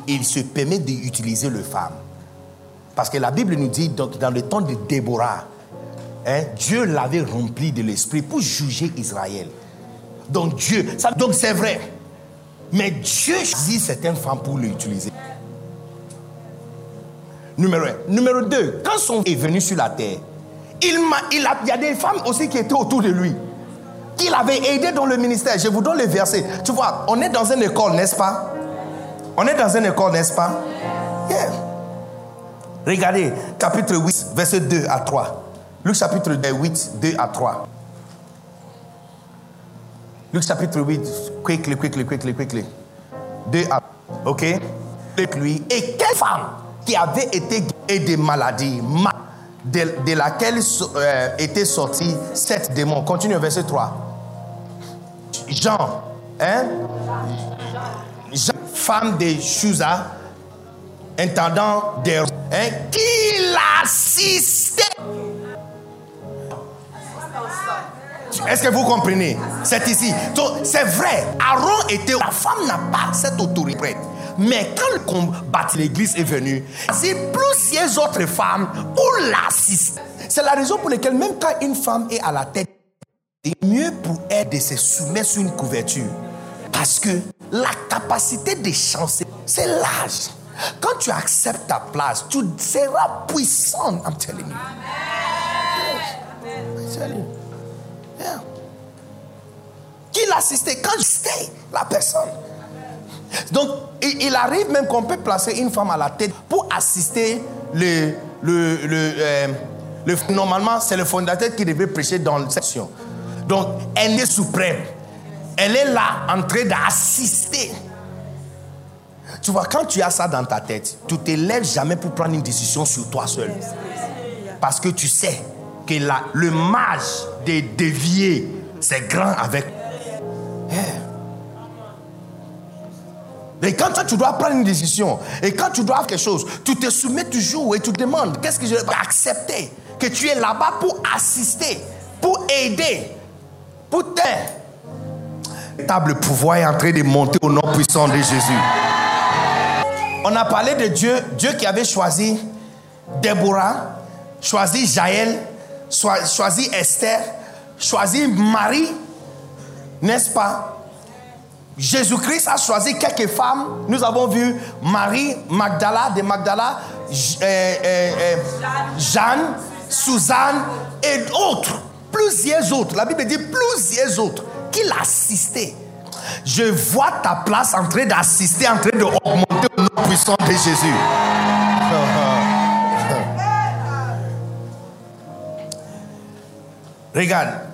il, se permet d'utiliser le femme. Parce que la Bible nous dit, dans le temps de Déborah, hein, Dieu l'avait rempli de l'esprit pour juger Israël. Donc Dieu, donc c'est vrai. Mais Dieu choisit certaines femmes pour l'utiliser. Numéro un. Numéro deux, quand son est venu sur la terre, il, y a des femmes aussi qui étaient autour de lui, qu'il avait aidé dans le ministère. Je vous donne les versets. Tu vois, on est dans une école, n'est-ce pas? On est dans une école, n'est-ce pas? Regardez, chapitre 8, verset 2 à 3. Luc chapitre 8, 2 à 3. Luc chapitre 8, quickly, quickly, quickly, quickly. 2 à ok? Lui. Et quelle femme qui avait été et des maladies de, de laquelle euh, étaient sortis sept démons? Continue verset 3. Jean, hein? Jean, femme de Chusa, intendant des hein, qui l'assistait. Est-ce que vous comprenez? C'est ici. C'est vrai. Aaron était. La femme n'a pas cette autorité. Mais quand le combat l'église est venu, c'est plusieurs autres femmes pour l'assister. C'est la raison pour laquelle, même quand une femme est à la tête, c'est mieux pour elle de se soumettre sur une couverture. Parce que la capacité de chancer, c'est l'âge. Quand tu acceptes ta place, tu seras puissant. I'm telling you. I'm telling you. Qui l'assistait Quand j'étais la personne. Donc, il arrive même qu'on peut placer une femme à la tête pour assister le. le, le, euh, normalement, c'est le fondateur qui devait prêcher dans la section. Donc, elle est suprême. Elle est là en train d'assister. Tu vois, quand tu as ça dans ta tête, tu ne te lèves jamais pour prendre une décision sur toi seul. Parce que tu sais que la, le mage de dévier, c'est grand avec. Et quand tu dois prendre une décision, et quand tu dois faire quelque chose, tu te soumets toujours et tu demandes, qu'est-ce que je vais accepter? Que tu es là-bas pour assister, pour aider, pour t'aider. Le table pouvoir est en train de monter au nom puissant de Jésus. On a parlé de Dieu, Dieu qui avait choisi Déborah, choisi Jaël, choisi Esther, choisi Marie, n'est-ce pas? Jésus-Christ a choisi quelques femmes. Nous avons vu Marie Magdala de Magdala, euh, euh, euh, Jeanne, Suzanne et autres. Plusieurs autres. La Bible dit plusieurs autres qui l'assistaient. Je vois ta place en train d'assister, en train d'augmenter au nom puissant de Jésus. (laughs) Regarde.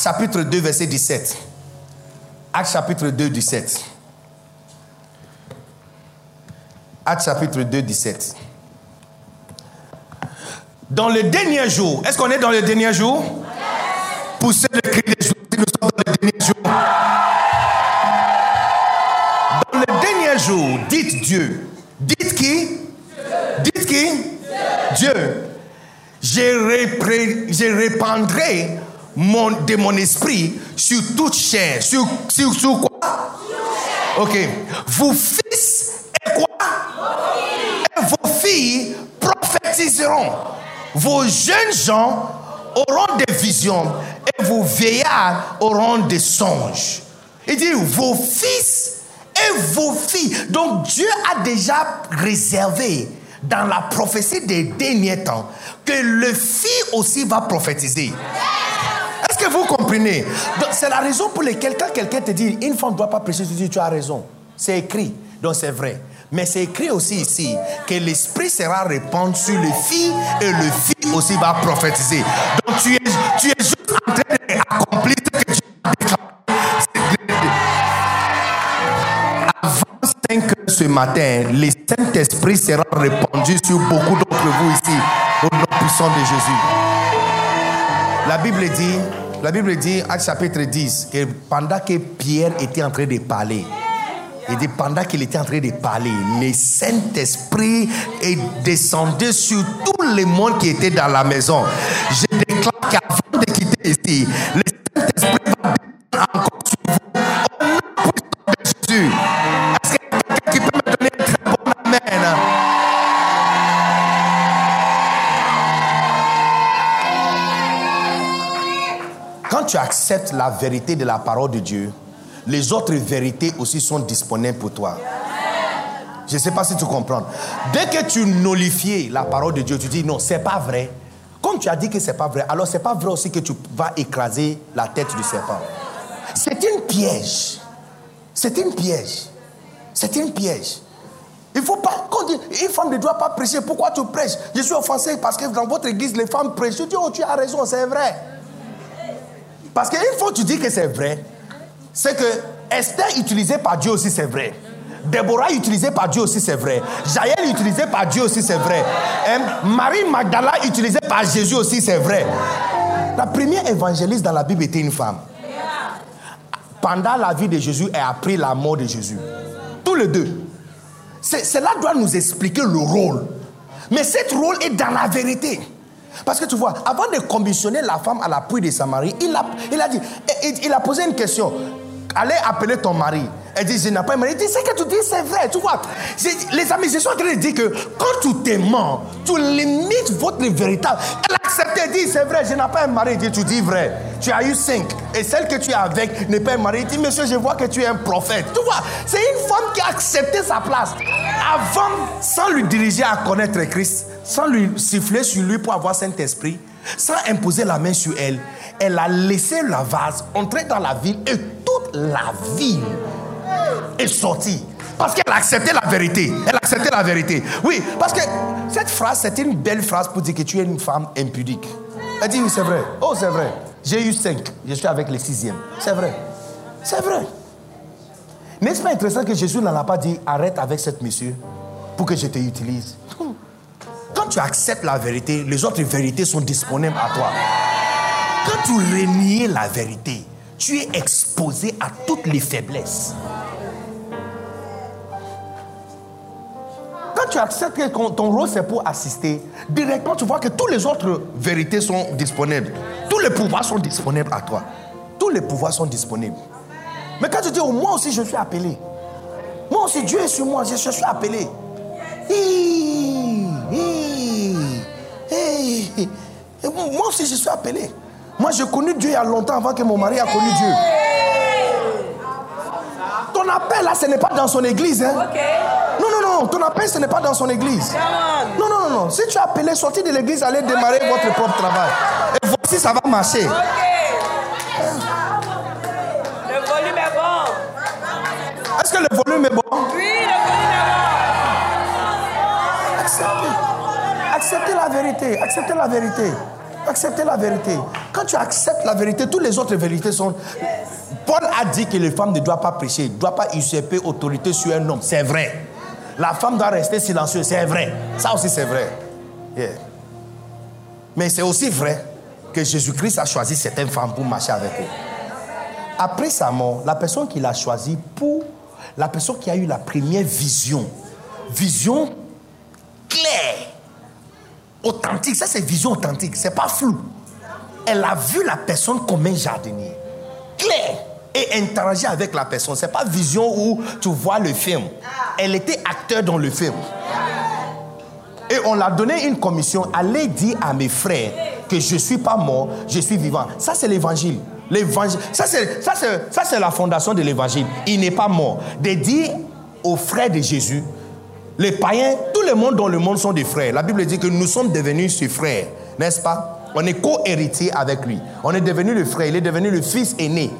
Chapitre 2, verset 17. Acte chapitre 2, 17. Acte chapitre 2, 17. Dans le dernier jour, est-ce qu'on est dans le dernier jour Poussez le cri des jours, nous sommes dans le dernier jour. Dans le dernier jour, dites Dieu. Dites qui? Dites qui? Dieu. Je, je répandrai de mon esprit sur toute chair. Sur, sur, sur quoi? Ok. Vos fils et quoi? Vos filles prophétiseront. Vos jeunes gens auront des visions et vos vieillards auront des songes. Il dit vos fils et vos filles. Donc Dieu a déjà réservé dans la prophétie des derniers temps que le fils aussi va prophétiser. Est-ce que vous comprenez? C'est la raison pour laquelle quand quelqu'un te dit une femme ne doit pas prêcher, tu tu as raison. C'est écrit, donc c'est vrai. Mais c'est écrit aussi ici que l'esprit sera répandu sur les filles et le fils aussi va prophétiser. Donc tu es, tu es juste en train d'accomplir ce que Dieu a déclaré. Avant 5 heures ce matin, le Saint-Esprit sera répandu sur beaucoup d'entre vous ici, au nom puissant de Jésus. La Bible dit, la Bible dit, Acte chapitre 10, que pendant que Pierre était en train de parler, il dit pendant qu'il était en train de parler, le Saint-Esprit est descendu sur tout le monde qui était dans la maison. Je déclare qu'avant de quitter ici, le Saint-Esprit va descendre encore sur vous. Au nom de Jésus. Tu acceptes la vérité de la parole de Dieu, les autres vérités aussi sont disponibles pour toi. Je ne sais pas si tu comprends. Dès que tu nullifies la parole de Dieu, tu dis non, c'est pas vrai. Comme tu as dit que c'est pas vrai, alors c'est pas vrai aussi que tu vas écraser la tête du serpent. C'est une piège. C'est une piège. C'est une piège. Il faut pas. Quand une femme ne doit pas prêcher, pourquoi tu prêches? Je suis offensé parce que dans votre église, les femmes prêchent. Je dis, oh, tu as raison, c'est vrai. Parce qu'une fois que tu dis que c'est vrai, c'est que Esther utilisée par Dieu aussi, c'est vrai. Déborah utilisée par Dieu aussi, c'est vrai. Jaël utilisée par Dieu aussi, c'est vrai. Hein? Marie Magdala utilisée par Jésus aussi, c'est vrai. La première évangéliste dans la Bible était une femme. Pendant la vie de Jésus, elle a pris la mort de Jésus. Tous les deux. Cela doit nous expliquer le rôle. Mais ce rôle est dans la vérité. Parce que tu vois, avant de commissionner la femme à la pluie de Samarie, il a, il a dit, il, il a posé une question. Allez appeler ton mari. Elle dit, je n'ai pas mari. Il dit, ce que tu dis, c'est vrai. Tu vois, les amis, je suis en train de dire que quand tu te mens, tu limites votre véritable. Elle a accepté, elle dit, c'est vrai, je n'ai pas un mari. Il dit, tu dis vrai. Tu as eu cinq. Et celle que tu es avec n'est pas un mari. Il dit, monsieur, je vois que tu es un prophète. Tu vois, c'est une femme qui a accepté sa place. Avant, sans lui diriger à connaître Christ, sans lui siffler sur lui pour avoir Saint-Esprit, sans imposer la main sur elle, elle a laissé la vase entrer dans la ville et toute la ville est sortie. Parce qu'elle a accepté la vérité. Elle a accepté la vérité. Oui, parce que cette phrase, c'est une belle phrase pour dire que tu es une femme impudique. Elle dit, oui, c'est vrai. Oh, c'est vrai. J'ai eu cinq. Je suis avec le sixième. C'est vrai. C'est vrai. N'est-ce pas intéressant que Jésus n'en a pas dit, arrête avec cette monsieur pour que je te utilise? Tu acceptes la vérité, les autres vérités sont disponibles à toi. Quand tu renies la vérité, tu es exposé à toutes les faiblesses. Quand tu acceptes que ton- rôle c'est pour assister, directement tu vois que toutes les autres vérités sont disponibles. Tous les pouvoirs sont disponibles à toi. Tous les pouvoirs sont disponibles. Mais quand tu dis, oh, moi aussi je suis appelé. Moi aussi Dieu est sur moi, je suis appelé. Moi aussi je suis appelé. Moi j'ai connu Dieu il y a longtemps avant que mon mari a connu Dieu. Ton appel là, ce n'est pas dans son église. Hein? Non, non, non, ton appel, ce n'est pas dans son église. Non, non, non, non. Si tu es appelé, sortir de l'église, allez démarrer votre propre travail. Et voici, ça va marcher. Le volume est bon. Est-ce que le volume est bon? Acceptez. La vérité. Acceptez la vérité. Acceptez la vérité. Quand tu acceptes la vérité, toutes les autres vérités sont. Paul a dit que les femmes ne doivent pas prêcher, ne doivent pas usurper autorité sur un homme. C'est vrai. La femme doit rester silencieuse. C'est vrai. Ça aussi, c'est vrai. Yeah. Mais c'est aussi vrai que Jésus-Christ a choisi certaines femmes pour marcher avec eux. Après sa mort, la personne qu'il a choisie pour la personne qui a eu la première vision, vision authentique, ça c'est vision authentique, c'est pas flou. Elle a vu la personne comme un jardinier, clair, et interagir avec la personne. C'est pas vision où tu vois le film. Elle était acteur dans le film. Et on l'a donné une commission. Allez dire à mes frères que je suis pas mort, je suis vivant. Ça, c'est l'évangile. L'évangile. Ça, c'est, ça, c'est, ça, c'est la fondation de l'évangile. Il n'est pas mort. De dire aux frères de Jésus, les païens, le monde dans le monde sont des frères. La Bible dit que nous sommes devenus ses frères, n'est-ce pas? On est co-héritiers avec lui. On est devenu le frère, il est devenu le fils aîné,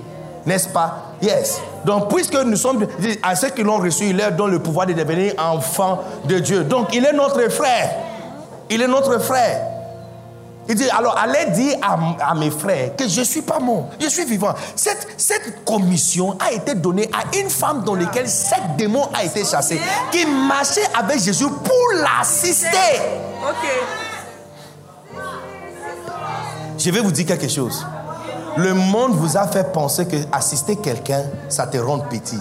n'est-ce pas? Yes. Donc, puisque nous sommes à ceux qui l'ont reçu, il leur donne le pouvoir de devenir enfants de Dieu. Donc, il est notre frère. Il est notre frère. Il dit, alors allez dire à, mes frères que je ne suis pas mort, je suis vivant. Cette, cette commission a été donnée à une femme dans laquelle sept démons a été chassés, qui marchait avec Jésus pour l'assister. Ok. Je vais vous dire quelque chose. Le monde vous a fait penser que assister quelqu'un, ça te rend petit.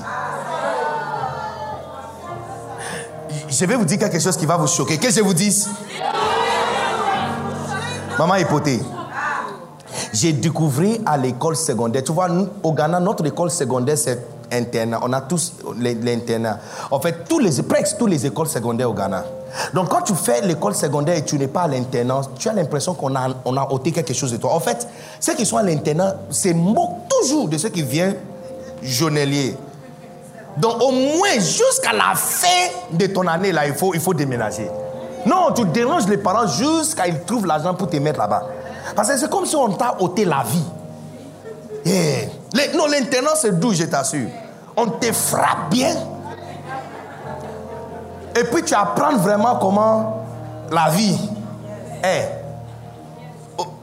Je vais vous dire quelque chose qui va vous choquer. Qu'est-ce que je vous dis Maman hypothèse. J'ai découvert à l'école secondaire. Tu vois, au Ghana, notre école secondaire, c'est internat. On a tous l'internat. En fait, tous les, presque toutes les écoles secondaires au Ghana. Donc, quand tu fais l'école secondaire et tu n'es pas à l'internat, tu as l'impression qu'on a, on a ôté quelque chose de toi. En fait, ceux qui sont à l'internat se moquent toujours de ceux qui viennent journalier. Donc, au moins, jusqu'à la fin de ton année, là, il faut, il faut déménager. Non, tu déranges les parents jusqu'à ils trouvent l'argent pour te mettre là-bas. Parce que c'est comme si on t'a ôté la vie. non, l'internat, c'est doux, je t'assure. On te frappe bien. Et puis tu apprends vraiment comment la vie est.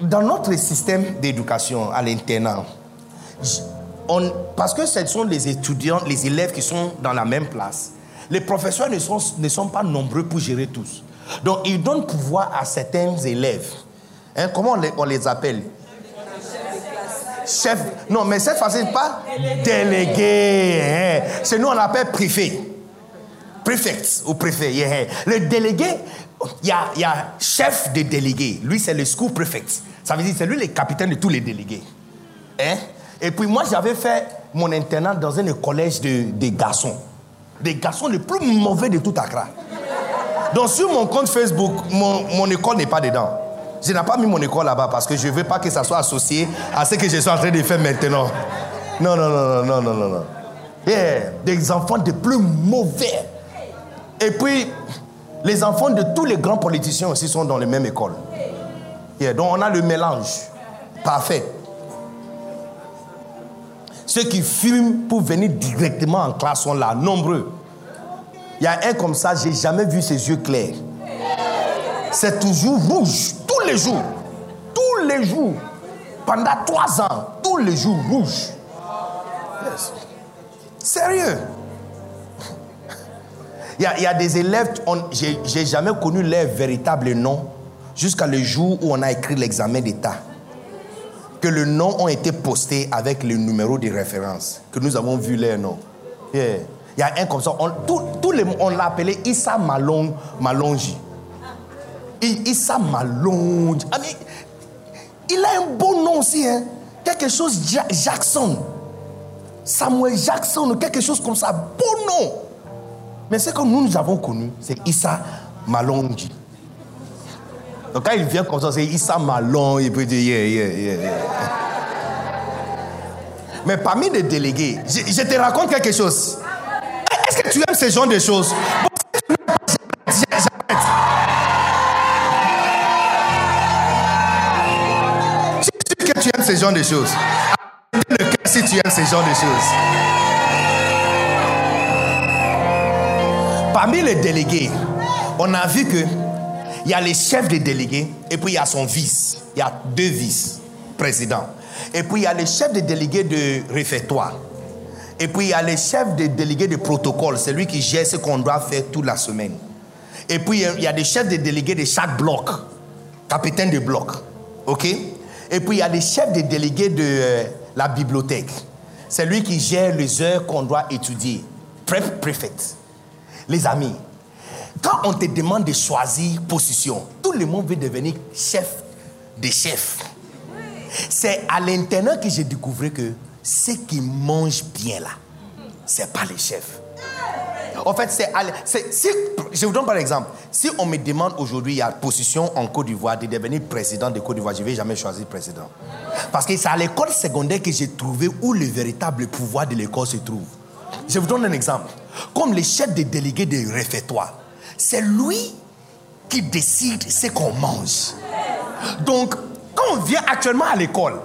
Dans notre système d'éducation à l'internat, parce que ce sont les étudiants, les élèves qui sont dans la même place, les professeurs ne sont, ne sont pas nombreux pour gérer tous. Donc, ils donnent pouvoir à certains élèves. Hein, comment on les, appelle? Chef. Non, mais cette fois-ci, pas délégué. Hein. C'est nous, on l'appelle préfet. Préfect ou préfet. Hein. Le délégué, il y a, chef de délégué. Lui, c'est le school préfect. Ça veut dire c'est lui le capitaine de tous les délégués. Hein? Et puis moi, j'avais fait mon internat dans un collège de, de garçons. Des garçons les plus mauvais de tout Accra. Donc sur mon compte Facebook, mon, école n'est pas dedans. Je n'ai pas mis mon école là-bas parce que je ne veux pas que ça soit associé à ce que je suis en train de faire maintenant. Non, non, non, non, non, non, non. des enfants de plus mauvais. Et puis, les enfants de tous les grands politiciens aussi sont dans la même école. donc on a le mélange. Parfait. Ceux qui fument pour venir directement en classe sont là, nombreux. Il y a un comme ça, j'ai jamais vu ses yeux clairs. C'est toujours rouge, tous les jours. Tous les jours. Pendant trois ans, tous les jours rouge. Sérieux. Il (laughs) y, a, y, a, des élèves, j'ai jamais connu leur véritable nom jusqu'à le jour où on a écrit l'examen d'État. Que le nom ont été postés avec le numéro de référence, que nous avons vu leur nom. Yeah. Il y a un comme ça. On, tout, les, on l'a appelé Issa Malong, Malongi. Issa Malongi. Il a un beau nom aussi. Hein? Quelque chose Jackson. Samuel Jackson ou quelque chose comme ça. Beau nom. Mais ce que nous, nous avons connu, c'est Issa Malongi. Donc quand il vient comme ça, c'est Issa Malong, il peut dire yeah, yeah, yeah. Mais parmi les délégués, je te raconte quelque chose. Est-ce que tu aimes ce genre de choses? Suis que tu aimes ce genre de choses. Le cœur si tu aimes ce genre de choses. Parmi les délégués, on a vu que il y a les chefs des délégués et puis il y a son vice. Il y a deux vice-présidents. Et puis il y a les chefs des délégués de réfectoire. Et puis il y a les chefs de délégués de protocole, c'est lui qui gère ce qu'on doit faire toute la semaine. Et puis il y a des chefs de délégués de chaque bloc, capitaine de bloc. OK? Et puis il y a les chefs de délégués de euh, la bibliothèque. C'est lui qui gère les heures qu'on doit étudier. Prep préfect. Les amis, quand on te demande de choisir position, tout le monde veut devenir chef des chefs. C'est à l'intérieur que j'ai découvert que ceux qui mangent bien là, ce n'est pas les chefs. En fait, c'est, si, je vous donne par exemple, si on me demande aujourd'hui, a position en Côte d'Ivoire de devenir président de Côte d'Ivoire, je ne vais jamais choisir président. Parce que c'est à l'école secondaire que j'ai trouvé où le véritable pouvoir de l'école se trouve. Je vous donne un exemple. Comme le chef des délégués des réfectoires, c'est lui qui décide ce qu'on mange. Donc, quand on vient actuellement à l'école,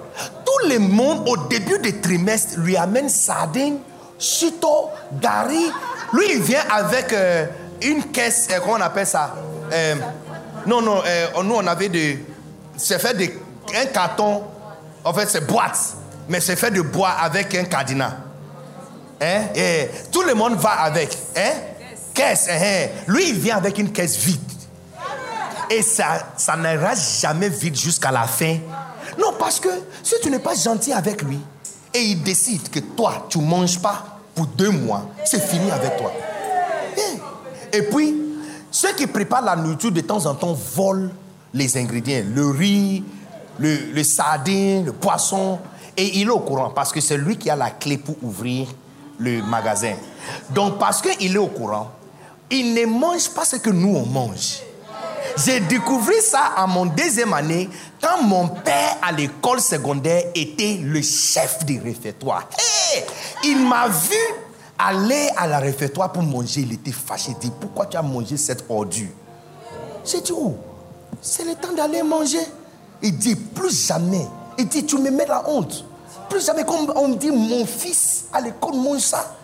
le monde au début du trimestre lui amène sardines, Chito, Gary. Lui, il vient avec euh, une caisse, euh, comment on appelle ça Euh, Non, non, euh, nous, on avait de. C'est fait de. Un carton. En fait, c'est boîte. Mais c'est fait de bois avec un cadenas. Hein? Et tout le monde va avec. Hein? Caisse. hein, hein. Lui, il vient avec une caisse vide. Et ça, ça n'ira jamais vide jusqu'à la fin. Non, parce que si tu n'es pas gentil avec lui et il décide que toi, tu ne manges pas pour deux mois, c'est fini avec toi. Et puis, ceux qui préparent la nourriture de temps en temps volent les ingrédients. Le riz, le, le sardine, le poisson. Et il est au courant parce que c'est lui qui a la clé pour ouvrir le magasin. Donc, parce qu'il est au courant, il ne mange pas ce que nous, on mange. J'ai découvert ça à mon deuxième année quand mon père à l'école secondaire était le chef du réfectoire. Il m'a vu aller à la réfectoire pour manger. Il était fâché. Il dit Pourquoi tu as mangé cette ordure? J'ai dit Oh, c'est le temps d'aller manger. Il dit Plus jamais. Il dit Tu me mets la honte. Plus jamais, comme on me dit Mon fils à l'école mange ça.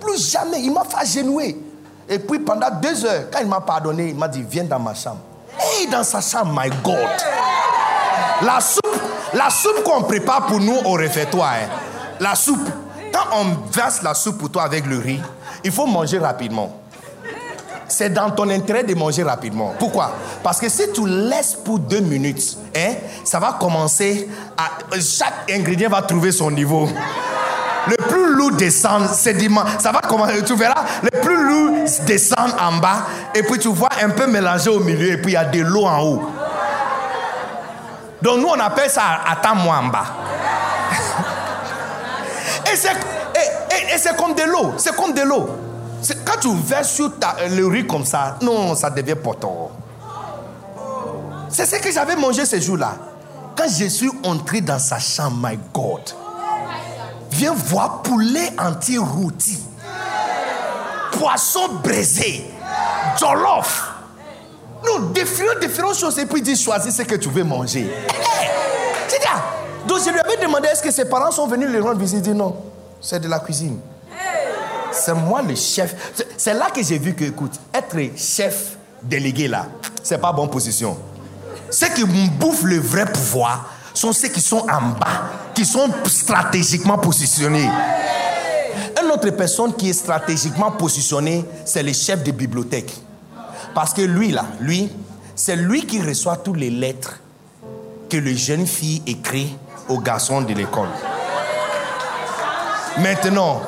Plus jamais. Il m'a fait agenouer. Et puis pendant deux heures, quand il m'a pardonné, il m'a dit Viens dans ma chambre. Et dans sa chambre, my God. La soupe, la soupe qu'on prépare pour nous au réfectoire, hein, la soupe, quand on verse la soupe pour toi avec le riz, il faut manger rapidement. C'est dans ton intérêt de manger rapidement. Pourquoi? Parce que si tu laisses pour deux minutes, hein, ça va commencer à. Chaque ingrédient va trouver son niveau. Le plus lourd descend, dimanche. Ça va commencer, tu verras, le plus lourd descend en bas, et puis tu vois un peu mélangé au milieu, et puis il y a de l'eau en haut. Donc nous, on appelle ça attends-moi en bas. (laughs) et c'est et- et- et comme de l'eau. C'est comme de l'eau. Quand tu verses le riz comme ça, non, ça devient poton. C'est ce que j'avais mangé ce jour-là. Quand je suis entré dans sa chambre, my God, viens voir poulet entier rôti, poisson braisé, jollof. Non, différentes, différentes choses. Et puis dit choisis ce que tu veux manger. C'est ça. Donc je lui avais demandé est-ce que ses parents sont venus le rendre visite? Il dit non, c'est de la cuisine. C'est moi le chef. C'est- C'est là que j'ai vu que, écoute, être chef délégué là, c'est pas bonne position. Ceux qui bouffent le vrai pouvoir sont ceux qui sont en bas, qui sont stratégiquement positionnés. Une autre personne qui est stratégiquement positionnée, c'est le chef de bibliothèque. Parce que lui, là, lui, c'est lui qui reçoit toutes les lettres que les jeunes filles écrivent aux garçons de l'école. Maintenant,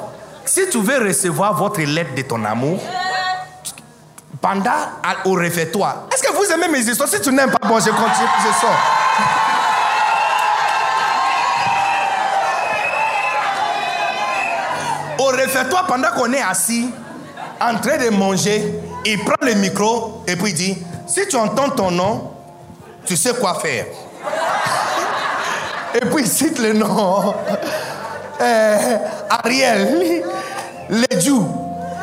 si tu veux recevoir votre lettre de ton amour, pendant au réfectoire, est-ce que vous aimez mes histoires? Si tu n'aimes pas, bon, je continue, je sors. Réfectoire, pendant qu'on est assis, en train de manger, il prend le micro et puis il dit Si tu entends ton nom, tu sais quoi faire. (laughs) Et puis il cite le nom. (laughs) Euh, Ariel, (laughs) Ledjou.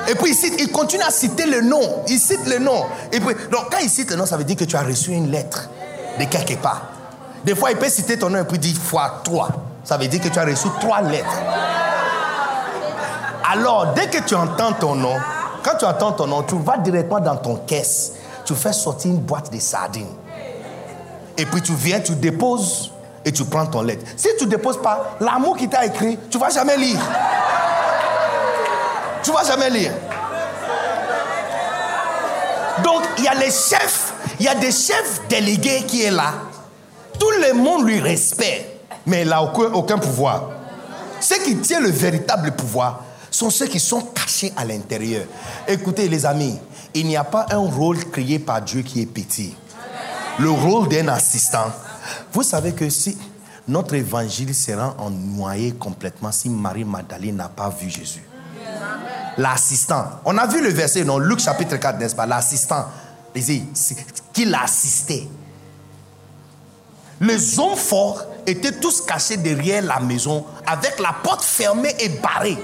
Et puis il, il continue à citer le nom. Il cite le nom. Et puis, donc quand il cite le nom, ça veut dire que tu as reçu une lettre de quelque part. Des fois, il peut citer ton nom et puis dire fois trois. Ça veut dire que tu as reçu trois lettres. Alors, dès que tu entends ton nom, quand tu entends ton nom, tu vas directement dans ton caisse. Tu fais sortir une boîte de sardines. Et puis tu viens, tu déposes et tu prends ton lettre. Si tu ne déposes pas, l'amour qui t'a écrit, tu ne vas jamais lire. Tu ne vas jamais lire. Donc, il y a les chefs, il y a des chefs délégués qui est là. Tout le monde lui respecte, mais il n'a aucun, aucun pouvoir. Ceux qui tiennent le véritable pouvoir sont ceux qui sont cachés à l'intérieur. Écoutez, les amis, il n'y a pas un rôle créé par Dieu qui est petit. Le rôle d'un assistant. Vous savez que si notre évangile sera en noyé complètement si Marie Magdalene n'a pas vu Jésus. L'assistant. On a vu le verset dans Luc chapitre 4, n'est-ce pas? L'assistant. Qui l'assistait. Les hommes forts étaient tous cachés derrière la maison avec la porte fermée et barrée.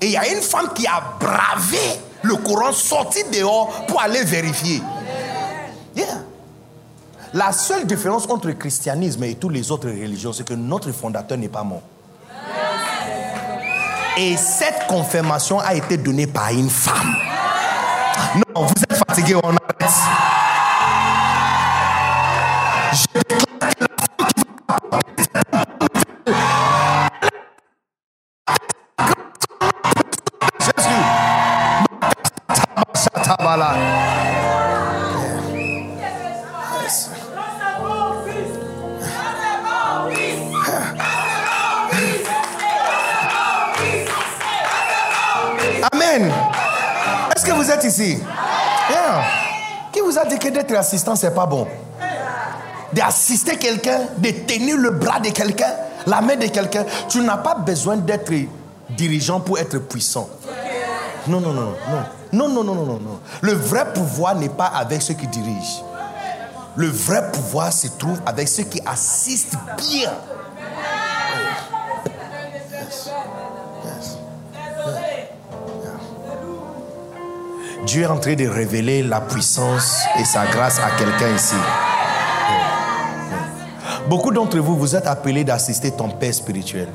Et il y a une femme qui a bravé le courant, sorti dehors pour aller vérifier. La seule différence entre le christianisme et toutes les autres religions, c'est que notre fondateur n'est pas mort. Et cette confirmation a été donnée par une femme. Non, vous êtes fatigué, on arrête. Qui vous a dit que d'être assistant, c'est pas bon? D'assister quelqu'un, de tenir le bras de quelqu'un, la main de quelqu'un. Tu n'as pas besoin d'être dirigeant pour être puissant. Non, non, non. Non, non, non, non, non, non. Le vrai pouvoir n'est pas avec ceux qui dirigent. Le vrai pouvoir se trouve avec ceux qui assistent bien. Dieu est en train de révéler la puissance et sa grâce à quelqu'un ici. Beaucoup d'entre vous, vous êtes appelés d'assister ton père spirituel.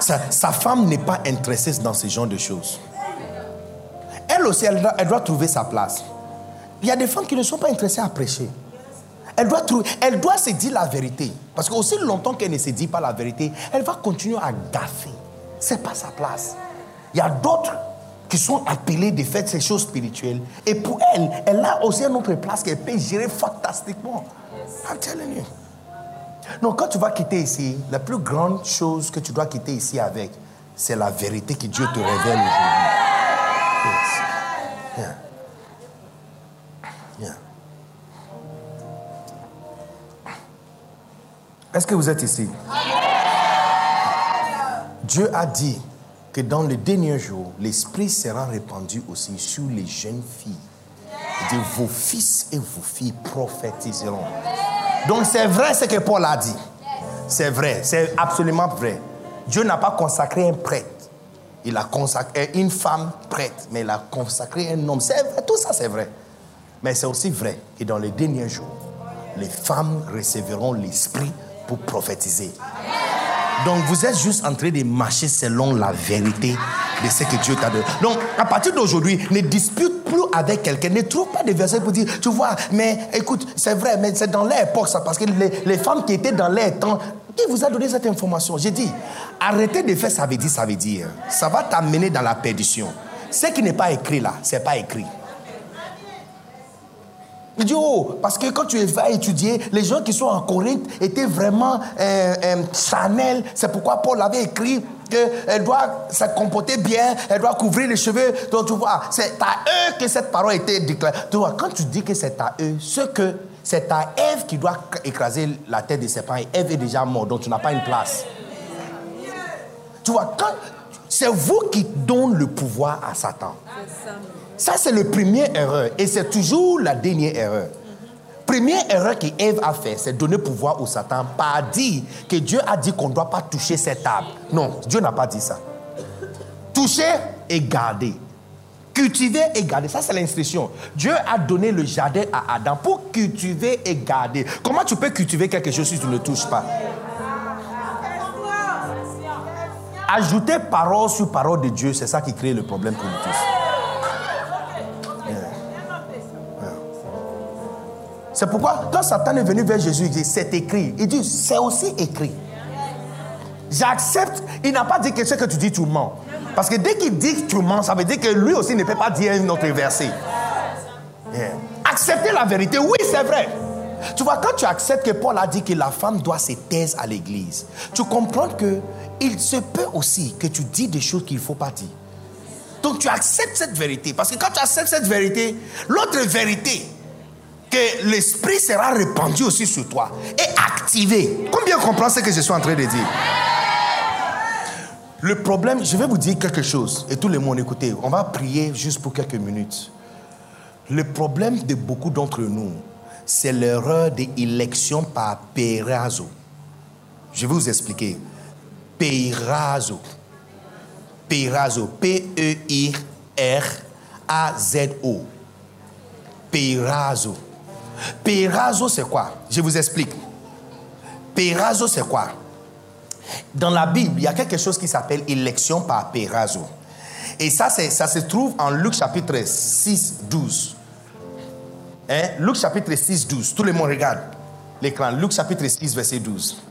Sa, femme n'est pas intéressée dans ce genre de choses. Elle aussi, elle doit, trouver sa place. Il y a des femmes qui ne sont pas intéressées à prêcher. Elle doit, trouver, elle doit se dire la vérité. Parce qu'aussi longtemps qu'elle ne se dit pas la vérité, elle va continuer à gaffer. Ce n'est pas sa place. Il y a d'autres qui sont appelés de faire ces choses spirituelles. Et pour elle, elle a aussi une autre place qu'elle peut gérer fantastiquement. I'm telling you. Non, quand tu vas quitter ici, la plus grande chose que tu dois quitter ici avec, c'est la vérité que Dieu te révèle aujourd'hui. Yes. Yeah. Yeah. Est-ce que vous êtes ici? Dieu a dit que dans les derniers jours, l'Esprit sera répandu aussi sur les jeunes filles. De vos fils et vos filles prophétiseront. Donc c'est vrai ce que Paul a dit. C'est vrai, c'est absolument vrai. Dieu n'a pas consacré un prêtre. Il a consacré une femme prêtre, mais il a consacré un homme. Tout ça c'est vrai. Mais c'est aussi vrai que dans les derniers jours, les femmes recevront l'esprit pour prophétiser. Donc vous êtes juste en train de marcher selon la vérité de ce que Dieu t'a donné. Donc à partir d'aujourd'hui, ne dispute plus avec quelqu'un. Ne trouve pas des versets pour dire, tu vois, mais écoute, c'est vrai, mais c'est dans l'époque ça, parce que les, les, femmes qui étaient dans leur temps, qui vous a donné cette information? J'ai dit, arrêtez de faire ça veut dire, ça veut dire. Ça va t'amener dans la perdition. Ce qui n'est pas écrit là, c'est pas écrit. Il dit, oh, parce que quand tu vas étudier, les gens qui sont en Corinthe étaient vraiment euh, euh, Chanel. C'est pourquoi Paul avait écrit qu'elle doit se comporter bien, elle doit couvrir les cheveux. Donc tu vois, c'est à eux que cette parole été déclarée. Tu vois, quand tu dis que c'est à eux, ce que c'est à Ève qui doit écraser la tête des serpents, et Ève est déjà morte, donc tu n'as pas une place. Tu vois, quand c'est vous qui donnez le pouvoir à Satan. Ça, c'est le premier erreur. Et c'est toujours la dernière erreur. Première erreur que Ève a fait, c'est donner pouvoir au Satan, pas dire que Dieu a dit qu'on ne doit pas toucher cette arbre. Non, Dieu n'a pas dit ça. Toucher et garder. Cultiver et garder. Ça, c'est l'instruction. Dieu a donné le jardin à Adam pour cultiver et garder. Comment tu peux cultiver quelque chose si tu ne touches pas? Ajouter parole sur parole de Dieu, c'est ça qui crée le problème pour nous tous. C'est pourquoi, quand Satan est venu vers Jésus, il dit C'est écrit. Il dit C'est aussi écrit. J'accepte. Il n'a pas dit que ce que tu dis, tu mens. Parce que dès qu'il dit que tu mens, ça veut dire que lui aussi ne peut pas dire un autre verset. Yeah. Accepter la vérité, oui, c'est vrai. Tu vois, quand tu acceptes que Paul a dit que la femme doit se taire à l'église, tu comprends que il se peut aussi que tu dis des choses qu'il ne faut pas dire. Donc tu acceptes cette vérité. Parce que quand tu acceptes cette vérité, l'autre vérité, que l'esprit sera répandu aussi sur toi et activé. Combien comprend ce que je suis en train de dire? Le problème, je vais vous dire quelque chose et tout le monde écoutez, on va prier juste pour quelques minutes. Le problème de beaucoup d'entre nous, c'est l'erreur d'élection par Peirazo. Je vais vous expliquer. Peirazo. Peirazo. P-E-I-R-A-Z-O. Peirazo. Peirazo, c'est quoi? Je vous explique. Peirazo, c'est quoi? Dans la Bible, il y a quelque chose qui s'appelle élection par pérazo. Et ça, ça se trouve en Luc chapitre 6, 12. Hein? Luc chapitre 6, 12. Tout le monde regarde l'écran. Luc chapitre 6, verset 12.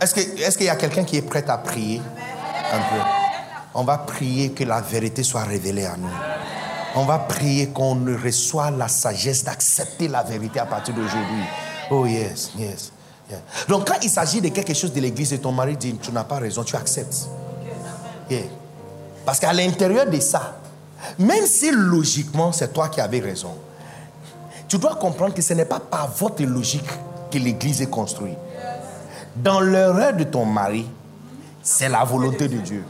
Est-ce qu'il est y a quelqu'un qui est prêt à prier? On va prier que la vérité soit révélée à nous. On va prier qu'on reçoive la sagesse d'accepter la vérité à partir d'aujourd'hui. Oh yes, yes, Donc quand il s'agit de quelque chose de l'église et ton mari dit tu n'as pas raison, tu acceptes. Parce qu'à l'intérieur de ça, même si logiquement c'est toi qui avais raison, tu dois comprendre que ce n'est pas par votre logique que l'église est construite. Dans l'erreur de ton mari, c'est la volonté de Dieu.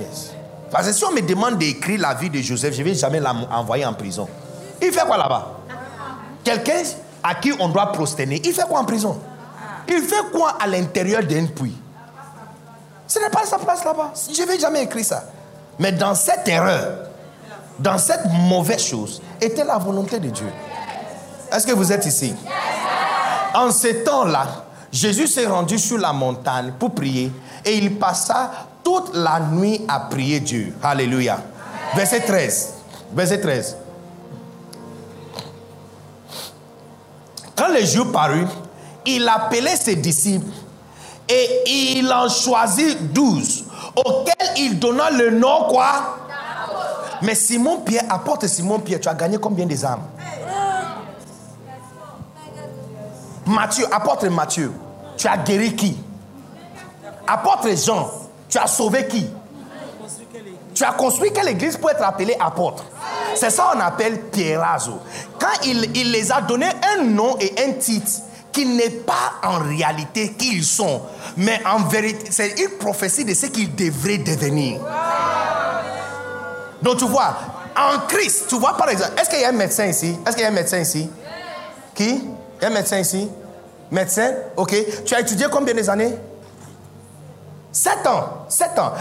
Yes. Parce que si on me demande d'écrire la vie de Joseph, je ne vais jamais l'envoyer en prison. Il fait quoi là-bas? Quelqu'un à qui on doit prosterner, il fait quoi en prison? Il fait quoi à l'intérieur d'un puits? Ce n'est pas sa place là-bas. Je ne vais jamais écrire ça. Mais dans cette erreur, dans cette mauvaise chose, était la volonté de Dieu. Est-ce que vous êtes ici? En ce temps-là, Jésus s'est rendu sur la montagne pour prier et il passa toute la nuit à prier Dieu. Alléluia. Verset 13. Verset 13. Quand le jour parut, il appelait ses disciples et il en choisit douze, auxquels il donna le nom quoi? Mais Simon Pierre, apporte Simon Pierre, tu as gagné combien des âmes? Matthieu, apporte Matthieu, tu as guéri qui? Apôtre Jean, tu as sauvé qui? Tu as construit quelle église pour être appelé apôtre? C'est ça qu'on appelle Pierrazo. Quand il, il les a donné un nom et un titre qui n'est pas en réalité qui ils sont, mais en vérité, c'est une prophétie de ce qu'ils devraient devenir. Donc tu vois, en Christ, tu vois par exemple, est-ce qu'il y a un médecin ici? Est-ce qu'il y a un médecin ici? Qui? Il y a un médecin ici? Médecin? Ok. Tu as étudié combien des années? 7 ans. 7 ans.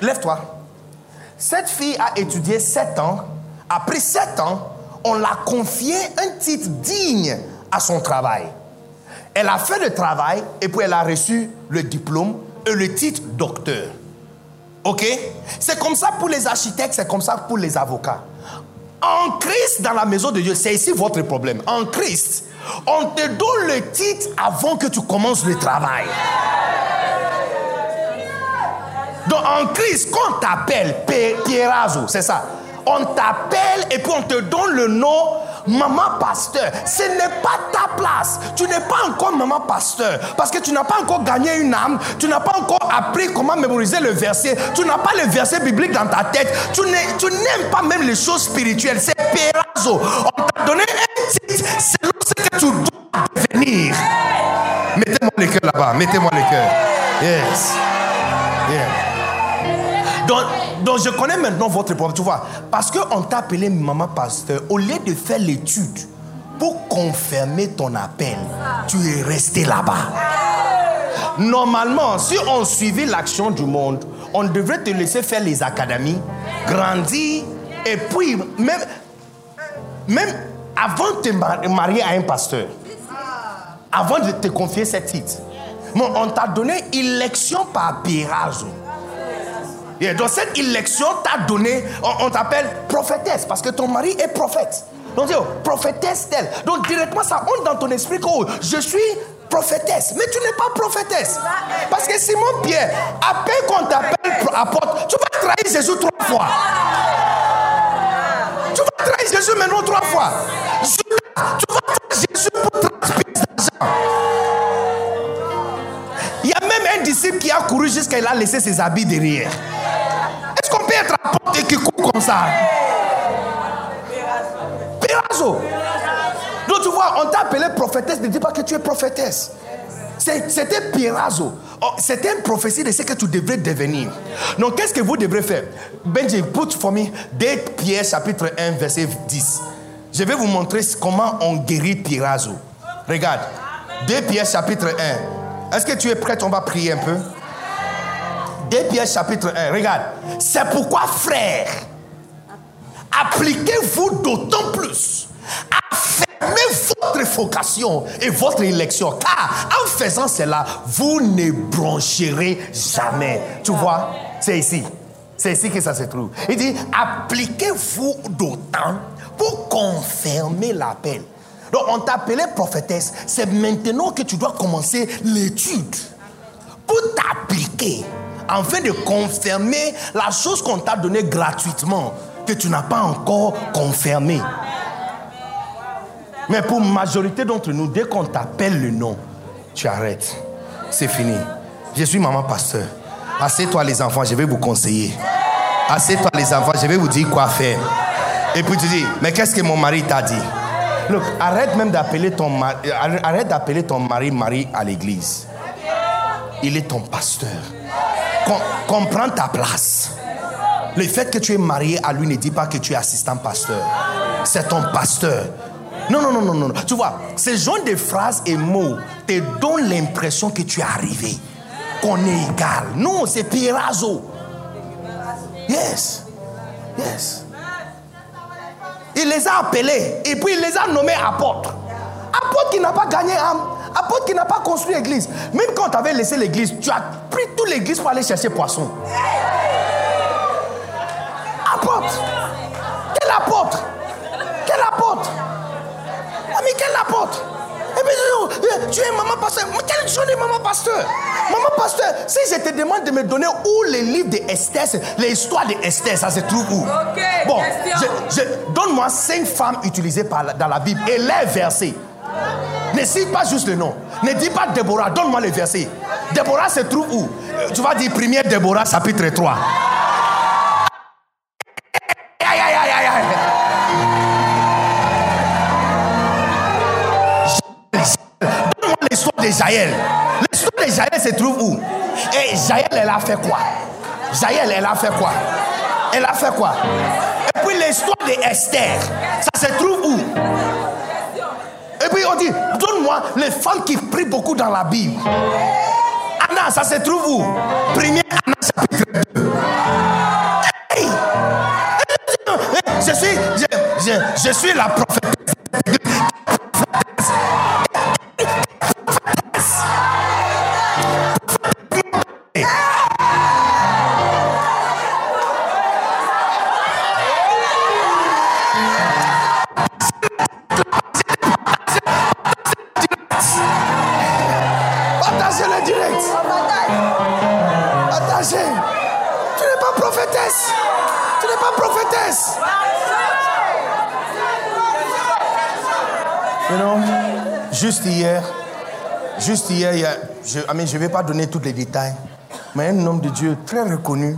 Lève-toi. Cette fille a étudié 7 ans. Après 7 ans, on l'a confié un titre digne à son travail. Elle a fait le travail et puis elle a reçu le diplôme et le titre docteur. OK? C'est comme ça pour les architectes, c'est comme ça pour les avocats. En Christ, dans la maison de Dieu, c'est ici votre problème. En Christ, on te donne le titre avant que tu commences le travail. Donc en Christ, quand on t'appelle Pierrazo, c'est ça. On t'appelle et puis on te donne le nom maman pasteur. Ce n'est pas ta place. Tu n'es pas encore maman pasteur. Parce que tu n'as pas encore gagné une âme. Tu n'as pas encore appris comment mémoriser le verset. Tu n'as pas le verset biblique dans ta tête. Tu n'aimes pas même les choses spirituelles. C'est Pierrazo. On t'a donné un titre selon ce que tu dois devenir. Mettez-moi le cœur là-bas. Mettez-moi le cœur. Yes. Donc, je connais maintenant votre problème, tu vois. Parce qu'on t'a appelé maman pasteur, au lieu de faire l'étude pour confirmer ton appel, tu es resté là-bas. Normalement, si on suivait l'action du monde, on devrait te laisser faire les académies, grandir, et puis même, même avant de te marier à un pasteur, avant de te confier cette titre, on t'a donné élection par pirage dans cette élection, t'as donné, on, t'appelle prophétesse parce que ton mari est prophète. Donc, prophétesse telle. Donc, directement, ça honte dans ton esprit que oh, je suis prophétesse. Mais tu n'es pas prophétesse. Parce que Simon Pierre, après qu'on t'appelle apôtre, tu vas trahir Jésus trois fois. Tu vas trahir Jésus maintenant trois fois. tu vas trahir Jésus pour 30 d'argent. Disciple qui a couru jusqu'à il a laissé ses habits derrière. Est-ce qu'on peut être apôtre et qui court comme ça? Pérazo. Donc tu vois, on t'a appelé prophétesse, ne dis pas que tu es prophétesse. C'était Pirazo. Oh, c'était une prophétie de ce que tu devrais devenir. Donc, qu'est-ce que vous devrez faire? Benji, put for me 2 Pierre chapitre 1, verset 10. Je vais vous montrer comment on guérit Pirazo. Regarde. 2 Pierre chapitre 1. Est-ce que tu es prêt On va prier un peu. 2 Pierre chapitre 1, regarde. C'est pourquoi, frère, appliquez-vous d'autant plus à votre vocation et votre élection. Car en faisant cela, vous ne broncherez jamais. Tu vois, c'est ici. C'est ici que ça se trouve. Il dit, appliquez-vous d'autant pour confirmer l'appel. Donc on t'a appelé prophétesse. C'est maintenant que tu dois commencer l'étude pour t'appliquer afin de confirmer la chose qu'on t'a donnée gratuitement que tu n'as pas encore confirmé. Mais pour majorité d'entre nous, dès qu'on t'appelle le nom, tu arrêtes. C'est fini. Je suis maman pasteur. Assez-toi les enfants, je vais vous conseiller. Assez-toi les enfants, je vais vous dire quoi faire. Et puis tu dis, mais qu'est-ce que mon mari t'a dit? Look, arrête même d'appeler ton mari, arrête d'appeler ton mari mari à l'église. Il est ton pasteur. comprends ta place. Le fait que tu es marié à lui ne dit pas que tu es assistant pasteur. C'est ton pasteur. Non, non, non, non, non. Tu vois, ces genre de phrases et mots te donnent l'impression que tu es arrivé, qu'on est égal. Non, c'est Pirazo. Yes. Yes. Il les a appelés et puis il les a nommés apôtres. Apôtre qui n'a pas gagné âme. Apôtre qui n'a pas construit l'église. Même quand tu avais laissé l'église, tu as pris toute l'église pour aller chercher poisson. Apôtre. Quel apôtre? Quel apôtre? Mais quel apôtre? Eh tu es maman pasteur. Quelle journée, maman pasteur? Maman pasteur, si je te demande de me donner où les livres d'Esther, les histoires d'Esther, ça se trouve où? Bon, donne-moi cinq femmes utilisées dans la Bible et les versets. Ne cite pas juste le nom. Ne dis pas Déborah, donne-moi les versets. Déborah se trouve où? Tu vas dire 1 Déborah, chapitre 3. Jaël. L'histoire de Jaël se trouve où? Et Jaël, elle a fait quoi? Jaël, elle a fait quoi? Elle a fait quoi? Et puis l'histoire de Esther, ça se trouve où? Et puis on dit, donne-moi les femmes qui prient beaucoup dans la Bible. Anna, ça se trouve où? Première Anna chapitre 2. Je suis, je, je, je suis la prophétesse. Juste hier, juste hier, je ne je vais pas donner tous les détails, mais un homme de Dieu très reconnu,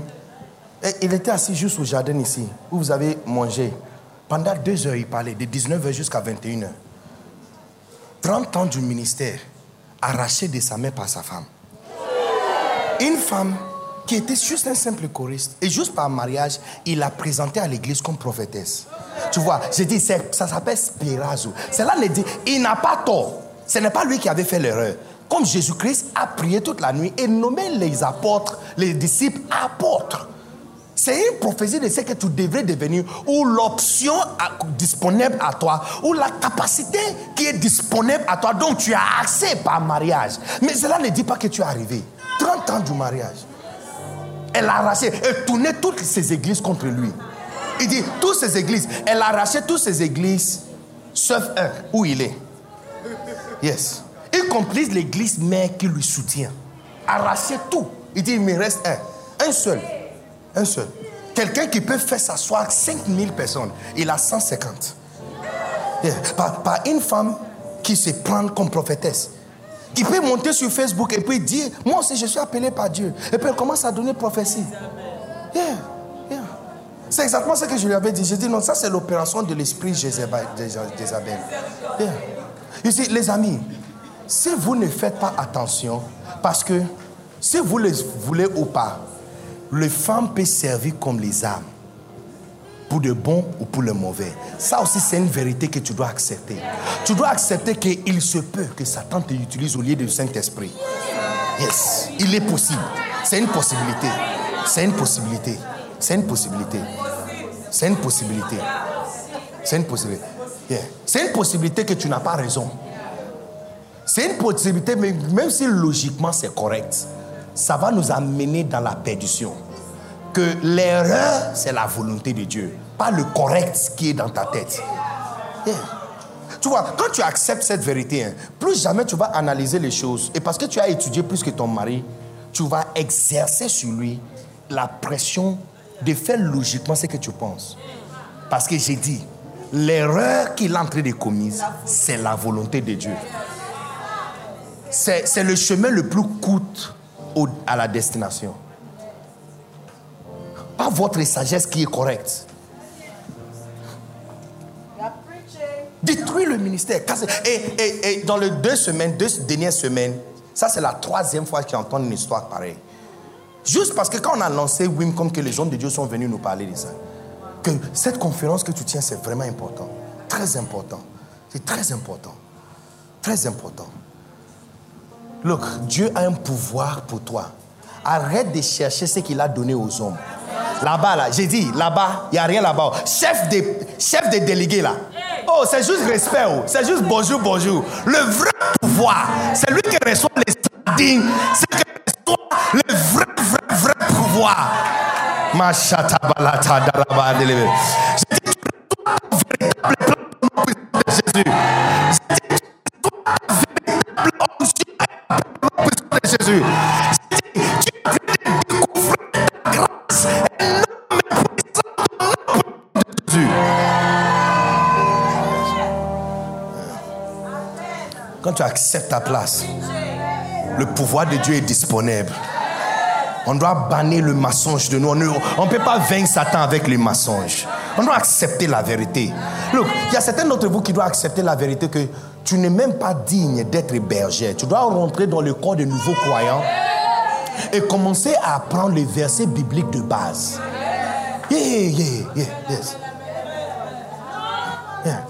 et il était assis juste au jardin ici, où vous avez mangé. Pendant deux heures, il parlait, de 19h jusqu'à 21h. 30 ans du ministère, arraché de sa main par sa femme. Une femme qui était juste un simple choriste, et juste par mariage, il l'a présenté à l'église comme prophétesse. Tu vois, j'ai dit, ça s'appelle Spirazo. Cela le dit, il n'a pas tort. Ce n'est pas lui qui avait fait l'erreur. Comme Jésus-Christ a prié toute la nuit et nommé les apôtres, les disciples apôtres. C'est une prophétie de ce que tu devrais devenir, ou l'option disponible à toi, ou la capacité qui est disponible à toi, dont tu as accès par mariage. Mais cela ne dit pas que tu es arrivé. 30 ans du mariage. Elle a arraché, elle tournait toutes ces églises contre lui. Il dit, toutes ces églises, elle a arraché toutes ces églises, sauf un, où il est. Yes. Y compris l'église mère qui lui soutient. Arraché tout. Il dit, il me reste un. Un seul. Un seul. Quelqu'un qui peut faire s'asseoir 5000 personnes. Il a 150. Par, par, une femme qui se prend comme prophétesse. Qui peut monter sur Facebook et puis dire, moi aussi je suis appelé par Dieu. Et puis elle commence à donner prophétie. Yeah. C'est exactement ce que je lui avais dit. J'ai dit non, ça c'est l'opération de l'esprit d'Isabelle. Ici, les amis, si vous ne faites pas attention, parce que si vous le voulez ou pas, les femmes peuvent servir comme les âmes, pour le bon ou pour le mauvais. Ça aussi, c'est une vérité que tu dois accepter. Tu dois accepter qu'il se peut que Satan te utilise au lieu du Saint-Esprit. Yes, il est possible. C'est une possibilité. C'est une possibilité. C'est une possibilité. C'est une possibilité. C'est une possibilité. C'est une possibilité que tu n'as pas raison. C'est une possibilité, mais même si logiquement c'est correct, ça va nous amener dans la perdition. Que l'erreur, c'est la volonté de Dieu, pas le correct qui est dans ta tête. Tu vois, quand tu acceptes cette vérité, hein, plus jamais tu vas analyser les choses. Et parce que tu as étudié plus que ton mari, tu vas exercer sur lui la pression de faire logiquement ce que tu penses. Parce que j'ai dit, l'erreur qu'il est en train de commise, c'est la volonté de Dieu. C'est le chemin le plus court à la destination. Pas votre sagesse qui est correcte. Détruis le ministère. Et, et- et dans les deux semaines, deux dernières semaines, ça c'est la troisième fois que j'entends une histoire pareille. Juste parce que quand on a lancé WIM, comme que les hommes de Dieu sont venus nous parler de ça, que cette conférence que tu tiens, c'est vraiment important. Très important. C'est très important. Très important. Look, Dieu a un pouvoir pour toi. Arrête de chercher ce qu'il a donné aux hommes. Là-bas, là, j'ai dit, là-bas, il n'y a rien là-bas. Chef des, chef des délégués, là. Oh, c'est juste respect, oh. c'est juste bonjour, bonjour. Le vrai pouvoir, c'est lui qui reçoit les sardines, c'est lui qui reçoit le vrai, vrai, vrai pouvoir. Machata balata dalaba. J'ai dit, tu reçois ton véritable plan de Jésus. J'ai dit, tu reçois ta véritable onction de Jésus. Tu acceptes ta place, le pouvoir de Dieu est disponible. On doit bannir le mensonge de nous. On ne peut pas vaincre Satan avec les mensonges. On doit accepter la vérité. Look, il y a certains d'entre vous qui doivent accepter la vérité que tu n'es même pas digne d'être berger. Tu dois rentrer dans le corps de nouveaux croyants et commencer à apprendre les versets bibliques de base. Yeah, yeah, yeah, yes. Yeah.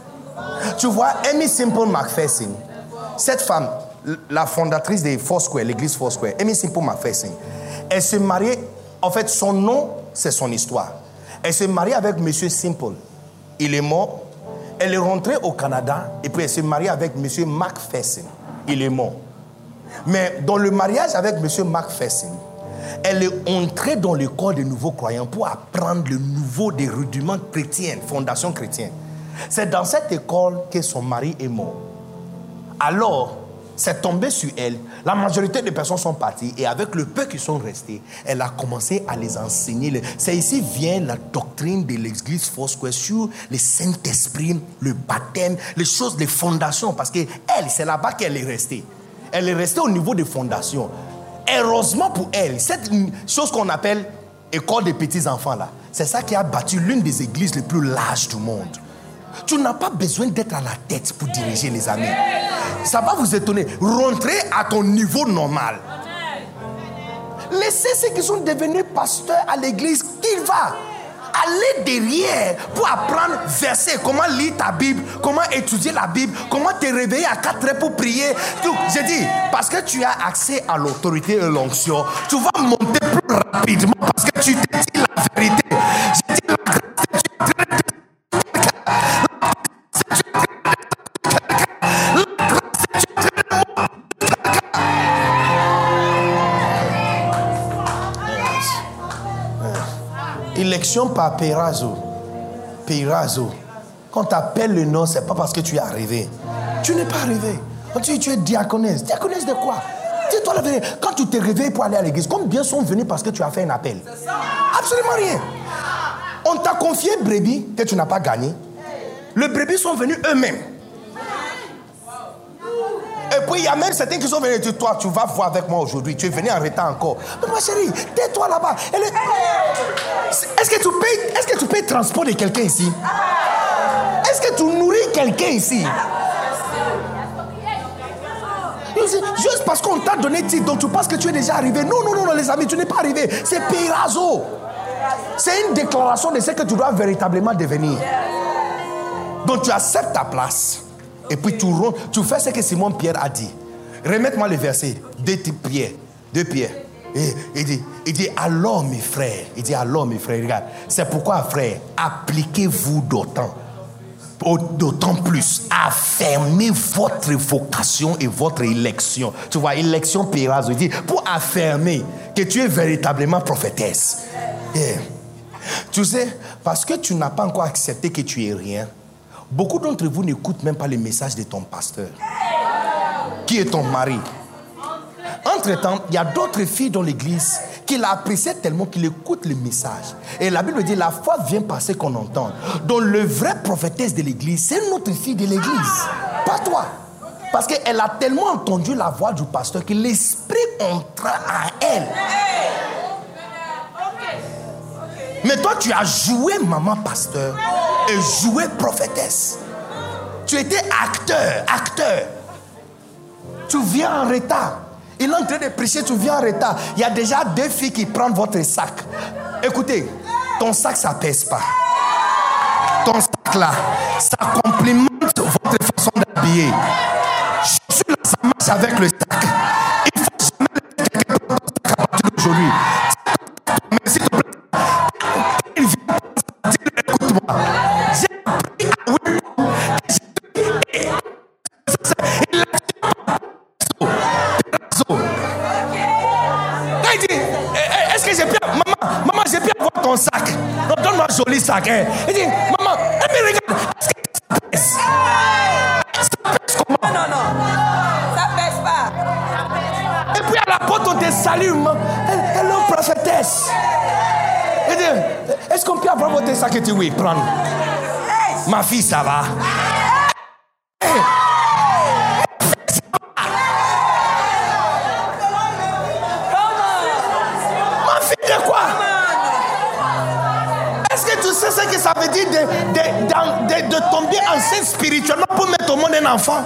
Tu vois, Amy Simple McPherson, cette femme, la fondatrice des Foursquare, l'église Foursquare, Amy Simple McPherson, elle s'est mariée, en fait, son nom, c'est son histoire. Elle s'est mariée avec Monsieur Simple. Il est mort. Elle est rentrée au Canada et puis elle s'est mariée avec Monsieur McPherson. Il est mort. Mais dans le mariage avec Monsieur McPherson, elle est entrée dans le des nouveaux croyants pour apprendre le nouveau des rudiments chrétiens, fondation chrétienne. C'est dans cette école que son mari est mort. Alors, c'est tombé sur elle. La majorité des personnes sont parties et avec le peu qui sont restés, elle a commencé à les enseigner. C'est ici vient la doctrine de l'église Foursquare sur le Saint-Esprit, le baptême, les choses, les fondations. Parce que elle, c'est là-bas qu'elle est restée. Elle est restée au niveau des fondations. Heureusement pour elle, cette chose qu'on appelle école des petits-enfants là, c'est ça qui a battu l'une des églises les plus larges du monde. Tu n'as pas besoin d'être à la tête pour diriger les amis. Ça va vous étonner. Rentrez à ton niveau normal. Laissez ceux qui sont devenus pasteurs à l'église qu'il va. Allez derrière pour apprendre verset, comment lire ta Bible, comment étudier la Bible, comment te réveiller à 4 heures pour prier. Tout. J'ai dit, parce que tu as accès à l'autorité et l'onction, tu vas monter plus rapidement parce que tu te dis la vérité. J'ai dit, la Élection par. Peirazo. Quand tu appelles le nom, c'est pas parce que tu es arrivé. Tu n'es pas arrivé. Tu, tu es diaconesse. Diaconesse de quoi? Dis-toi la vérité. Quand tu t'es réveillé pour aller à l'église, combien sont venus parce que tu as fait un appel? Absolument rien. On t'a confié brebis que tu n'as pas gagné. Les brebis sont venus eux-mêmes. Et puis il y a même certains qui sont venus dire Toi, tu vas voir avec moi aujourd'hui. Tu es venu en retard encore. Mais ma chérie, tais-toi là-bas. Est-ce que tu payes, est-ce que tu payes le transport de quelqu'un ici? Est-ce que tu nourris quelqu'un ici? Juste parce qu'on t'a donné titre, donc tu penses que tu es déjà arrivé? Non, non, non, non, les amis, tu n'es pas arrivé. C'est Pirazo. C'est une déclaration de ce que tu dois véritablement devenir. Donc tu acceptes ta place. Et puis tu, fais ce que Simon Pierre a dit. Remets-moi le verset. Deux types pierres. Deux pierres. Et il dit, il dit, alors mes frères. Il dit, alors mes frères, regarde. C'est pourquoi, frères, appliquez-vous d'autant. d'autant plus, affirmez votre vocation et votre élection. Tu vois, élection Péras, dit, pour affirmer que tu es véritablement prophétesse. Yeah. Tu sais, parce que tu n'as pas encore accepté que tu es rien, beaucoup d'entre vous n'écoutent même pas les messages de ton pasteur, qui est ton mari. Entre-temps, il y a d'autres filles dans l'église qu'il apprécié tellement qu'il écoute le message. Et la Bible dit, la foi vient passer qu'on entend. Donc le vrai prophétesse de l'église, c'est notre fille de l'église, pas toi. Parce qu'elle a tellement entendu la voix du pasteur que l'esprit entra à elle. Mais toi, tu as joué maman pasteur et joué prophétesse. Tu étais acteur, acteur. Tu viens en retard. Il est en train de prêcher, tu viens en retard. Il y a déjà deux filles qui prennent votre sac. Écoutez, ton sac, ça pèse pas. Ton sac là, ça complimente votre façon d'habiller. Je suis là, ça marche avec le sac. Il faut jamais quelqu'un prendre ton sac à partir d'aujourd'hui. S'il te plaît, il vient écoute-moi. J'ai appris à oui. Il il dit, eh, eh, est-ce que j'ai pu... Maman, maman, j'ai pu avoir ton sac? Donne-moi un joli sac. Hein. Il dit, maman, mais regarde, est-ce que ça pèse? Ça pèse comment? Non, non, ça pèse pas. Et puis à la porte, on te salue. Hello, prophétesse. Est-ce qu'on peut avoir votre sac et tu oui, prendre? Ma fille, ça va. Ma fille de quoi? Est-ce que tu sais ce que ça veut dire de, de, de- tomber enceinte spirituellement pour mettre au monde un enfant?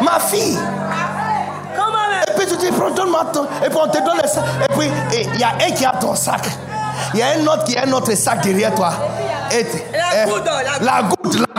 Ma fille. Et puis tu dis, prends ton. Et puis on te donne le sac. Et puis il y a un qui a ton sac. Il y a un autre qui a un autre sac derrière toi. Et, La eh, goutte, la la goutte, la goutte.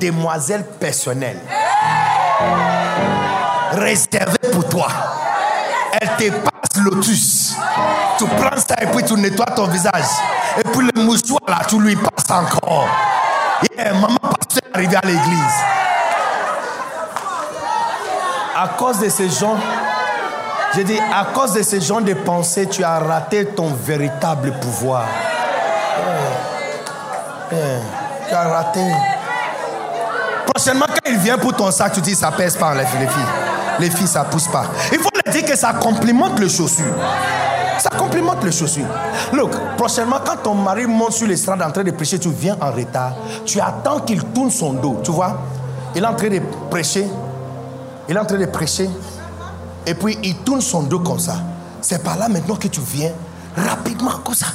Demoiselle personnelle réservée pour toi. Elle te passe lotus. Tu prends ça et puis tu nettoies ton visage. Et puis le mouchoir là, tu lui passes encore. Yeah, maman pasteur est arrivée à l'église. À cause de ces gens, je dis, à cause de ces gens de pensée, tu as raté ton véritable pouvoir. Tu as raté. Prochainement, quand il vient pour ton sac, tu dis, ça pèse pas. Les filles, les filles ça pousse pas. Il faut leur dire que ça complimente les chaussures. Ça complimente les chaussures. Look, prochainement, quand ton mari monte sur l'estrade en train de prêcher, tu viens en retard. Tu attends qu'il tourne son dos. Tu vois Il est en train de prêcher. Il est en train de prêcher. Et puis, il tourne son dos comme ça. C'est par là maintenant que tu viens rapidement comme ça.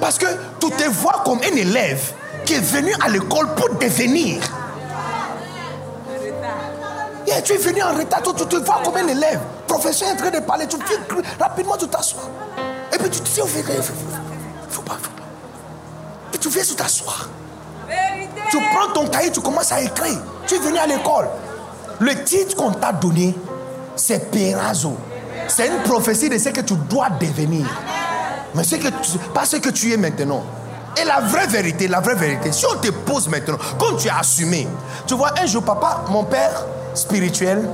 Parce que tu te vois comme un élève qui est venu à l'école pour devenir. Yeah, tu es venu en retard, tu, tu te vois comme un élève. Professeur est en train de parler, tu viens rapidement, tu t'assois. Et puis tu te dis, il faut, pas, faut pas. Puis tu viens, tu. Vérité. Tu prends ton cahier, tu commences à écrire. Tu es venu à l'école. Le titre qu'on t'a donné, c'est Pérazo. C'est une prophétie de ce que tu dois devenir. Mais c'est que pas ce que tu es maintenant. Et la vraie vérité, la vraie vérité, si on te pose maintenant, comme tu as assumé, tu vois, un jour, papa, mon père spirituel,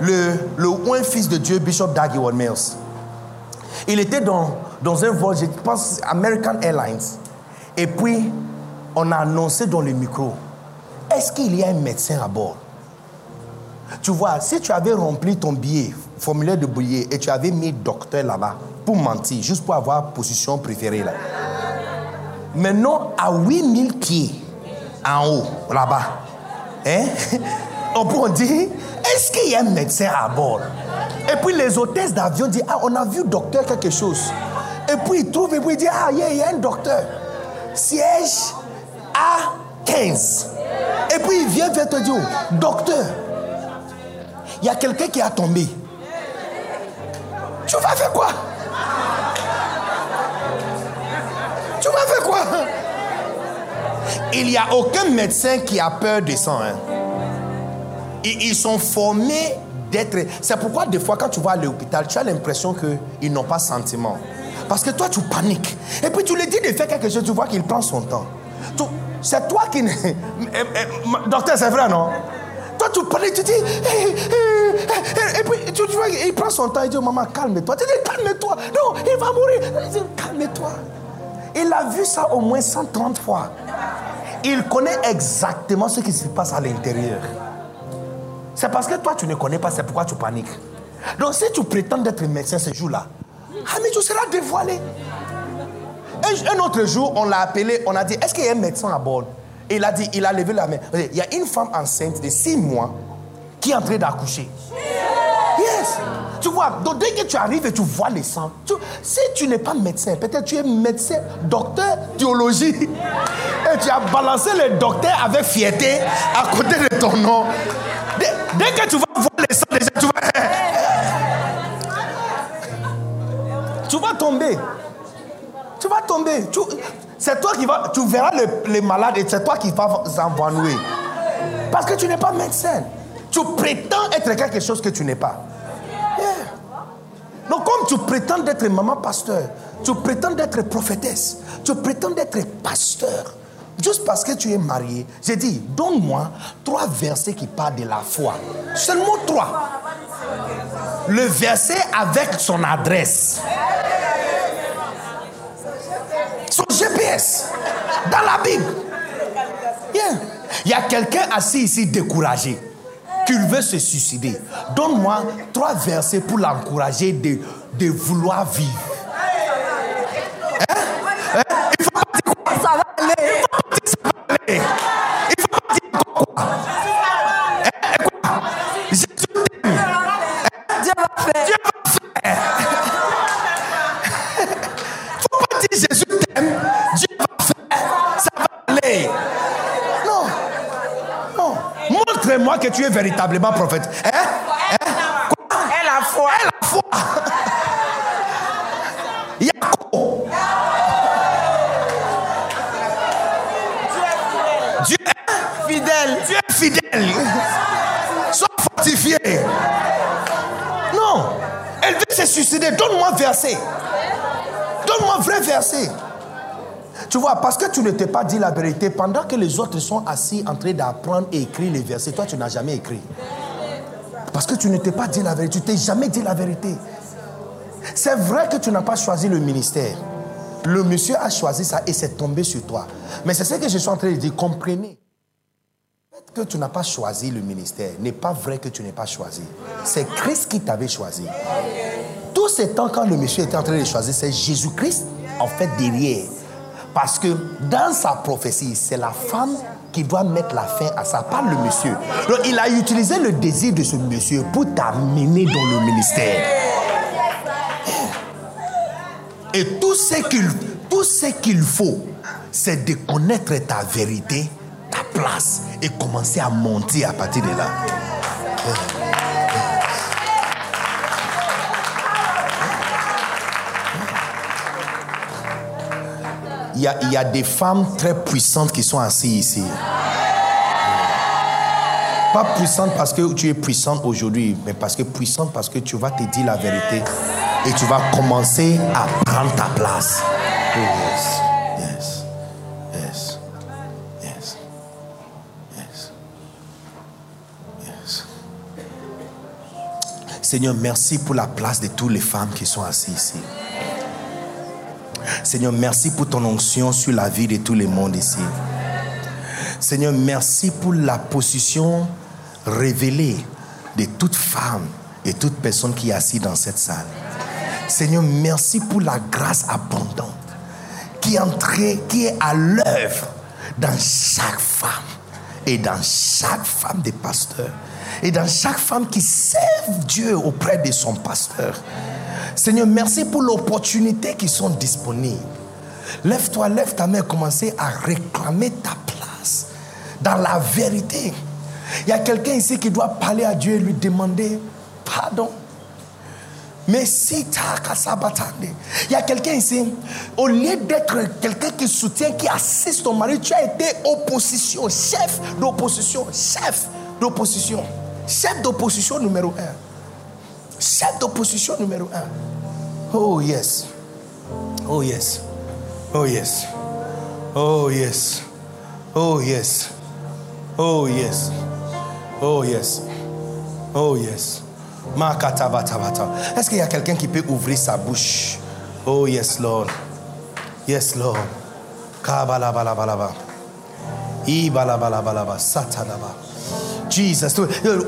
le, le fils de Dieu, Bishop Dag Mills, il était dans, dans un vol, je pense, American Airlines. Et puis, on a annoncé dans le micro, est-ce qu'il y a un médecin à bord? Tu vois, si tu avais rempli ton billet, formulaire de billet, et tu avais mis docteur là-bas, pour mentir, juste pour avoir position préférée là. Maintenant, à 8000 pieds en haut, là-bas, hein, (laughs) on peut dire, est-ce qu'il y a un médecin à bord? Et puis les hôtesses d'avion disent, ah, on a vu docteur quelque chose. Et puis ils trouvent, et puis ils disent, ah, il y, a un docteur. Siège à 15. Et puis il vient vers te dire, docteur, il y a quelqu'un qui a tombé. Tu vas faire quoi? Il n'y a aucun médecin qui a peur de ça. Hein. Ils sont formés d'être. C'est pourquoi des fois quand tu vas à l'hôpital, tu as l'impression qu'ils n'ont pas sentiment. Parce que toi, tu paniques. Et puis tu lui dis de faire quelque chose, tu vois qu'il prend son temps. C'est toi qui... (laughs) Eh, eh, docteur, c'est vrai, non? Toi, tu paniques, tu dis... Eh, et puis tu vois, il prend son temps, il dit, maman, calme-toi. Tu dis, calme-toi. Non, il va mourir. Calme-toi. Il a vu ça au moins 130 fois. Il connaît exactement ce qui se passe à l'intérieur. C'est parce que toi, tu ne connais pas, c'est pourquoi tu paniques. Donc, si tu prétends d'être médecin ce jour-là, mais tu seras dévoilé. Un, autre jour, on l'a appelé, on a dit Est-ce qu'il y a un médecin à bord Et il a dit Il a levé la main. Il y a une femme enceinte de six mois qui est en train d'accoucher. Tu vois, dès que tu arrives et tu vois les sangs, si tu n'es pas médecin, peut-être tu es médecin, docteur, théologie, (laughs) et tu as balancé le docteur avec fierté à côté de ton nom. Dès, que tu vas voir les sangs, déjà, tu vas. (laughs) tu vas tomber. Tu vas tomber. C'est toi qui vas. Tu verras les, malades et c'est toi qui vas s'envanouir. Parce que tu n'es pas médecin. Tu prétends être quelque chose que tu n'es pas. Tu prétends d'être maman pasteur, tu prétends d'être prophétesse, tu prétends d'être pasteur, juste parce que tu es marié, j'ai dit, donne-moi trois versets qui parlent de la foi. Seulement trois. Le verset avec son adresse. Son GPS. Dans la Bible. Il y a quelqu'un assis ici découragé qu'il veut se suicider, donne-moi trois versets pour l'encourager de, de vouloir vivre. Hein? Hein? Il faut pas dire quoi? Ça va aller. Il faut pas dire ça va aller. Il faut pas dire quoi. Hein? Quoi? Jésus t'aime. Dieu va faire. Dieu va faire. (laughs) faut pas dire Jésus t'aime. Dieu va faire. Ça va aller. Montre-moi que tu es véritablement prophète. Hein? Hein? Quoi? Et la foi. Et la foi. Fidèle. Dieu est fidèle. Sois fortifié. Non. Elle veut se suicider. Donne-moi verset. Donne-moi vrai verset. Tu vois, parce que tu ne t'es pas dit la vérité, pendant que les autres sont assis en train d'apprendre et écrire les versets, toi tu n'as jamais écrit. Parce que tu ne t'es pas dit la vérité, tu t'es jamais dit la vérité. C'est vrai que tu n'as pas choisi le ministère. Le monsieur a choisi ça et c'est tombé sur toi. Mais c'est ce que je suis en train de dire. Comprenez. Que tu n'as pas choisi le ministère n'est pas vrai que tu n'es pas choisi. C'est Christ qui t'avait choisi. Tous ces temps, quand le monsieur était en train de choisir, c'est Jésus-Christ, en fait, derrière. Parce que dans sa prophétie, c'est la femme qui doit mettre la fin à ça, pas le monsieur. Donc il a utilisé le désir de ce monsieur pour t'amener dans le ministère. Et tout ce qu'il, tout ce qu'il faut, c'est de connaître ta vérité, ta place, et commencer à monter à partir de là. il y, a, des femmes très puissantes qui sont assises ici. Pas puissante parce que tu es puissante aujourd'hui, mais parce que puissante parce que tu vas te dire la vérité Et tu vas commencer à prendre ta place. Oh. Yes. Seigneur, merci pour la place de toutes les femmes qui sont assises ici. Seigneur, merci pour ton onction sur la vie de tout le monde ici. Seigneur, merci pour la position révélée de toute femme et toute personne qui est assise dans cette salle. Seigneur, merci pour la grâce abondante qui entrée, qui est à l'œuvre dans chaque femme et dans chaque femme des pasteurs et dans chaque femme qui serve Dieu auprès de son pasteur. Seigneur, merci pour l'opportunité qui sont disponibles. Lève-toi, lève ta main, commencez à réclamer ta place dans la vérité. Il y a quelqu'un ici qui doit parler à Dieu et lui demander pardon. Mais si il y a quelqu'un ici, au lieu d'être quelqu'un qui soutient, qui assiste ton mari, tu as été opposition, chef d'opposition, chef d'opposition, chef d'opposition numéro un. Chef d'opposition numéro un. Oh yes. Oh yes. Oh yes. Oh yes. Oh yes. Oh yes. Oh yes. Oh yes. Est-ce qu'il y a quelqu'un qui peut ouvrir sa bouche? Oh yes, Lord. Yes, Lord. Kabalabalaba. Ibalabalabalaba. Satanaba. Jesus.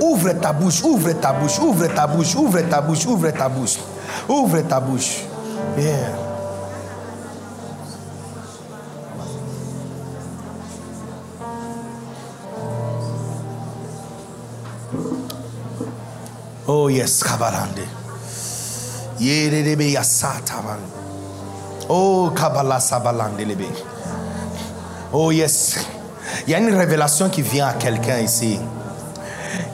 Ouvre ta bouche, ouvre ta bouche, ouvre ta bouche, ouvre ta bouche, ouvre ta bouche. Ouvre ta bouche. Oh yes, Kabalande. Oh Kabala sabalande lebe. Oh yes. Il y a une révélation qui vient à quelqu'un ici.